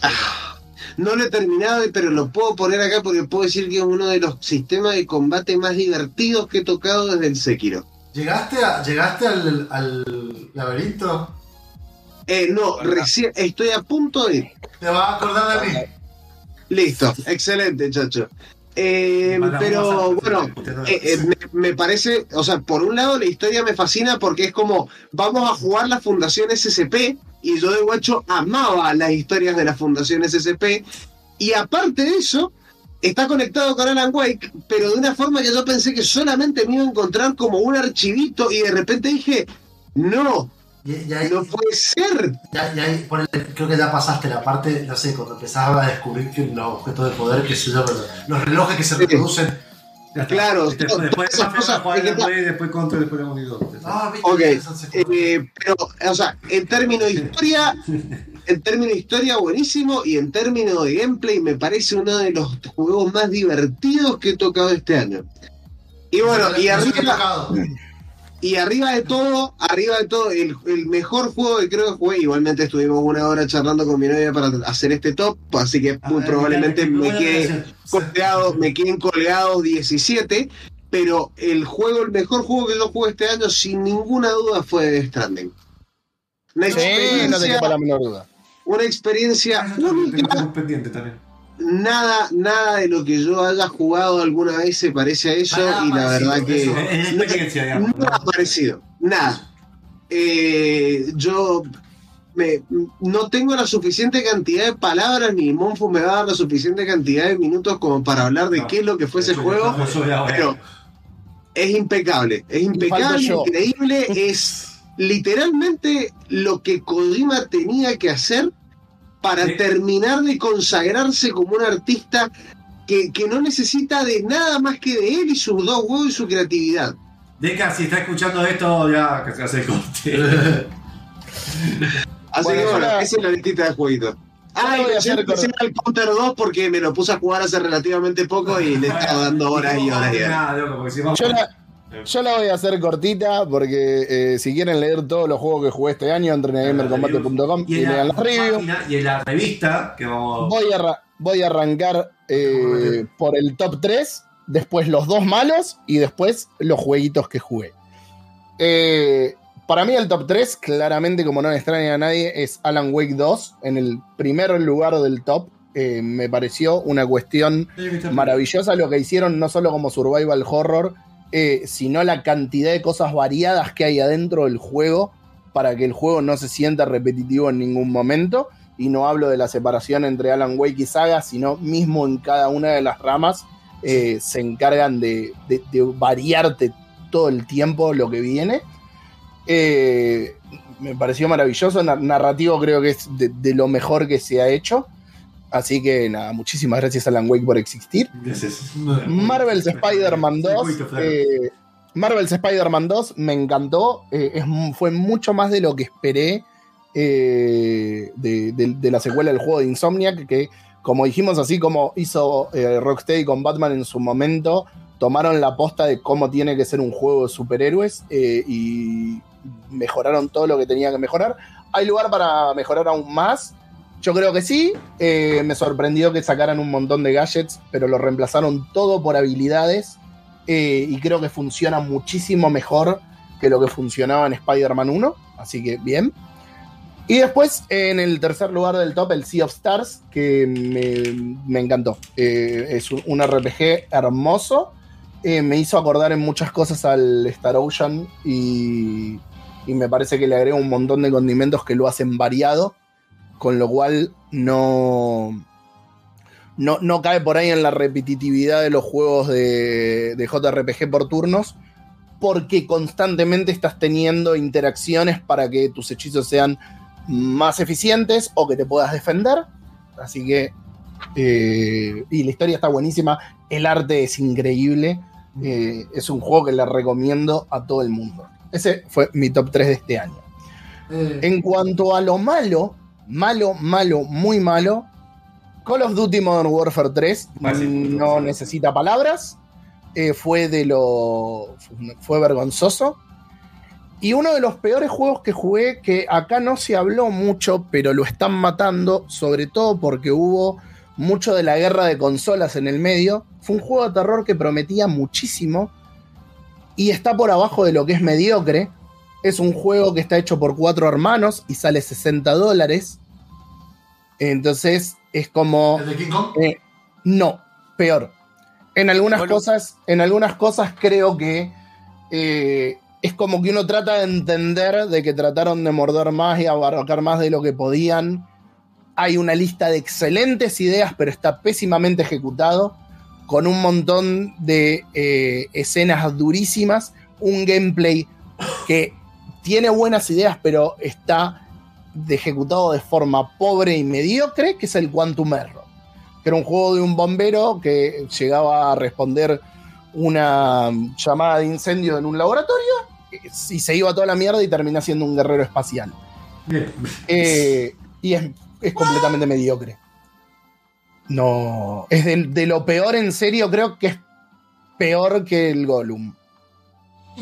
Ah, no lo he terminado, pero lo puedo poner acá porque puedo decir que es uno de los sistemas de combate más divertidos que he tocado desde el Sekiro. ¿Llegaste, a- llegaste al, al laberinto? Eh, no, recién estoy a punto de. Te vas a acordar de mí. Listo, excelente, chacho. Eh, pero bueno, Eh, eh, me, me parece, o sea, por un lado la historia me fascina porque es como, vamos a jugar la Fundación SCP y yo de guacho amaba las historias de la Fundación SCP y aparte de eso, está conectado con Alan Wake, pero de una forma que yo pensé que solamente me iba a encontrar como un archivito y de repente dije, no, Y, y ahí, no puede ser. ya- y ahí, creo que ya pasaste la parte, no sé, cuando empezabas a descubrir que los objetos de poder, que pero los relojes que se reproducen. Claro, Después, después, esas después, cosas, es que Play, después contra, después unidad. Ah, viste, Ok, eh, pero, o sea, en términos de historia, en términos de historia buenísimo y en términos de gameplay me parece uno de los juegos más divertidos que he tocado este año. Y bueno, y arriba. Y arriba de todo, arriba de todo, el, el mejor juego que creo que jugué, igualmente estuvimos una hora charlando con mi novia para hacer este top, así que A muy ver, probablemente me buena quede relación. colgados, me queden colgados 17, pero el juego, el mejor juego que yo jugué este año, sin ninguna duda, fue Death Stranding. Una Sí, no te experiencia, quepa la menor duda. una experiencia Ah, única. tengo un pendiente también. Nada, nada de lo que yo haya jugado alguna vez se parece a eso, Nada y la parecido, verdad que eso. Es la experiencia, digamos. nada parecido, nada. Eh, yo me- no tengo la suficiente cantidad de palabras, ni Monfu me va a dar la suficiente cantidad de minutos como para hablar de No, qué es lo que fue ese juego. pero- Es impecable, es impecable, increíble, es literalmente lo que Kojima tenía que hacer para Sí. terminar de consagrarse como un artista que, que no necesita de nada más que de él y sus dos huevos y su creatividad. Deca, si está escuchando esto, ya que se hace el corte. Así Bueno, que bueno, la- esa es la listita de jueguitos. Ah, voy a hacer con- el Counter 2 porque me lo puse a jugar hace relativamente poco y le estaba dando horas y horas y horas. Nada, loco, porque si vamos- Yo la, yo la voy a hacer cortita porque eh, si quieren leer todos los juegos que jugué este año, entren a gamercombate.com y y lean la página y en la revista que vamos. Voy a, voy a arrancar eh, por el top 3, después los dos malos y después los jueguitos que jugué. Eh, para mí el top 3, claramente como no me extraña a nadie, es Alan Wake 2 en el primer lugar del top. Me pareció una cuestión maravillosa lo que hicieron, no solo como survival horror, eh, sino la cantidad de cosas variadas que hay adentro del juego para que el juego no se sienta repetitivo en ningún momento. Y no hablo de la separación entre Alan Wake y Saga, sino mismo en cada una de las ramas eh, se encargan de, de- variarte todo el tiempo lo que viene. Eh, me pareció maravilloso, na- narrativo creo que es de lo mejor que se ha hecho. Así que nada, muchísimas gracias Alan Wake por existir. Gracias. Marvel's Spider-Man 2. Circuito, flaco. eh, Marvel's Spider-Man 2 me encantó. eh, es fue mucho más de lo que esperé eh, de, de- de la secuela del juego de Insomniac. Que, como dijimos, así como hizo eh, Rocksteady con Batman en su momento, tomaron la posta de cómo tiene que ser un juego de superhéroes y mejoraron todo lo que tenía que mejorar. ¿Hay lugar para mejorar aún más? Yo creo que sí. Eh, me sorprendió que sacaran un montón de gadgets, pero lo reemplazaron todo por habilidades. eh, y creo que funciona muchísimo mejor que lo que funcionaba en Spider-Man 1. Así que bien. Y después, en el tercer lugar del top, el Sea of Stars, que me, me encantó. Eh, es un, RPG hermoso. Me hizo acordar en muchas cosas al Star Ocean y, y me parece que le agrega un montón de condimentos que lo hacen variado con lo cual no, no, no cae por ahí en la repetitividad de los juegos de, de JRPG por turnos, porque constantemente estás teniendo interacciones para que tus hechizos sean más eficientes o que te puedas defender. Así que Eh, y la historia está buenísima. El arte es increíble. Eh, es un juego que le recomiendo a todo el mundo. Ese fue mi top 3 de este año. Eh, En cuanto a lo malo, malo, malo, muy malo, Call of Duty Modern Warfare 3 Ah, no necesita palabras. eh, fue de lo. fue vergonzoso. Y uno de los peores juegos que jugué, que acá no se habló mucho, pero lo están matando, sobre todo porque hubo mucho de la guerra de consolas en el medio, fue un juego de terror que prometía muchísimo y está por abajo de lo que es mediocre. Es un juego que está hecho por cuatro hermanos y sale 60 dólares. Entonces es como... ¿El de King Kong? Eh, no, peor. En algunas Bueno. cosas, en algunas cosas creo que eh, es como que uno trata de entender de que trataron de morder más y abarcar más de lo que podían. Hay una lista de excelentes ideas, pero está pésimamente ejecutado, con un montón de eh, escenas durísimas, un gameplay que tiene buenas ideas, pero está de ejecutado de forma pobre y mediocre, que es el Quantum Error que era un juego de un bombero que llegaba a responder una llamada de incendio en un laboratorio y se iba toda la mierda y termina siendo un guerrero espacial. Bien. Eh, y es, es completamente mediocre. No, es de, de lo peor en serio, creo que es peor que el Gollum.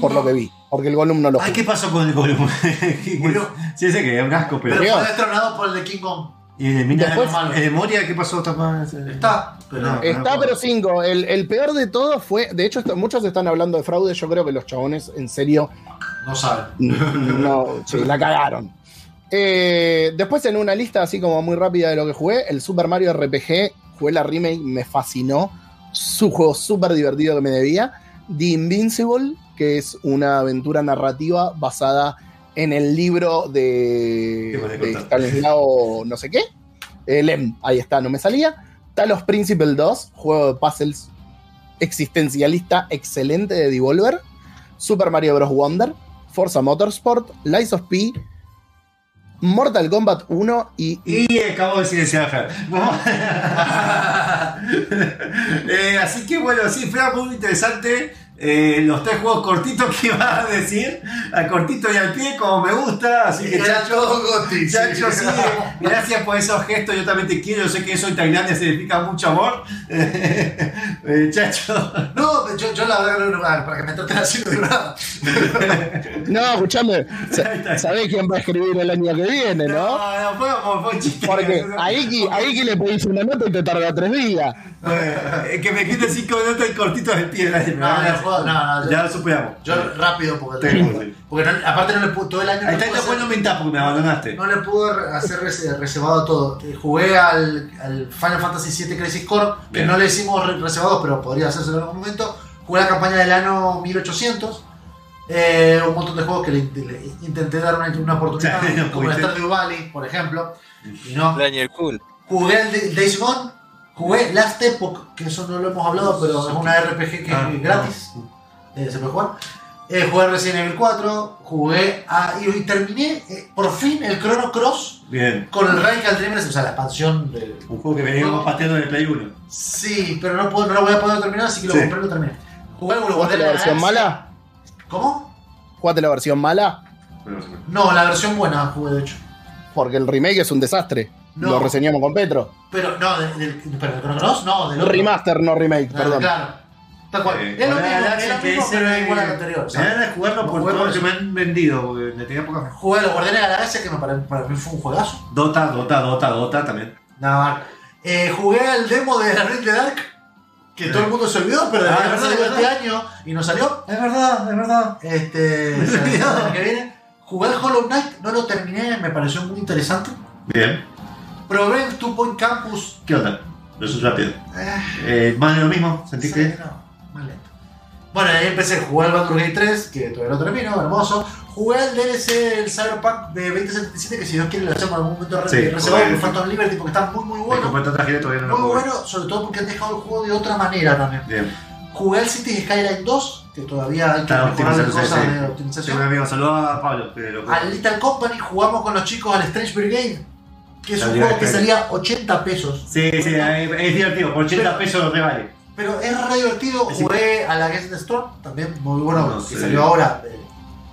Por lo que vi, porque el Gollum no lo Ay, jugué. ¿qué pasó con el Gollum? Murió. sí, ese que es un asco, pero. Pero fue destronado por el de King Kong. ¿Y el de Mina Después- el de Moria qué pasó? Está más- Está, pero. No. Está, pero cinco. El, el peor de todo fue. De hecho, esto- muchos están hablando de fraude. Yo creo que los chabones, en serio, No saben. no, sí, la cagaron. Eh, después en una lista así como muy rápida de lo que jugué, el Super Mario RPG, jugué la remake, me fascinó. Su juego súper divertido que me debía. The Invincible, que es una aventura narrativa basada en el libro de, ¿Qué me vas a de? Stanislao no sé qué. Lem, ahí está, no me salía. Talos Principle 2, juego de puzzles existencialista excelente de Devolver. Super Mario Bros. Wonder, Forza Motorsport, Lies of P, Mortal Kombat 1 y Y acabo de silenciar a. Eh, así que bueno, sí, fue muy interesante. Eh, los tres juegos cortitos que iba a decir, a cortito y al pie, como me gusta. Así que Chacho, sí. Chacho, sí, gracias por esos gestos. Yo también te quiero. Yo sé que eso en Tailandia significa mucho amor. Eh, Chacho, No, yo, yo la verdad no, no, para que me traten así no nada. No, escuchame, sa- ¿sabés quién va a escribir el año que viene, no? no, fue, amor, fue un chiste. Porque a Iki, a Iki le pedís una nota y te tarda tres días. Eh, que me quede cinco minutos y cortitos del pie. No, no, no, no, ya lo superamos. Yo rápido, porque, Sí, tengo- sí. porque no- aparte no le pude, todo el año Ahí no, está, pude después no hacer, mentás porque me abandonaste. no le pude hacer rese- reservado todo. Eh, Jugué al, al Final Fantasy VII Crisis Core, que Bien. no le hicimos re- reservados, pero podría hacerse en algún momento. Jugué la campaña del año 1800. eh, un montón de juegos que le, le intenté dar una, una oportunidad, como el. Stardew Valley, por ejemplo. Y no. Daniel Cool. Jugué el de- Days Gone, jugué Last Epoch, que eso no lo hemos hablado, pero es una RPG que Ah, es gratis, eh, se puede jugar. Eh, jugué Resident Evil 4, jugué a, y, y terminé eh, por fin el Chrono Cross Bien. con el Radical Dreamers, o sea, la expansión de... Un juego que veníamos pateando en el Play 1. Sí, pero no, puedo, no lo voy a poder terminar, así que lo Sí. compré y lo terminé. Jugué el ¿Jugaste Guardián la de versión mala? ¿Cómo? ¿Jugaste la versión mala? No, la versión buena jugué de hecho. Porque el remake es un desastre. No. Lo reseñamos con Petro. Pero, no, del, del, pero del Chrono Cross, no, del otro. remaster, no remake, perdón. Claro. Tal cual. Eh, es lo mismo, de es lo que mismo, pero es igual al anterior. Me dan a jugarlo por Jugué todo lo que me han vendido, porque tenía poca Jugué los Guardianes de la Galaxia, que me pare- para mí fue un juegazo. Dota, Dota, Dota, Dota también. No, eh, jugué al demo de la Ring de Dark, que todo el mundo se olvidó, pero Ah, haber verdad, este año y no salió. Es verdad, es verdad. Este, Me se- olvidó. la semana que viene. Jugué al Hollow Knight, no lo terminé, me pareció muy interesante. Bien. Probé el Two Point Campus. ¿Qué onda? Es rápido. eh, Eh, más de lo mismo, ¿sentiste? sí, no, más lento. Bueno, ahí empecé a jugar al Baldur's Gate 3, que todavía no termino, hermoso. Jugué al DLC, el Cyberpunk de 2077, que si Dios quiere lo hacemos en algún momento Sí, re- reservado por Phantom Liberty, porque está muy muy bueno. tarjeta todavía no lo Muy jugué. bueno, sobre todo porque han dejado el juego de otra manera también. Bien. Jugué al City Skyline 2, que todavía hay que Está mejorar cosas sí, de Sí, un optimización. amigo, saludos a Pablo. que lo- Al Little Company jugamos con los chicos al Strange Brigade, que es un juego que salía 80 pesos. Sí, sí, es divertido. Por 80 pesos re vale. Pero es re divertido. Es Jugué a la Guest Storm, también muy bueno, No que sé. salió ahora. eh,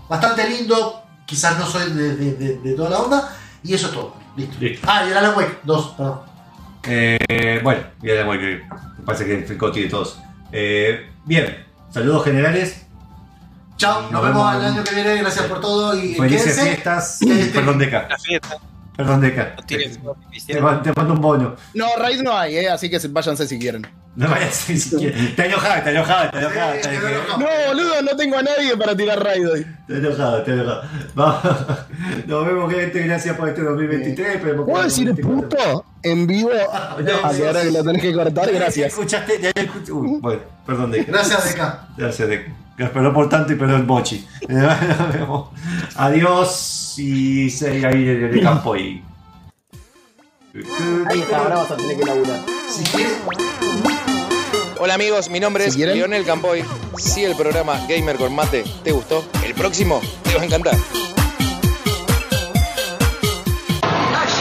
Bastante lindo. Quizás no soy de, de- de- de toda la onda. Y eso es todo. Listo. Listo. Ah, y el Alan Wake 2, perdón. Eh, bueno, ya la voy que me parece que el Coti de todos. Eh, bien, saludos generales. Chao, Nos nos, vemos vemos el año que viene. Gracias por todo. Y Felices quédense. fiestas. Este- Perdón, Deca. La fiesta. Perdón, Deca. No Te, te mando un bono. No, raid no hay, ¿eh? así que se- váyanse si quieren. No vayas ni siquiera. Está enojado, está enojado, está enojado. Enojado. No, boludo, no tengo a nadie para tirar raid hoy. Está enojado, está enojado. Vamos. Nos vemos, gente. Gracias por este 2023. Esperemos que ¿Puedo decir 2024. puto en vivo? No, A la hora que lo tenés que cortar, gracias. Escuchaste, ya escuché. Uy, bueno, perdón, Deca. Gracias, Deca. Gracias, Deca. Perdón por tanto y perdón, Mochi. Nos vemos. Adiós y se ahí en el campo y. Ahí está, ahora vas a tener que laburar. Si quieres. Hola amigos, mi nombre es quieren. Lionel Campoy. Si el programa Gamer con Mate te gustó, el próximo te va a encantar.